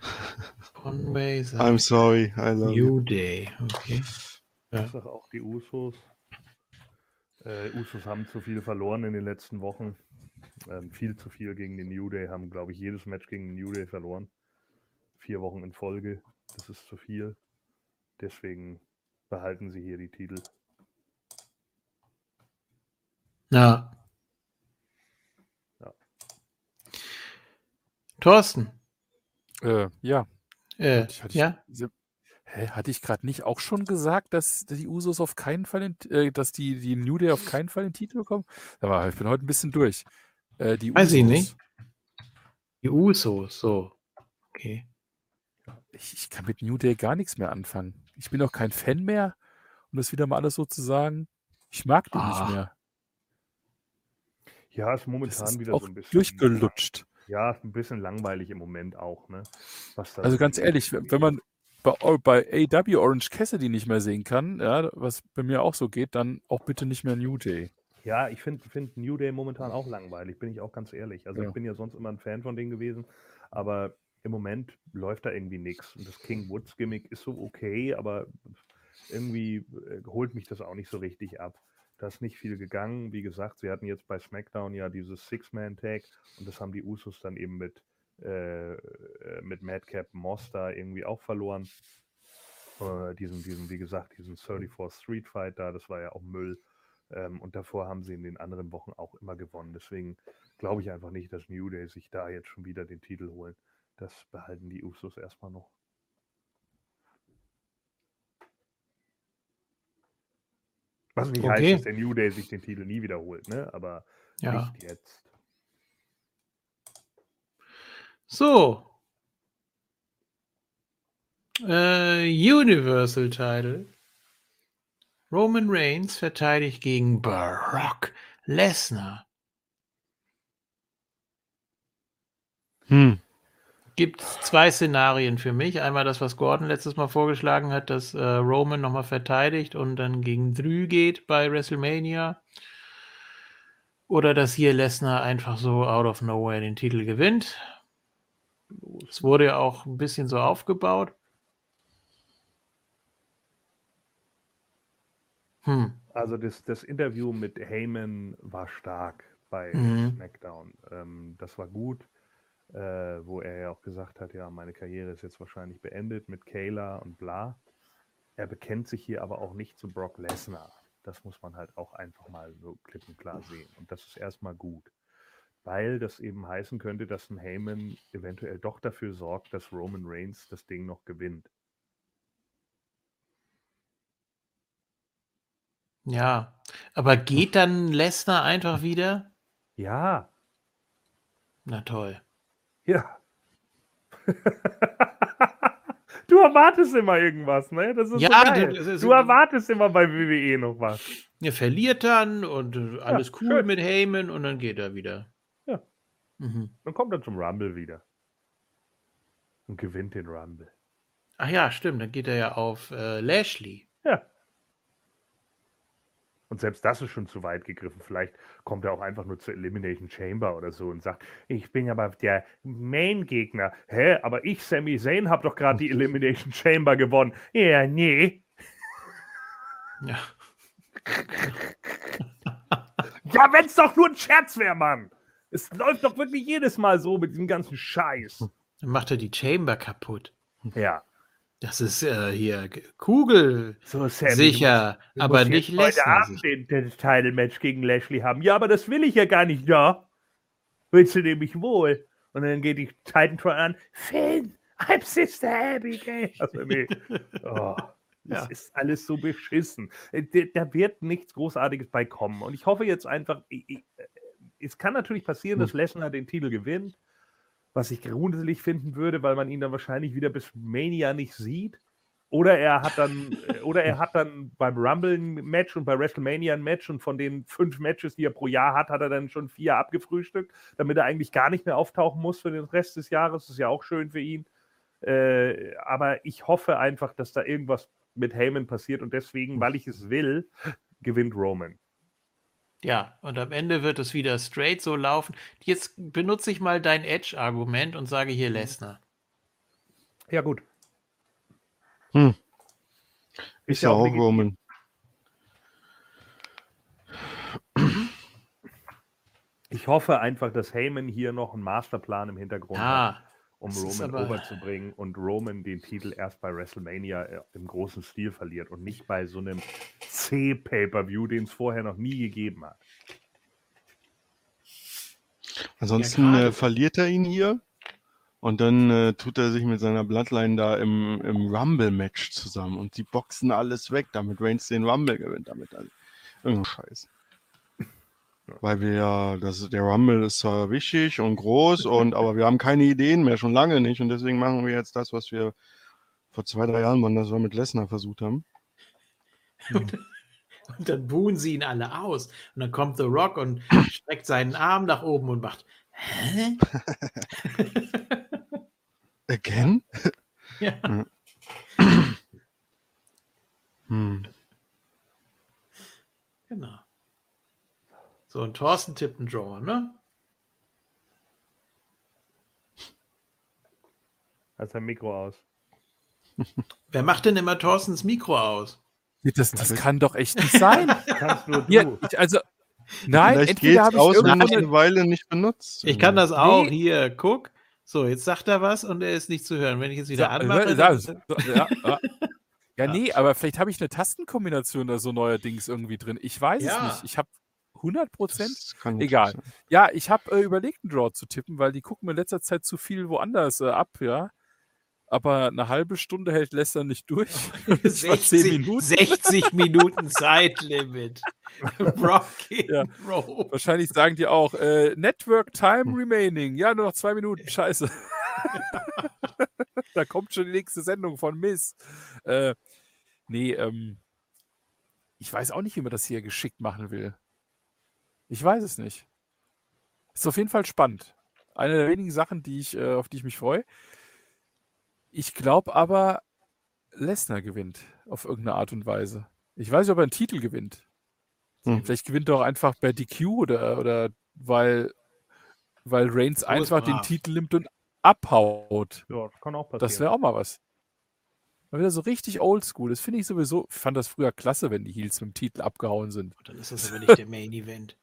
(laughs) Conway sagt I'm sorry. I love you. New Day. Okay. Ich sage auch die Usos. Äh, Usos haben zu viel verloren in den letzten Wochen. Ähm, viel zu viel gegen den New Day, haben, glaube ich, jedes Match gegen den New Day verloren. Vier Wochen in Folge. Das ist zu viel. Deswegen behalten sie hier die Titel. Ja. Ja. Thorsten. Äh, ja. Äh, Hatte ich- hatte ich- ja? diese- Hä, hatte ich gerade nicht auch schon gesagt, dass die Usos auf keinen Fall, den, äh, dass die, die New Day auf keinen Fall den Titel bekommen? Aber ich bin heute ein bisschen durch. Äh, die Weiß ich Usos- nicht. Die Usos, so. Okay. Ich, ich kann mit New Day gar nichts mehr anfangen. Ich bin auch kein Fan mehr, um das wieder mal alles so zu sagen. Ich mag die Ah. nicht mehr. Ja, ist Das momentan ist wieder auch so ein bisschen. durchgelutscht. Ja, ist ein bisschen langweilig im Moment auch, ne? Also so ganz ehrlich, wenn wenn man bei, bei AW Orange Cassidy nicht mehr sehen kann, ja, was bei mir auch so geht, dann auch bitte nicht mehr New Day. Ja, ich finde find New Day momentan auch langweilig, bin ich auch ganz ehrlich. Also Ja. ich bin ja sonst immer ein Fan von denen gewesen, aber im Moment läuft da irgendwie nichts. Und das King Woods Gimmick ist so okay, aber irgendwie äh, holt mich das auch nicht so richtig ab. Da ist nicht viel gegangen. Wie gesagt, sie hatten jetzt bei SmackDown ja dieses Six-Man-Tag und das haben die Usos dann eben mit, äh, äh, mit Madcap Moss irgendwie auch verloren. Äh, diesen, diesen, wie gesagt, diesen 34 Street Fight da, das war ja auch Müll. Ähm, und davor haben sie in den anderen Wochen auch immer gewonnen. Deswegen glaube ich einfach nicht, dass New Day sich da jetzt schon wieder den Titel holen. Das behalten die Usos erstmal noch. Was nicht Okay. heißt, dass der New Day sich den Titel nie wiederholt, ne? Aber Ja. nicht jetzt. So. Äh, Universal Title. Roman Reigns verteidigt gegen Brock Lesnar. Hm. Gibt zwei Szenarien für mich. Einmal das, was Gordon letztes Mal vorgeschlagen hat, dass äh, Roman nochmal verteidigt und dann gegen Drü geht bei WrestleMania. Oder dass hier Lesnar einfach so out of nowhere den Titel gewinnt. Es wurde ja auch ein bisschen so aufgebaut. Hm. Also das, das Interview mit Heyman war stark bei Mhm. SmackDown. Ähm, das war gut, äh, wo er ja auch gesagt hat, ja, meine Karriere ist jetzt wahrscheinlich beendet mit Kayla und bla. Er bekennt sich hier aber auch nicht zu Brock Lesnar. Das muss man halt auch einfach mal so klipp und klar sehen. Und das ist erstmal gut. Weil das eben heißen könnte, dass ein Heyman eventuell doch dafür sorgt, dass Roman Reigns das Ding noch gewinnt. Ja. Aber geht dann Lesnar einfach wieder? Ja, Na toll. Ja. (laughs) du erwartest immer irgendwas, ne? Das ist Ja, so geil. du- das ist- du erwartest immer bei WWE noch was. Er verliert dann und äh, alles cool schön. mit Heyman und dann geht er wieder. Ja. Mhm. Dann kommt er zum Rumble wieder. Und gewinnt den Rumble. Ach ja, stimmt. Dann geht er ja auf äh, Lashley. Ja. Und selbst das ist schon zu weit gegriffen. Vielleicht kommt er auch einfach nur zur Elimination Chamber oder so und sagt, ich bin aber der Main-Gegner. Hä? Aber ich, Sami Zayn, habe doch gerade die Elimination Chamber gewonnen. Ja, nee. Ja. (laughs) Ja, wenn's doch nur ein Scherz wäre, Mann. Es läuft doch wirklich jedes Mal so mit diesem ganzen Scheiß. Dann macht er die Chamber kaputt. Ja. Das ist äh, hier Kugel So, Sammy, sicher, du aber musst nicht jetzt heute Lesnar. Abend den, den Title-Match gegen Lashley haben. Ja, aber das will ich ja gar nicht, ja. Willst du nämlich wohl? Und dann geht die Titan an. Finn, I'm Sister Abigail. Also, nee. oh, (laughs) das Ja. ist alles so beschissen. Äh, Da wird nichts Großartiges bei kommen. Und ich hoffe jetzt einfach, ich, ich, äh, es kann natürlich passieren, dass Lesnar den Titel gewinnt, was ich gruselig finden würde, weil man ihn dann wahrscheinlich wieder bis Mania nicht sieht. Oder er hat dann, äh, oder er (laughs) hat dann beim Rumble ein Match und bei WrestleMania ein Match und von den fünf Matches, die er pro Jahr hat, hat er dann schon vier abgefrühstückt, damit er eigentlich gar nicht mehr auftauchen muss für den Rest des Jahres. Das ist ja auch schön für ihn. Äh, aber ich hoffe einfach, dass da irgendwas mit Heyman passiert und deswegen, weil ich es will, gewinnt Roman. Ja, und am Ende wird es wieder straight so laufen. Jetzt benutze ich mal dein Edge-Argument und sage hier Lesnar. Ja, gut. Hm. Ist ja auch. Roman. Ich hoffe einfach, dass Heyman hier noch einen Masterplan im Hintergrund hat, Ja, um das Roman aber- overzubringen und Roman den Titel erst bei WrestleMania äh, im großen Stil verliert und nicht bei so einem C-Pay-Per-View, den es vorher noch nie gegeben hat. Ansonsten gerade- äh, verliert er ihn hier und dann äh, tut er sich mit seiner Bloodline da im, im Rumble-Match zusammen und die boxen alles weg, damit Reigns den Rumble gewinnt. Damit also. Irgendein Scheiß. Weil wir ja, das, der Rumble ist zwar wichtig und groß, und, aber wir haben keine Ideen mehr, schon lange nicht. Und deswegen machen wir jetzt das, was wir vor zwei, drei Jahren, wann das wir mit Lesnar versucht haben. (laughs) Und dann buhen sie ihn alle aus. Und dann kommt The Rock und streckt seinen Arm nach oben und macht. Hä? (laughs) Again? (laughs) Ja. (clears throat) Hm. Genau. So, und Thorsten tippt einen Draw, ne? Hat sein Mikro aus. (laughs) Wer macht denn immer Thorstens Mikro aus? Das, das kann doch echt nicht sein. (laughs) Kannst nur du. Ja, ich, also, nein, Vielleicht entweder habe ich aus, irgendeine, eine Weile nicht benutzt. Ich kann das auch. Nee. Hier, guck. So, jetzt sagt er was und er ist nicht zu hören. Wenn ich jetzt wieder Ja, anmache. ja, dann- so- ja, ja. (laughs) ja, nee, aber vielleicht habe ich eine Tastenkombination da so neuerdings irgendwie drin. Ich weiß Ja. es nicht. Ich habe 100 Prozent. Egal. sein. Ja, ich habe äh, überlegt, einen Draw zu tippen, weil die gucken mir in letzter Zeit zu viel woanders äh, ab, ja. Aber eine halbe Stunde hält Lester nicht durch. (laughs) (laughs) Das war 10 Minuten. 60 Minuten Zeitlimit. (laughs) Rocky Ja. Roll. Wahrscheinlich sagen die auch, äh, Network Time remaining. Ja, nur noch zwei Minuten. Scheiße. da kommt schon die nächste Sendung von Miss. Äh, nee, ähm, ich weiß auch nicht, wie man das hier geschickt machen will. Ich weiß es nicht. Ist auf jeden Fall spannend. Eine der wenigen Sachen, die ich, äh, auf die ich mich freue. Ich glaube aber, Lesnar gewinnt auf irgendeine Art und Weise. Ich weiß nicht, ob er einen Titel gewinnt. Hm. Vielleicht gewinnt er auch einfach bei DQ oder, oder weil, weil Reigns ist einfach den. Titel nimmt und abhaut. Ja, das kann auch passieren. Das wäre auch mal was. Mal wieder so richtig oldschool. Das finde ich sowieso, ich fand das früher klasse, wenn die Heels mit dem Titel abgehauen sind. Dann ist das aber nicht der Main Event.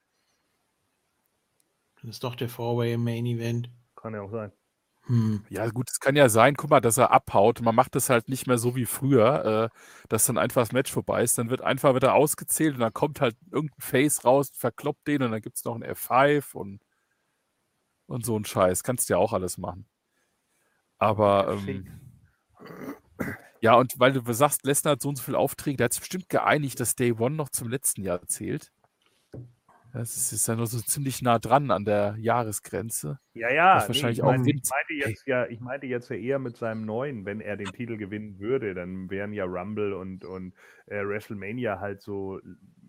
Dann ist doch der Four-Way im Main Event. Kann ja auch sein. Hm. Ja, gut, es kann ja sein, guck mal, dass er abhaut. Man macht das halt nicht mehr so wie früher, äh, dass dann einfach das Match vorbei ist. Dann wird einfach wieder ausgezählt und dann kommt halt irgendein Face raus, verkloppt den und dann gibt es noch ein F5 und, und so ein Scheiß. Kannst du ja auch alles machen. Aber ähm, ja, und weil du sagst, Lesnar hat so und so viele Aufträge, der hat sich bestimmt geeinigt, dass Day One noch zum letzten Jahr zählt. Das ist, ist ja nur so ziemlich nah dran an der Jahresgrenze. Ja, ja. Wahrscheinlich ich, auch meine, ich, meinte jetzt ja, ich meinte jetzt ja eher mit seinem neuen, wenn er den Titel gewinnen würde, dann wären ja Rumble und, und äh, WrestleMania halt so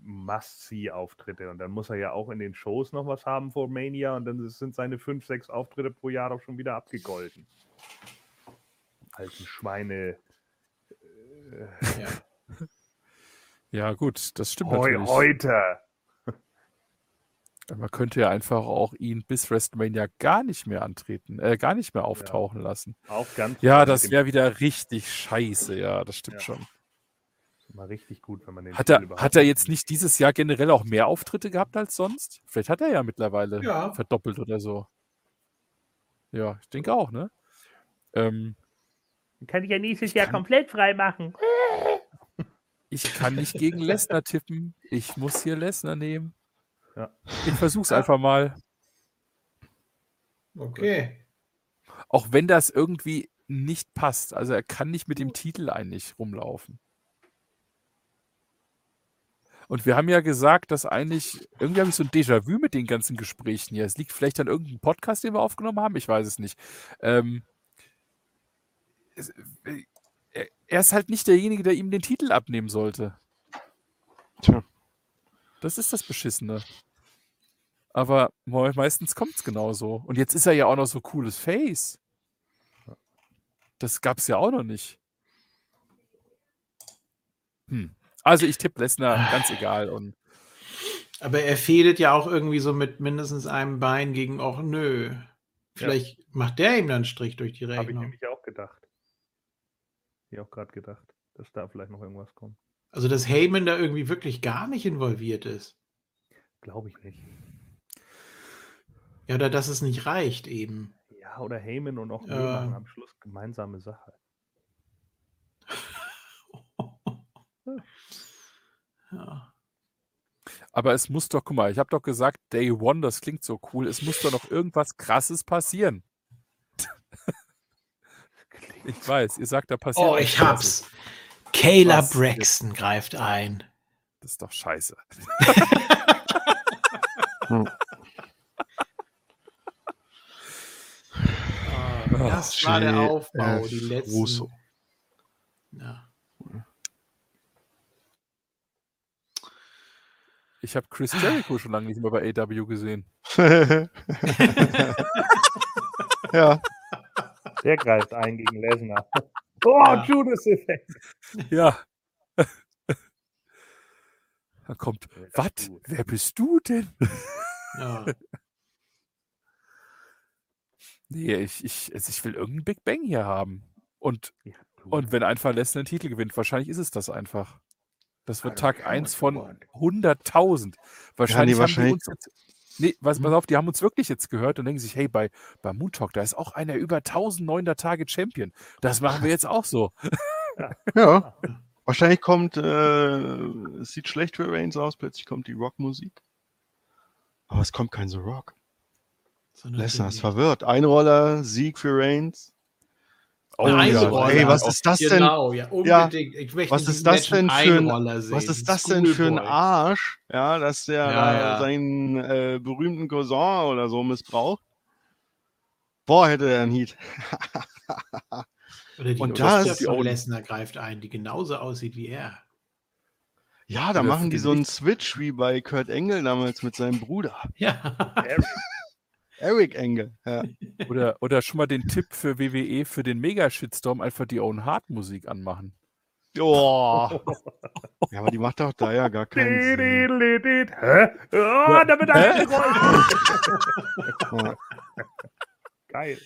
Must-See-Auftritte. Und dann muss er ja auch in den Shows noch was haben vor Mania und dann sind seine fünf, sechs Auftritte pro Jahr doch schon wieder abgegolten. Alten Schweine. Äh, Ja. (laughs) Ja, gut, das stimmt heu, natürlich. heute. Man könnte ja einfach auch ihn bis WrestleMania gar nicht mehr antreten, äh, gar nicht mehr auftauchen lassen. Auch ganz Ja, das wäre wieder richtig scheiße, ja, das stimmt Ja. schon. mal richtig gut, wenn man den Hat er, hat er jetzt nicht dieses Jahr generell auch mehr Auftritte gehabt als sonst? Vielleicht hat er ja mittlerweile Ja. verdoppelt oder so. Ja, ich denke auch, ne? Ähm, Kann ich ja nächstes Jahr komplett frei machen. ich kann nicht gegen Lesnar tippen. Ich muss hier Lesnar nehmen. Ja. Ich versuch's einfach mal. Okay. Auch wenn das irgendwie nicht passt. Also er kann nicht mit dem Titel eigentlich rumlaufen. Und wir haben ja gesagt, dass eigentlich, irgendwie habe ich so ein Déjà-vu mit den ganzen Gesprächen hier. Es liegt vielleicht an irgendeinem Podcast, den wir aufgenommen haben, ich weiß es nicht. Ähm, es, äh, er- er ist halt nicht derjenige, der ihm den Titel abnehmen sollte. Tja. Das ist das Beschissene. Aber me- meistens kommt es genauso. Und jetzt ist er ja auch noch so cooles Face. Das gab es ja auch noch nicht. Hm. Also ich tippe Lesnar, ganz egal. Und Aber er fehlt ja auch irgendwie so mit mindestens einem Bein gegen auch nö. Vielleicht macht der ihm dann einen Strich durch die Habe ich Rechnung. nämlich auch gedacht. Ich auch gerade gedacht, dass da vielleicht noch irgendwas kommt. Also, dass Heyman da irgendwie wirklich gar nicht involviert ist. Glaube ich nicht. Ja, oder dass es nicht reicht eben. Ja, oder Heyman und auch wir machen am Schluss gemeinsame Sache. (laughs) Ja. aber es muss doch, guck mal, ich habe doch gesagt, Day One, das klingt so cool. Es muss doch noch irgendwas Krasses passieren. Ich weiß, ihr sagt, da passiert. Oh, ich Krasses. hab's. Kayla Was Braxton greift ein. Das ist doch scheiße. Ah, das war der Aufbau, F. die letzten. Russo. Ja. Ich habe Chris Jericho schon lange nicht mehr bei AW gesehen. (laughs) ja, Der greift ein gegen Lesnar. (laughs) Oh, Ja. Judas-Effekt. Ja. (laughs) Da kommt, was? Wer bist du denn? Ja. Nee, ich, ich, also ich will irgendeinen Big Bang hier haben. Und, Ja, du. und wenn einfach Lesnar einen Titel gewinnt, wahrscheinlich ist es das einfach. Das wird Tag care 1 what you von want. 100.000. Wahrscheinlich haben wahrscheinlich- die uns jetzt. Nee, was, pass auf, die haben uns wirklich jetzt gehört und denken sich, hey, bei, bei Moon Talk, da ist auch einer über 1900 Tage Champion. Das machen wir jetzt auch so. (laughs) ja. Wahrscheinlich kommt, äh, es sieht schlecht für Reigns aus, plötzlich kommt die Rockmusik. Aber es kommt kein The Rock. So Lesnar ist verwirrt. Einroller, Sieg für Reigns. Oh, Ein ja. Ey, was ist das denn? Genau, ja, unbedingt. Ich möchte Was ist das denn für ein-. Was ist das denn für ein. Arsch, ja, dass der Ja, da ja. seinen äh, berühmten Cousin oder so missbraucht? Boah, hätte er einen Heat. Oder die Und das- von Lesnar greift ein, die genauso aussieht wie er. Ja, da Oder machen die so einen. Switch wie bei Kurt Engel damals mit seinem Bruder. Ja. Eric. Engel. Ja. Oder, oder schon mal den Tipp für WWE für den Mega-Shitstorm einfach die Own Heart Musik anmachen. Oh. ja, aber die macht doch da ja gar keinen Sinn. Hä? Oh, damit Hä? Ja. (laughs) Geil.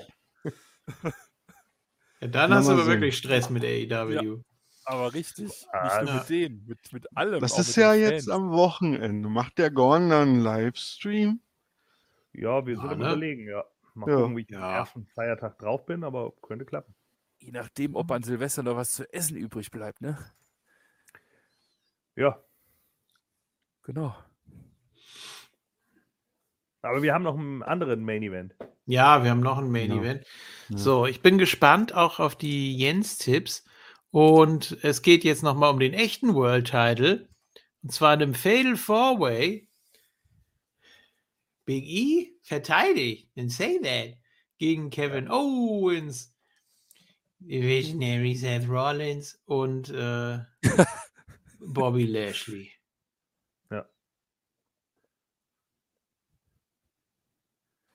ja dann hast du mal aber sehen. wirklich Stress mit AEW. Aber richtig. Ah, Nicht nur ja. mit denen, mit, mit allem. Das auch ist mit ja jetzt am Wochenende. Macht der Gorn dann einen Livestream? Ja, wir sind Ja, am ne? überlegen, ja. Mal Ja. gucken, wie ich Ja. am ersten Feiertag drauf bin, aber könnte klappen. Je nachdem, ob an Silvester noch was zu essen übrig bleibt, ne? Ja, Genau. aber wir haben noch einen anderen Main Event. Ja, wir haben noch ein Main Ja. Event. Ja. So, ich bin gespannt auch auf die Jens-Tipps. Und es geht jetzt nochmal um den echten World Title. Und zwar in dem Fatal Four Way. Big E verteidigt and say that gegen Kevin Owens, Visionary Seth Rollins und äh, (laughs) Bobby Lashley. Ja.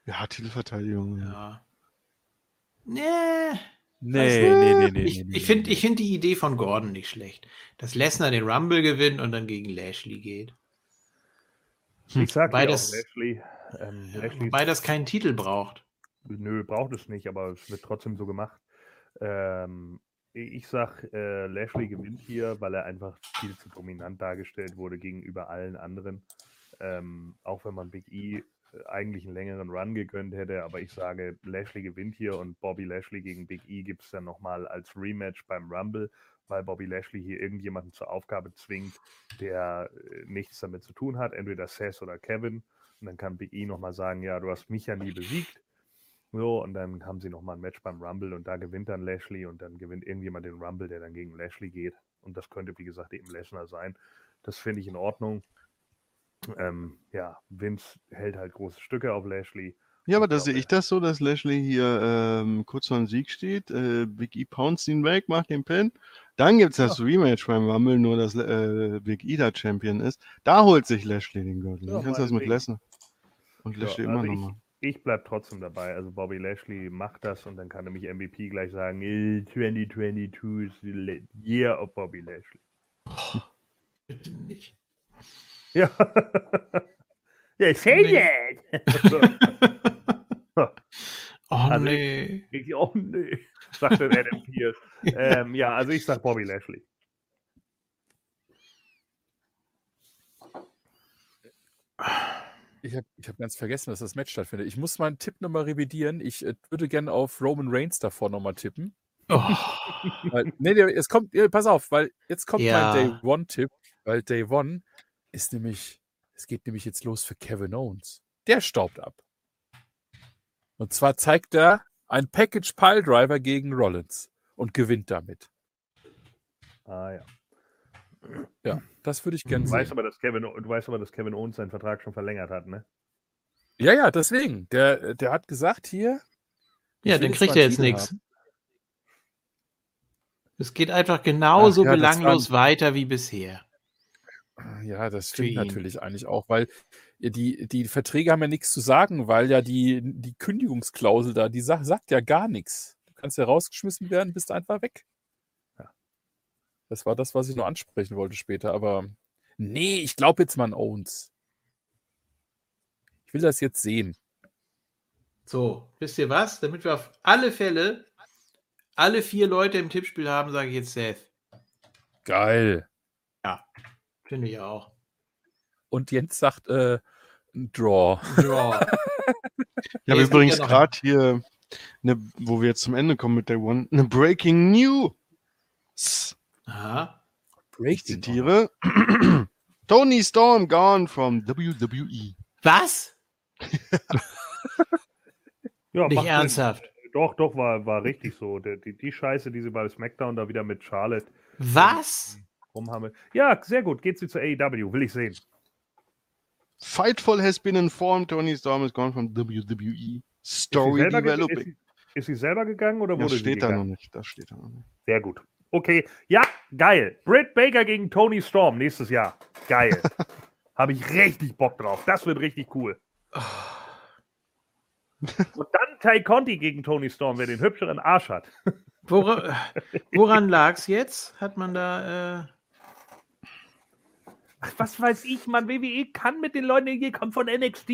Ja, Titelverteidigung. Ja. Nee. Nee, nee, nee, nee. Ich, nee, ich finde nee. find die Idee von Gordon nicht schlecht. Dass Lesnar den Rumble gewinnt und dann gegen Lashley geht. Hm. Ich sag Beides, Lashley ähm, wobei das keinen Titel braucht. Nö, braucht es nicht, aber es wird trotzdem so gemacht. Ähm, ich sag, äh, Lashley gewinnt hier, weil er einfach viel zu dominant dargestellt wurde gegenüber allen anderen. Ähm, auch wenn man Big E äh, eigentlich einen längeren Run gegönnt hätte, aber ich sage, Lashley gewinnt hier und Bobby Lashley gegen Big E gibt es dann nochmal als Rematch beim Rumble, weil Bobby Lashley hier irgendjemanden zur Aufgabe zwingt, der äh, nichts damit zu tun hat, entweder Seth oder Kevin. Und dann kann Big E nochmal sagen, ja, du hast mich ja nie besiegt. So, und dann haben sie nochmal ein Match beim Rumble und da gewinnt dann Lashley und dann gewinnt irgendjemand den Rumble, der dann gegen Lashley geht. Und das könnte, wie gesagt, eben Lesnar sein. Das finde ich in Ordnung. Ähm, ja, Vince hält halt große Stücke auf Lashley. Ja, aber da sehe ich das so, dass Lashley hier ähm, kurz vor dem Sieg steht. Äh, Big E pounced ihn weg, macht den Pin. Dann gibt es das Rematch beim Rumble, nur dass äh, Big E da Champion ist. Da holt sich Lashley den Gürtel. Ja, kannst du das mit. Lesnar? Und Ja, Lashley also immer ich- noch mal. Ich bleibe trotzdem dabei. Also Bobby Lashley macht das und dann kann nämlich MVP gleich sagen, "Eh, 2022 is the year of Bobby Lashley. Bitte nicht. (laughs) Ja. (laughs) ja, say Nee. that. (laughs) Oh Also- nee. Ich, oh nee, sagt dann Adam Pierce. ähm, ja, also ich sag Bobby Lashley. Ich habe ich hab ganz vergessen, dass das Match stattfindet. Ich muss meinen Tipp nochmal revidieren. Ich äh, würde gerne auf Roman Reigns davor nochmal tippen. Oh. (laughs) Weil, nee, nee, es kommt, ja, pass auf, weil jetzt kommt Ja. mein Day One-Tipp, weil Day One ist nämlich, es geht nämlich jetzt los für Kevin Owens. Der staubt ab. Und zwar zeigt er ein Package Pile Driver gegen Rollins und gewinnt damit. Ah ja. Ja, das würde ich gerne Du weißt, sehen. aber, dass Kevin, du weißt aber, dass Kevin Owens seinen Vertrag schon verlängert hat, ne? Ja, ja, deswegen. Der, der hat gesagt hier. Ja, dann kriegt er jetzt nichts. Es geht einfach genauso Ach ja, belanglos waren- weiter wie bisher. Ja, das stimmt natürlich eigentlich auch, weil die, die Verträge haben ja nichts zu sagen, weil ja die, die Kündigungsklausel da, die sagt, sagt ja gar nichts. Du kannst ja rausgeschmissen werden, bist einfach weg. Ja. Das war das, was ich nur ansprechen wollte später, aber nee, ich glaube jetzt mal an Owens. Ich will das jetzt sehen. So, wisst ihr was? Damit wir auf alle Fälle alle vier Leute im Tippspiel haben, sage ich jetzt Seth. Geil. Finde ich auch. Und Jens sagt, äh, ein Draw. Ja. Ich habe übrigens gerade hier, ne, wo wir jetzt zum Ende kommen mit der One, eine Breaking News. Aha. Ich zitiere. (clears throat) Tony Storm gone from. WWE. Was? Ja, Nicht ernsthaft. Doch, doch, war, war richtig so. Die, die, die Scheiße, die sie bei SmackDown da wieder mit Charlotte Was? rumhammelt. Ja, sehr gut. Geht sie zu AEW, will ich sehen. Fightful has been informed Tony Storm is gone from WWE. Ist sie, Story ist, developing. sie, ist sie selber gegangen oder Das wurde sie steht da noch nicht. Das steht da noch nicht. Sehr gut. Okay, ja, geil. Britt Baker gegen Tony Storm nächstes Jahr. Geil. (laughs) Habe ich richtig Bock drauf. Das wird richtig cool. (laughs) Und dann Ty Conti gegen Tony Storm, wer den hübscheren Arsch hat. Wora, woran (laughs) lag es jetzt? Hat man da. Äh, Ach, was weiß ich, man, WWE kann mit den Leuten, die hier kommen von NXT.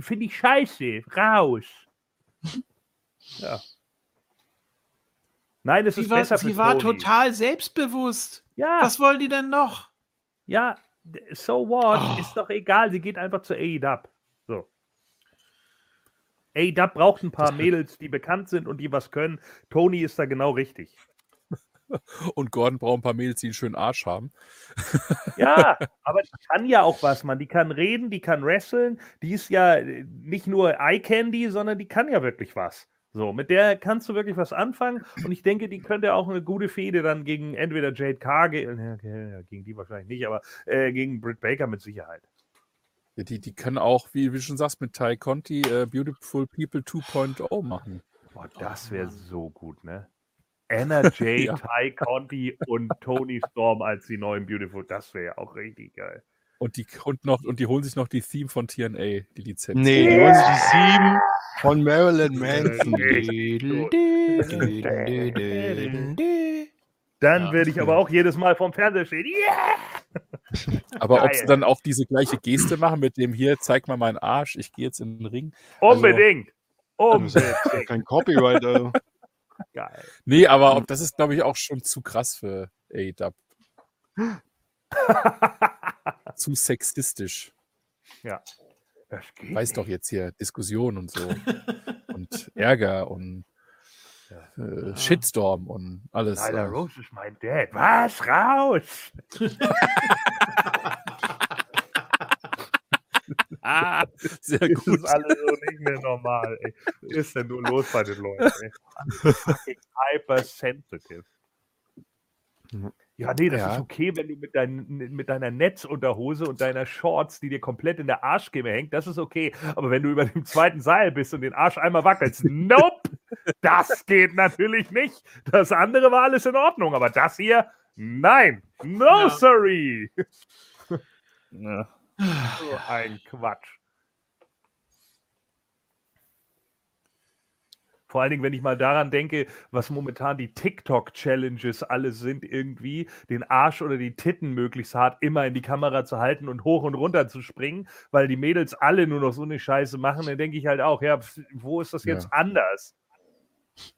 Finde ich scheiße. Raus. (laughs) Ja. Nein, es sie ist war, besser sie war Tony. total selbstbewusst. Ja, Was wollen die denn noch? ja, so what? Oh. Ist doch egal. Sie geht einfach zu AEW. So. AEW braucht ein paar Mädels, die bekannt sind und die was können. Tony ist da genau richtig. Und Gordon braucht ein paar Mädels, die einen schönen Arsch haben. Ja, aber die kann ja auch was, Mann. Die kann reden, die kann wresteln. Die ist ja äh, nicht nur Eye Candy, sondern die kann ja wirklich was. So, mit der kannst du wirklich was anfangen. Und ich denke, die könnte auch eine gute Fehde dann gegen entweder Jade Carr, ge ja, okay, ja, gegen die wahrscheinlich nicht, aber äh, gegen Britt Baker mit Sicherheit. Ja, die, die können auch, wie, wie du schon sagst, mit Ty Conti äh, Beautiful People 2.0 machen. Boah, das wäre Mann. so gut, ne? Anna Jay, (laughs) Ja. Ty Conti und Tony Storm als die neuen Beautiful. Das wäre ja auch richtig geil. Und die, und, noch, und die holen sich noch die Theme von TNA, die Lizenz. Nee, die holen sich die sieben von Marilyn Manson. Dann Ja. werde ich aber auch jedes Mal vorm Fernseher stehen. Yeah! Aber ob sie dann auch diese gleiche Geste machen mit dem hier, zeig mal meinen Arsch, ich gehe jetzt in den Ring. Also- Unbedingt. Das ist ja Unbedingt. kein Copyright. Also. (laughs) Geil. Nee, aber das ist, glaube ich, auch schon zu krass für AEW. (laughs) zu sexistisch. Das geht Weiß doch jetzt hier, Diskussion und so. (laughs) und Ärger und äh, Shitstorm und alles. Äh, Rose ist mein Dad. Was? Raus! Ah, sehr Das gut. ist alles so nicht mehr normal. Ey. Was ist denn nur los bei den Leuten? Ey? Hypersensitive. Ja, nee, das Ja. ist okay, wenn du mit, dein, mit deiner Netzunterhose und deiner Shorts, die dir komplett in der Arschgeme hängt, das ist okay. Aber wenn du über dem zweiten Seil bist und den Arsch einmal wackelst, nope, das geht natürlich nicht. Das andere war alles in Ordnung, aber das hier, nein, no, Ja. sorry. Ja. So ein Quatsch. Vor allen Dingen, wenn ich mal daran denke, was momentan die TikTok-Challenges alle sind, irgendwie den Arsch oder die Titten möglichst hart immer in die Kamera zu halten und hoch und runter zu springen, weil die Mädels alle nur noch so eine Scheiße machen, dann denke ich halt auch, ja, wo ist das Ja. jetzt anders?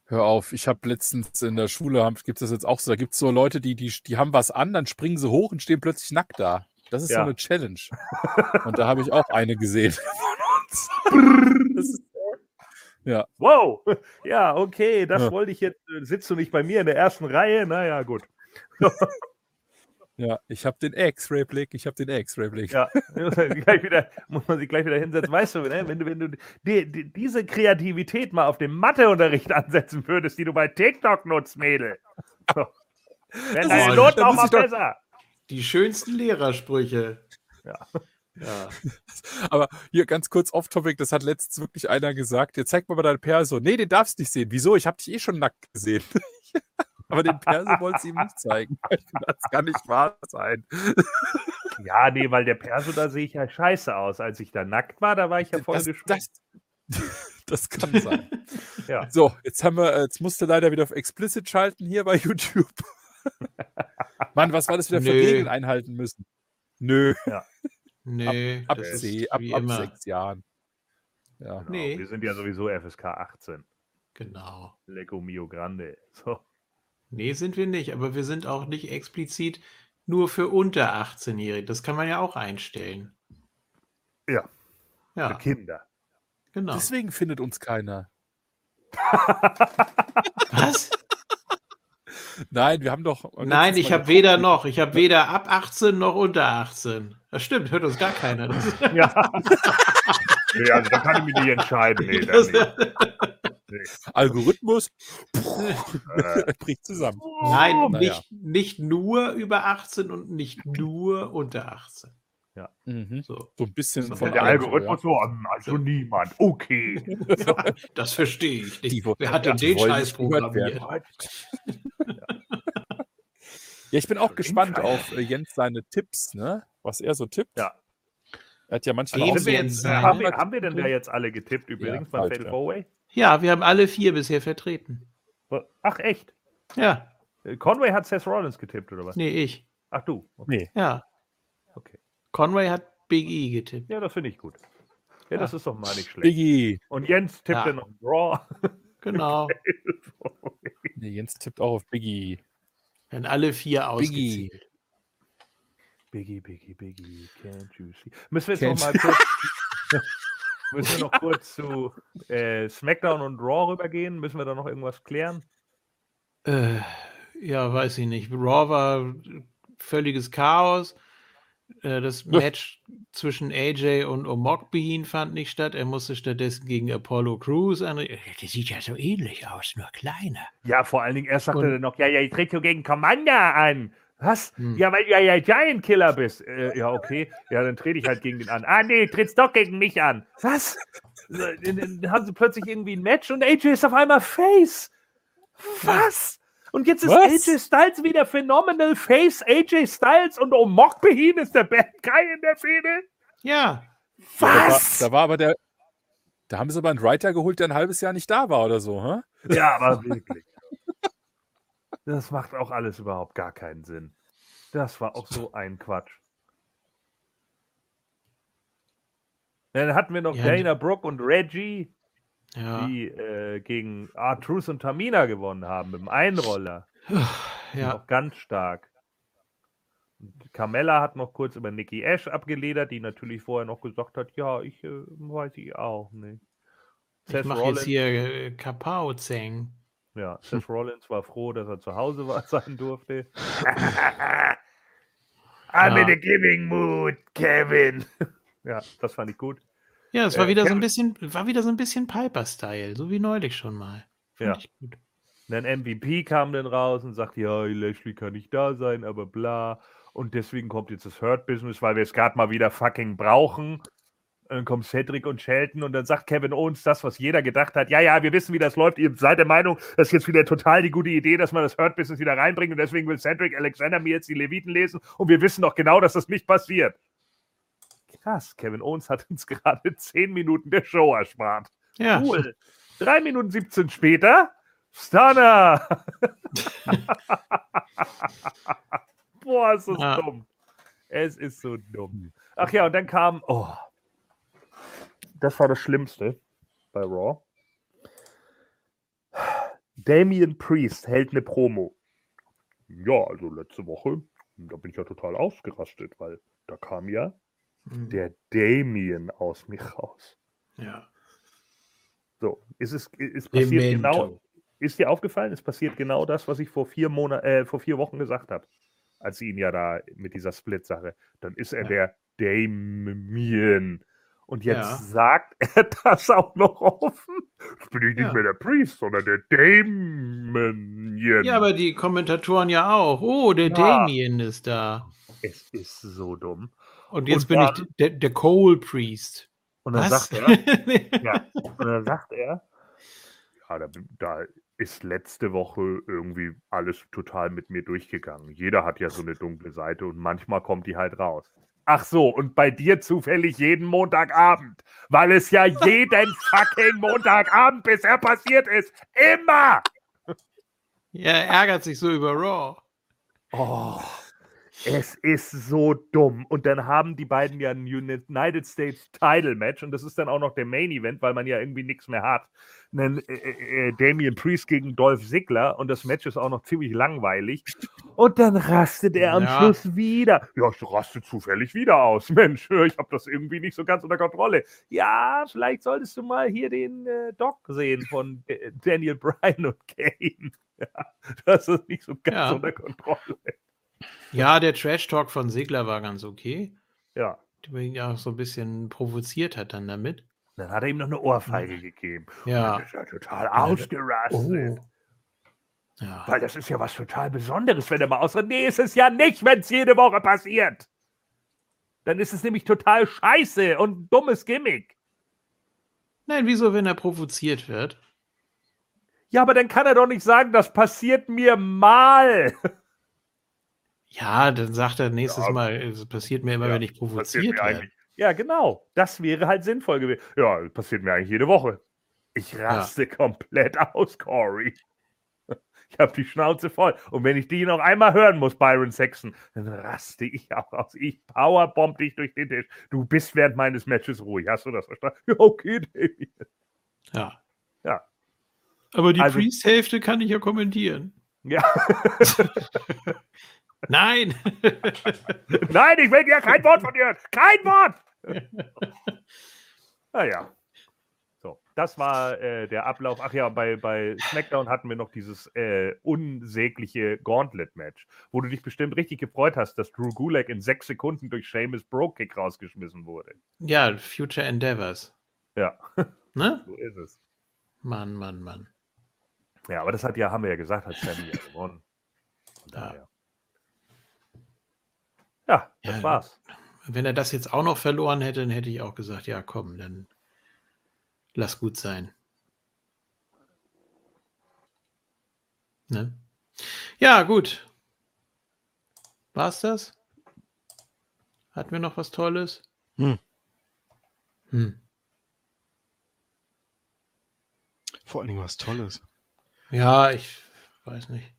Hör auf, ich habe letztens in der Schule, gibt es das jetzt auch so, da gibt es so Leute, die, die, die haben was an, dann springen sie hoch und stehen plötzlich nackt da. Das ist Ja. so eine Challenge. (laughs) Und da habe ich auch eine gesehen von uns. Ist, Wow, ja, okay, das Ja. wollte ich jetzt. äh, Sitzt du nicht bei mir in der ersten Reihe? Naja, gut. (laughs) ja, ich habe den X-Ray-Blick, ich habe den X-Ray-Blick. Ja, muss man sich gleich wieder, muss man sich gleich wieder hinsetzen. Weißt du, ne, wenn du, wenn du die, die, diese Kreativität mal auf dem Matheunterricht (laughs) ansetzen würdest, die du bei TikTok nutzt, Mädel. So. Wären deine Noten auch mal besser. Die schönsten Lehrersprüche. Ja. Ja. (laughs) Aber hier ganz kurz off-topic, das hat letztens wirklich einer gesagt. Jetzt zeig mal mal deine Perso. Nee, den darfst du nicht sehen. Wieso? Ich habe dich eh schon nackt gesehen. (laughs) Aber den Perso wollte sie ihm nicht zeigen. (laughs) Das kann nicht wahr sein. Ja, nee, weil der Perso, da sehe ich ja scheiße aus. Als ich da nackt war, da war ich ja voll das, geschminkt. das, das kann sein. Ja. So, jetzt haben wir, äh, jetzt musste leider wieder auf Explicit schalten hier bei YouTube. (laughs) Mann, was war das wieder für Nö. Regeln einhalten müssen? Nö, (laughs) Nee, ab, das ist C, ab, ab sechs Jahren. Ja. Genau, Nee. Wir sind ja sowieso FSK 18. Genau. Lecco Mio Grande. So. Nee, sind wir nicht, aber wir sind auch nicht explizit nur für unter 18-Jährige. Das kann man ja auch einstellen. Ja. Für Ja, Kinder. genau. Deswegen findet uns keiner. Was? Nein, wir haben doch. Nein, ich habe weder noch. Ich habe weder ab 18 noch unter 18. Das stimmt, hört uns gar keiner. (laughs) Ja. nee, also da kann ich mich nicht entscheiden. Nee, da das, nicht. Algorithmus Äh, (laughs) bricht zusammen. nein, Naja. nicht, nicht nur über 18 und nicht nur unter 18. Mhm. So, So ein bisschen So, von der Algorithmus so, hm, also niemand. Okay. (laughs) das verstehe ich nicht. Die Wer hat denn den Scheiß programmiert? Ja, ich bin auch So gespannt auf äh, Jens seine Tipps, ne? Was er so tippt. Ja. Er hat ja manchmal auch wir so jetzt eine? haben, wir, haben wir denn da jetzt alle getippt übrigens Ja, bald, Fatal ja. Four-Way? Ja, wir haben alle vier bisher vertreten. Ach, echt? Ja, Äh, Conway hat Seth Rollins getippt, oder was? nee, ich. Ach du. Okay. Nee. Ja. Conway hat Big E getippt. Ja, das finde ich gut. Ja, das Ja. ist doch mal nicht schlecht. Biggie. Und Jens tippt Ja. dann noch Draw. (laughs) Genau. Nee, Jens tippt auch auf Biggie. Wenn alle vier Biggie. ausgezählt. Biggie, Biggie, Biggie, can't you see? Müssen wir jetzt Can't noch mal kurz, (laughs) müssen wir noch kurz zu äh, SmackDown und Raw rübergehen? Müssen wir da noch irgendwas klären? Äh, ja, weiß ich nicht. Raw war völliges Chaos. Äh, Das Match zwischen AJ und Omogbehin fand nicht statt. Er musste stattdessen gegen Apollo Crews an. Der sieht ja so ähnlich aus, nur kleiner. Ja, vor allen Dingen, erst sagte Und- er noch, ja, ja, ich trete gegen Commander an. Was? Hm. Ja, weil du ja, ja Giant Killer bist. Äh, ja, okay. Ja, dann trete ich halt gegen den an. Ah, nee, trittst doch gegen mich an. Was? Dann, dann haben sie plötzlich irgendwie ein Match und AJ ist auf einmal Face. Was? Und jetzt ist Was? AJ Styles wieder phenomenal Face AJ Styles und Omok Behin ist der Bad Guy in der Fehde. Ja. Was? Da war, da war aber der. Da haben sie aber einen Writer geholt, der ein halbes Jahr nicht da war oder so, hä? Ja, aber wirklich. (laughs) Das macht auch alles überhaupt gar keinen Sinn. Das war auch so ein Quatsch. Dann hatten wir noch Ja, Dana Brooke und Reggie, Ja. die äh, gegen Artrus und Tamina gewonnen haben mit dem Einroller. (sighs) ja. Auch ganz stark. Carmella hat noch kurz über Nikki Ash abgeledert, die natürlich vorher noch gesagt hat, ja, ich äh, weiß ich auch nicht. Ich Seth mache jetzt Rollins- hier äh, Kapau-Zeng. Ja, Seth Rollins war froh, dass er zu Hause war, (laughs) sein durfte. (laughs) I'm in Ja. a giving mood, Kevin. (laughs) ja, das fand ich gut. Ja, es war Äh, wieder so Kevin- ein bisschen, war wieder so ein bisschen Piper-Style, so wie neulich schon mal. Fand Ja. gut. Dann MVP kam dann raus und sagte, ja, Lashley kann nicht da sein, aber bla. Und deswegen kommt jetzt das Hurt Business, weil wir es gerade mal wieder fucking brauchen. Dann kommt Cedric und Shelton und dann sagt Kevin Owens das, was jeder gedacht hat. Ja, ja, wir wissen, wie das läuft. Ihr seid der Meinung, das ist jetzt wieder total die gute Idee, dass man das Hurt Business wieder reinbringt und deswegen will Cedric Alexander mir jetzt die Leviten lesen und wir wissen doch genau, dass das nicht passiert. Krass, Kevin Owens hat uns (laughs) gerade 10 Minuten der Show erspart. Ja, Cool. 3 Minuten 17 später, Stunner. (laughs) Boah, ist das Ja. dumm. Es ist so dumm. Ach ja, und dann kam, oh, das war das Schlimmste bei Raw. Damian Priest hält eine Promo. Ja, also letzte Woche, da bin ich ja total ausgerastet, weil da kam ja Mhm. der Damien aus mir raus. ja. So, ist es ist passiert genau, Demento. ist dir aufgefallen, es passiert genau das, was ich vor vier Monat, äh, vor vier Wochen gesagt habe, als sie ihn ja da mit dieser Split-Sache, dann ist er Ja. der Damien. Und jetzt Ja. sagt (laughs) er das auch noch offen. Jetzt bin ich nicht Ja. mehr der Priest, sondern der Damien. ja, aber die Kommentatoren ja auch. Oh, der Ja. Damien ist da. es ist so dumm. Und jetzt Und bin dann- ich der, der Cole Priest. Und dann Was? sagt er, (laughs) Ja, und dann sagt er, ja, da, da ist letzte Woche irgendwie alles total mit mir durchgegangen. Jeder hat ja so eine dunkle Seite und manchmal kommt die halt raus. Ach so, und bei dir zufällig jeden Montagabend, weil es ja jeden (laughs) fucking Montagabend bisher passiert ist. Immer! (laughs) ja, er ärgert sich so über Raw. Oh, es ist so dumm. Und dann haben die beiden ja ein United States Title Match und das ist dann auch noch der Main Event, weil man ja irgendwie nichts mehr hat. Einen, äh, äh, Damian Priest gegen Dolph Ziggler und das Match ist auch noch ziemlich langweilig. Und dann rastet er am Ja. Schluss wieder. Ja, ich raste zufällig wieder aus. (laughs) Mensch, ich habe das irgendwie nicht so ganz unter Kontrolle. Ja, vielleicht solltest du mal hier den äh, Doc sehen von äh, Daniel Bryan und (laughs) Kane. Ja, das ist nicht so ganz Ja. unter Kontrolle. Ja, der Trash-Talk von Segler war ganz okay. Ja. Der ihn ja auch so ein bisschen provoziert hat dann damit. Dann hat er ihm noch eine Ohrfeige gegeben. Ja. Dann ist er total ausgerastet. Oh. Ja. Weil das ist ja was total Besonderes, wenn er mal ausrastet. Nee, ist es ja nicht, wenn es jede Woche passiert. Dann ist es nämlich total scheiße und ein dummes Gimmick. Nein, wieso, wenn er provoziert wird? Ja, aber dann kann er doch nicht sagen, das passiert mir mal. (laughs) Ja, dann sagt er nächstes Ja. Mal, es passiert mir immer, Ja, wenn ich provoziert werde. Ja, genau. Das wäre halt sinnvoll gewesen. Ja, passiert mir eigentlich jede Woche. Ich raste komplett (laughs) aus, Corey. Ich habe die Schnauze voll. Und wenn ich die noch einmal hören muss, Byron Saxon, dann raste ich auch aus. Ich powerbomb dich durch den Tisch. Du bist während meines Matches ruhig. Hast du das verstanden? (laughs) Ja, okay, Davy. Ja. Ja. Aber die Also- Priest-Hälfte kann ich ja kommentieren. Ja. (laughs) Nein! (laughs) Nein, ich will ja kein Wort von dir. Kein Wort! (laughs) naja. So, das war äh, der Ablauf. Ach ja, bei, bei SmackDown hatten wir noch dieses äh, unsägliche Gauntlet-Match, wo du dich bestimmt richtig gefreut hast, dass Drew Gulak in sechs Sekunden durch Seamus Bro-Kick rausgeschmissen wurde. ja, Future Endeavors. Ja, (laughs) Ne? so ist es. Mann, Mann, Mann. Ja, aber das hat ja, haben wir ja gesagt, hat Sammy ja gewonnen. Ja. Ja, das Ja, war's. Wenn er das jetzt auch noch verloren hätte, dann hätte ich auch gesagt, ja komm, dann lass gut sein. Ne? Ja, gut. War's das? Hatten wir noch was Tolles? Hm. Hm. Vor allen Dingen was Tolles. Ja, ich weiß nicht.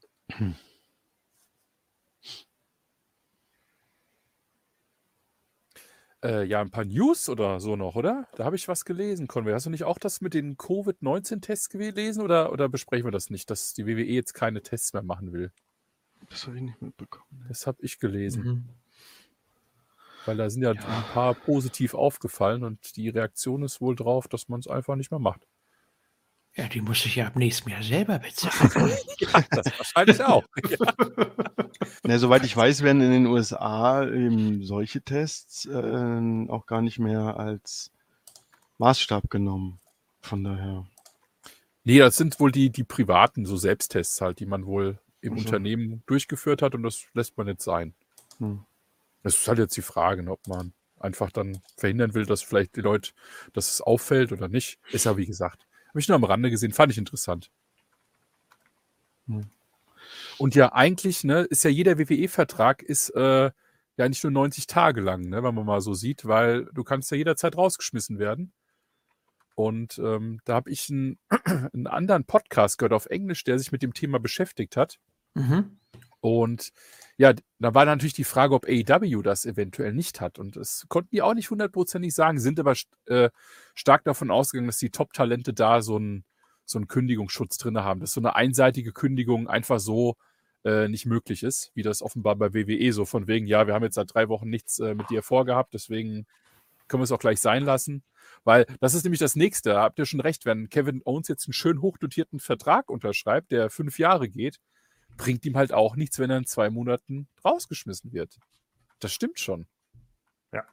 Äh, ja, ein paar News oder so noch, oder? Da habe ich was gelesen, Conway. Hast du nicht auch das mit den Covid-19-Tests gelesen oder, oder besprechen wir das nicht, dass die WWE jetzt keine Tests mehr machen will? Das habe ich nicht mitbekommen. Das habe ich gelesen. Mhm. Weil da sind ja, ein paar positiv aufgefallen und die Reaktion ist wohl drauf, dass man es einfach nicht mehr macht. Ja, die muss ich ja ab nächstem Jahr selber bezahlen. (laughs) Das wahrscheinlich auch. (laughs) Ja. Na, soweit ich weiß, werden in den USA eben solche Tests äh, auch gar nicht mehr als Maßstab genommen. Von daher. Nee, das sind wohl die, die privaten, so Selbsttests halt, die man wohl im Ach so. Unternehmen durchgeführt hat und das lässt man jetzt sein. Hm. Das ist halt jetzt die Frage, ne, ob man einfach dann verhindern will, dass vielleicht die Leute, dass es auffällt oder nicht. Ist ja wie gesagt. Habe ich nur am Rande gesehen, fand ich interessant. Hm. Und ja, eigentlich, ne, ist ja jeder WWE-Vertrag ist äh, ja nicht nur 90 Tage lang, ne, wenn man mal so sieht, weil du kannst ja jederzeit rausgeschmissen werden. Und ähm, da habe ich einen, (clears throat) einen anderen Podcast gehört auf Englisch, der sich mit dem Thema beschäftigt hat. Mhm. Und ja, da war natürlich die Frage, ob AEW das eventuell nicht hat. Und das konnten die auch nicht hundertprozentig sagen, sind aber äh, stark davon ausgegangen, dass die Top-Talente da so einen so Kündigungsschutz drin haben, dass so eine einseitige Kündigung einfach so äh, nicht möglich ist, wie das offenbar bei WWE so von wegen, ja, wir haben jetzt seit drei Wochen nichts äh, mit dir vorgehabt, deswegen können wir es auch gleich sein lassen. Weil das ist nämlich das Nächste, da habt ihr schon recht, wenn Kevin Owens jetzt einen schön hochdotierten Vertrag unterschreibt, der fünf Jahre geht, bringt ihm halt auch nichts, wenn er in zwei Monaten rausgeschmissen wird. Das stimmt schon. Ja.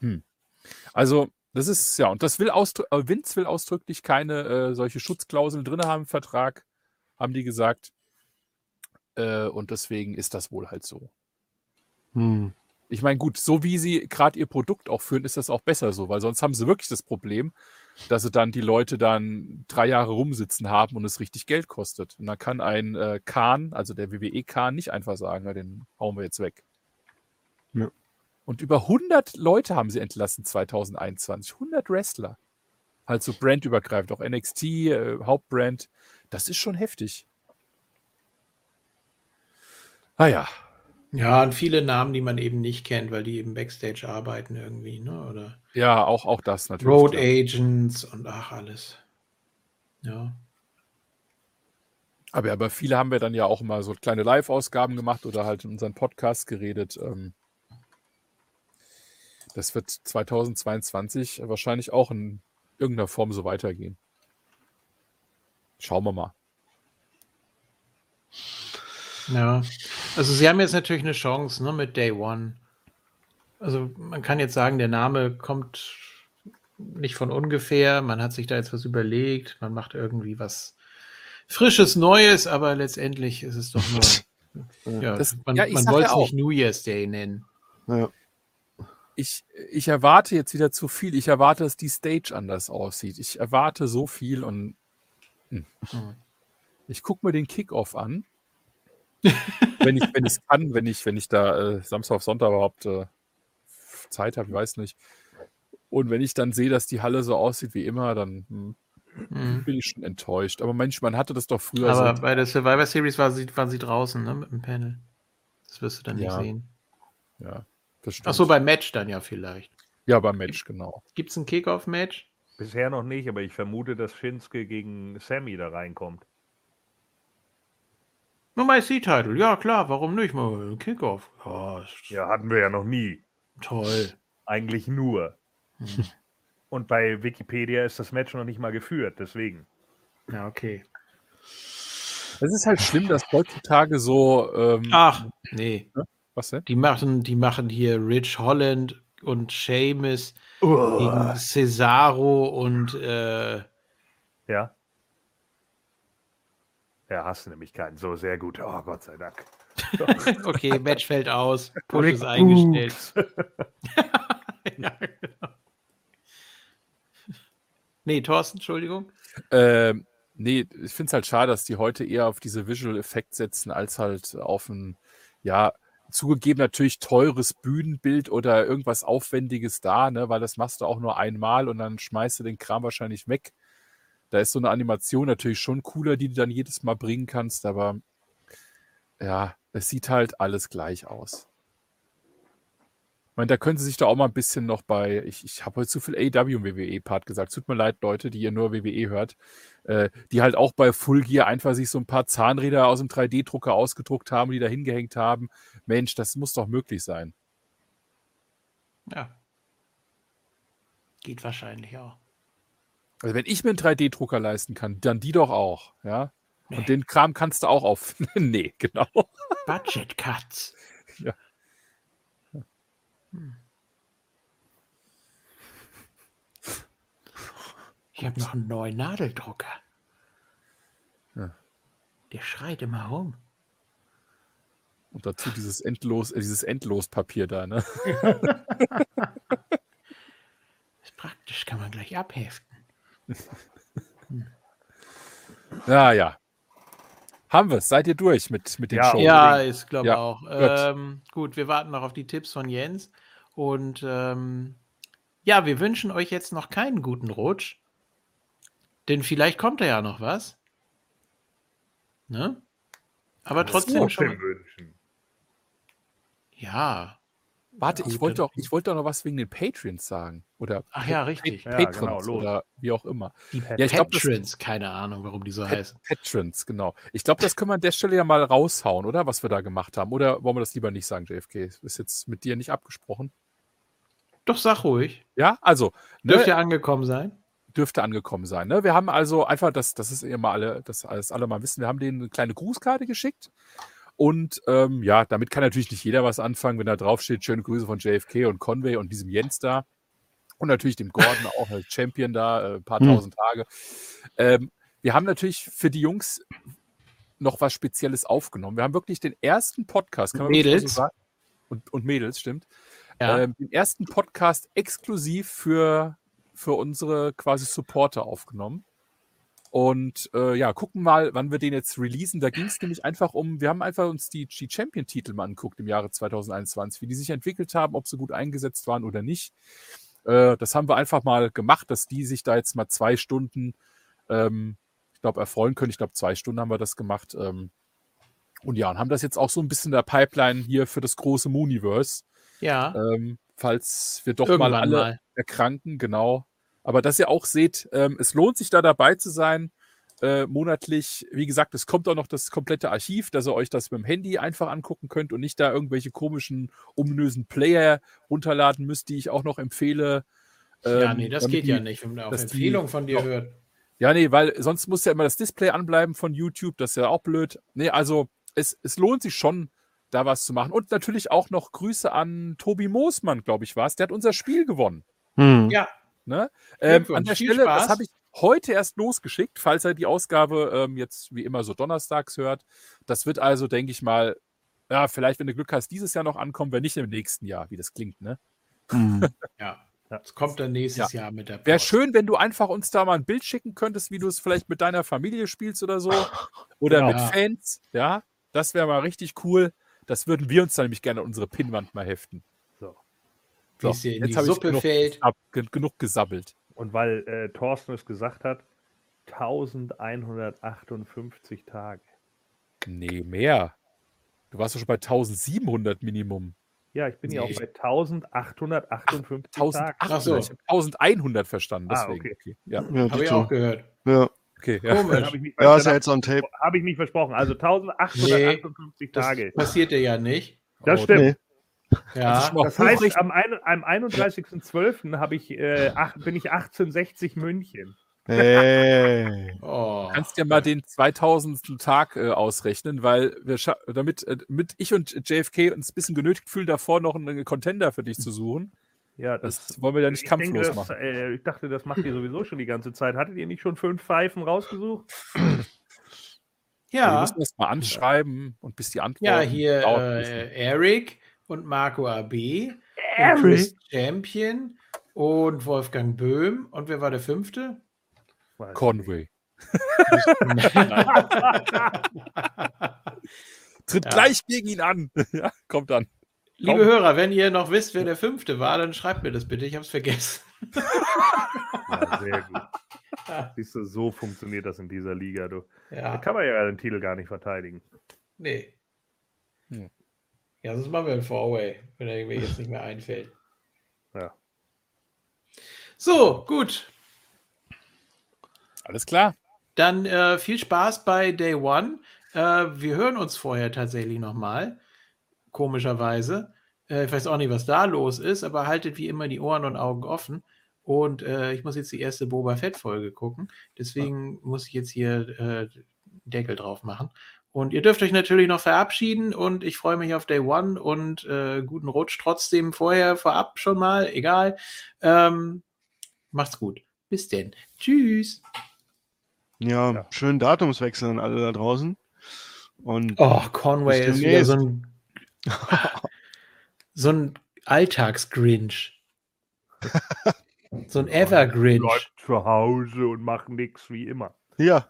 Hm. Also, das ist, ja, und das will ausdrü äh, Vince will ausdrücklich keine äh, solche Schutzklauseln drin haben im Vertrag, haben die gesagt. Äh, und deswegen ist das wohl halt so. Hm. Ich meine, gut, so wie sie gerade ihr Produkt auch führen, ist das auch besser so, weil sonst haben sie wirklich das Problem, dass sie dann die Leute dann drei Jahre rumsitzen haben und es richtig Geld kostet. Und dann kann ein äh, Kahn, also der WWE-Kahn, nicht einfach sagen, na, den hauen wir jetzt weg. Ja. Und über 100 Leute haben sie entlassen 2021. 100 Wrestler. Halt so brandübergreifend, auch NXT, äh, Hauptbrand. Das ist schon heftig. Naja, Ja, und viele Namen, die man eben nicht kennt, weil die eben Backstage arbeiten irgendwie, ne? Oder ja, auch, auch das natürlich. Road klar. Agents und ach, alles. Ja. Aber, aber viele haben wir dann ja auch mal so kleine Live-Ausgaben gemacht oder halt in unseren Podcast geredet. Ähm, das wird 2022 wahrscheinlich auch in irgendeiner Form so weitergehen. Schauen wir mal. Ja. Also sie haben jetzt natürlich eine Chance, ne, mit Day One. Also man kann jetzt sagen, der Name kommt nicht von ungefähr. Man hat sich da jetzt was überlegt. Man macht irgendwie was Frisches, Neues, aber letztendlich ist es doch nur. (laughs) ja, Das- man, ja, man wollte ja es auch. nicht New Year's Day nennen. Ja. Ich, ich erwarte jetzt wieder zu viel. Ich erwarte, dass die Stage anders aussieht. Ich erwarte so viel und hm. Hm. ich gucke mir den Kickoff an. Wenn ich wenn ich kann, wenn ich wenn ich da äh, Samstag auf Sonntag überhaupt äh, Zeit habe, ich weiß nicht. Und wenn ich dann sehe, dass die Halle so aussieht wie immer, dann hm, Mhm. bin ich schon enttäuscht. Aber Mensch, man hatte das doch früher Aber so. bei der Survivor Series war sie, waren sie draußen, ne, mit dem Panel. Das wirst du dann nicht Ja. sehen. Ja, das stimmt. Ach so, beim Match dann ja vielleicht. ja, beim Match, genau. Gibt es ein Kickoff-Match? Bisher noch nicht, aber ich vermute, dass Shinsuke gegen Sammy da reinkommt. Nur mein C-Title. Ja, klar, warum nicht? Mal ein Kickoff. Ja, Ja, hatten wir ja noch nie. toll. Eigentlich nur. Hm. Und bei Wikipedia ist das Match noch nicht mal geführt, deswegen. Ja, okay. Es ist halt schlimm, dass heutzutage so. Ähm, Ach, nee. Was denn? Die machen, die machen hier Rich Holland und Seamus gegen Cesaro und äh, Ja. Hast du nämlich keinen. So, sehr gut. Oh, Gott sei Dank. (laughs) okay, Match fällt aus. Push ist eingestellt. (laughs) ja, genau. Nee, Thorsten, Entschuldigung. Ähm, nee, ich finde es halt schade, dass die heute eher auf diese Visual Effekt setzen, als halt auf ein, ja, zugegeben natürlich teures Bühnenbild oder irgendwas Aufwendiges da, ne, weil das machst du auch nur einmal und dann schmeißt du den Kram wahrscheinlich weg. Da ist so eine Animation natürlich schon cooler, die du dann jedes Mal bringen kannst, aber ja, es sieht halt alles gleich aus. Ich meine, da können sie sich doch auch mal ein bisschen noch bei, ich, ich habe heute zu viel AW und WWE-Part gesagt. Tut mir leid, Leute, die ihr nur WWE hört, äh, die halt auch bei Full Gear einfach sich so ein paar Zahnräder aus dem 3D-Drucker ausgedruckt haben, die da hingehängt haben. Mensch, das muss doch möglich sein. Ja. Geht wahrscheinlich auch. Also wenn ich mir einen 3D-Drucker leisten kann, dann die doch auch, ja. Nee. Und den Kram kannst du auch auf. (laughs) nee, genau. Budget Cuts. (laughs) Ja. Ich habe noch einen neuen Nadeldrucker. Ja. Der schreit immer rum. Und dazu dieses Endlos, äh, dieses Endlospapier da, ne? (laughs) Ist praktisch, kann man gleich abheften. Ja, ja. Haben wir es. Seid ihr durch mit, mit den Ja, Shows? Ja, ich glaube Ja, auch. gut. Ähm, gut, wir warten noch auf die Tipps von Jens. Und ähm, ja, wir wünschen euch jetzt noch keinen guten Rutsch. Denn vielleicht kommt da ja noch was. Ne? Aber trotzdem Trotzdem schon. wünschen. Ja. Warte, ich wollte doch, ich wollte doch noch was wegen den Patreons sagen. Oder Ach ja, richtig. Ja, Patrons genau, oder wie auch immer. Die Ja, ich glaub, das- Patrons, keine Ahnung, warum die so Pat heißen. Patrons, genau. Ich glaube, das können wir an der Stelle ja mal raushauen, oder? Was wir da gemacht haben. Oder wollen wir das lieber nicht sagen, JFK? Ist jetzt mit dir nicht abgesprochen. Doch, sag ruhig. Ja, also, ne, Dürfte angekommen sein. dürfte angekommen sein. Ne? Wir haben also einfach, das, das ist mal alle, das alles alle mal wissen, wir haben denen eine kleine Grußkarte geschickt. Und ähm, ja, damit kann natürlich nicht jeder was anfangen, wenn da drauf steht, schöne Grüße von JFK und Conway und diesem Jens da. Und natürlich dem Gordon auch als Champion da, äh, ein paar Hm. tausend Tage. Ähm, wir haben natürlich für die Jungs noch was Spezielles aufgenommen. Wir haben wirklich den ersten Podcast, kann man Mädels. so. Und, und Mädels, stimmt. Ja. Ähm, den ersten Podcast exklusiv für, für unsere quasi Supporter aufgenommen. Und äh, ja, gucken mal, wann wir den jetzt releasen. Da ging es nämlich einfach um, wir haben einfach uns die, die Champion-Titel mal angeguckt im Jahre 2021, wie die sich entwickelt haben, ob sie gut eingesetzt waren oder nicht. Äh, das haben wir einfach mal gemacht, dass die sich da jetzt mal zwei Stunden, ähm, ich glaube, erfreuen können. Ich glaube, zwei Stunden haben wir das gemacht. Ähm, und ja, und haben das jetzt auch so ein bisschen in der Pipeline hier für das große Mooniverse. ja. Ähm, falls wir doch Irgendwann mal alle mal. erkranken, genau. Aber dass ihr auch seht, ähm, es lohnt sich da dabei zu sein, äh, monatlich. Wie gesagt, es kommt auch noch das komplette Archiv, dass ihr euch das mit dem Handy einfach angucken könnt und nicht da irgendwelche komischen, ominösen Player runterladen müsst, die ich auch noch empfehle. ja, ähm, nee, das geht die- ja nicht, wenn man auf dass die- Empfehlung von dir Ja. hört. Ja, nee, weil sonst muss ja immer das Display anbleiben von YouTube, das ist ja auch blöd. Nee, also es, es lohnt sich schon, da was zu machen. Und natürlich auch noch Grüße an Tobi Moosmann, glaube ich, war es. Der hat unser Spiel gewonnen. Hm. Ja, Ne? Ähm, an der Stelle, das Spaß. habe ich heute erst losgeschickt, falls er die Ausgabe ähm, jetzt wie immer so donnerstags hört. Das wird also, denke ich mal, ja, vielleicht, wenn du Glück hast, dieses Jahr noch ankommen, wenn nicht im nächsten Jahr, wie das klingt, ne? Hm. (laughs) ja. Es kommt dann nächstes Jahr mit der Wäre schön, wenn du einfach uns da mal ein Bild schicken könntest, wie du es vielleicht mit deiner Familie spielst oder so. (laughs) Oder Genau. mit Fans, ja. Das wäre mal richtig cool. Das würden wir uns dann nämlich gerne an unsere Pinnwand mal heften. So. Wie es dir in die Suppe genug, fällt. Ab, gen- genug gesabbelt. Und weil äh, Thorsten es gesagt hat, 1158 Tage. Nee, mehr. Du warst doch schon bei 1700 Minimum. Ja, ich bin ja Nee. auch bei 1858 Tagen. 1800. Ach so. Ich habe 1100 verstanden. Ah, Deswegen. okay. Ja, Ja, Habe ich auch gehört. ja. okay. Ja. Komisch. habe ich, mich- ja, ist ja jetzt on tape. hab ich mich versprochen. Also 1858 Das Tage. passierte ja nicht. Das Oh, stimmt. Nee. Ja. Also schon mal Das heißt, am, am 31.12. habe ich, äh, ach, bin ich 1860 München. Hey. Oh. Du kannst ja mal den 2000. Tag äh, ausrechnen, weil wir damit, äh, damit ich und JFK uns ein bisschen genötigt fühlen, davor noch einen Contender für dich zu suchen. Ja, Das wollen wir ja nicht ich, denke, kampflos das, machen. äh, ich dachte, das macht ihr sowieso schon die ganze Zeit. Hattet ihr nicht schon fünf Pfeifen rausgesucht? Wir Ja. müssen das mal anschreiben und bis die Antwort. Ja, hier äh, Eric und Marco AB und Eric? Chris Champion und Wolfgang Böhm. Und wer war der fünfte? Conway. (laughs) Tritt Ja. gleich gegen ihn an. (laughs) ja, kommt dann. Liebe Hörer, wenn ihr noch wisst, wer der fünfte war, dann schreibt mir das bitte. Ich habe es vergessen. (laughs) Ja, sehr gut. Siehst du, so funktioniert das in dieser Liga. Du. Da Ja, kann man ja den Titel gar nicht verteidigen. nee. Hm. Ja, sonst machen wir ein Four-Way, wenn er mir jetzt nicht mehr einfällt. (laughs) Ja. So, gut. Alles klar. Dann äh, viel Spaß bei Day One. Äh, wir hören uns vorher tatsächlich nochmal. Komischerweise. Äh, ich weiß auch nicht, was da los ist, aber haltet wie immer die Ohren und Augen offen. Und äh, ich muss jetzt die erste Boba Fett-Folge gucken. Deswegen muss ich jetzt hier äh, Deckel drauf machen. Und ihr dürft euch natürlich noch verabschieden und ich freue mich auf Day One und äh, guten Rutsch trotzdem vorher, vorab schon mal, egal. Ähm, macht's gut. Bis denn. Tschüss. Ja, Ja. schönen Datumswechsel an alle da draußen. Und Oh, Conway ist wieder so ein, so ein Alltagsgrinch. (laughs) so ein Evergrinch. Bleibt zu Hause und macht nichts wie immer. ja,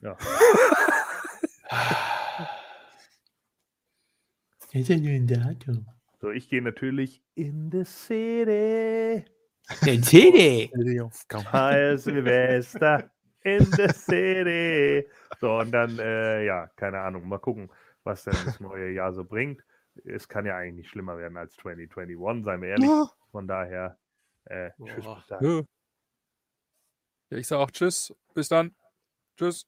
(laughs) (sighs) Ist ja nur ein Datum. So, ich gehe natürlich in the city. Der CD. Heil Silvester in the city. So, und dann, äh, ja, keine Ahnung, mal gucken, was denn das neue Jahr so bringt. Es kann ja eigentlich nicht schlimmer werden als 2021, seien wir ehrlich. Ja. Von daher, äh, tschüss Boah. bis dann. Ja. Ja, ich sage auch Tschüss. Bis dann. Tschüss.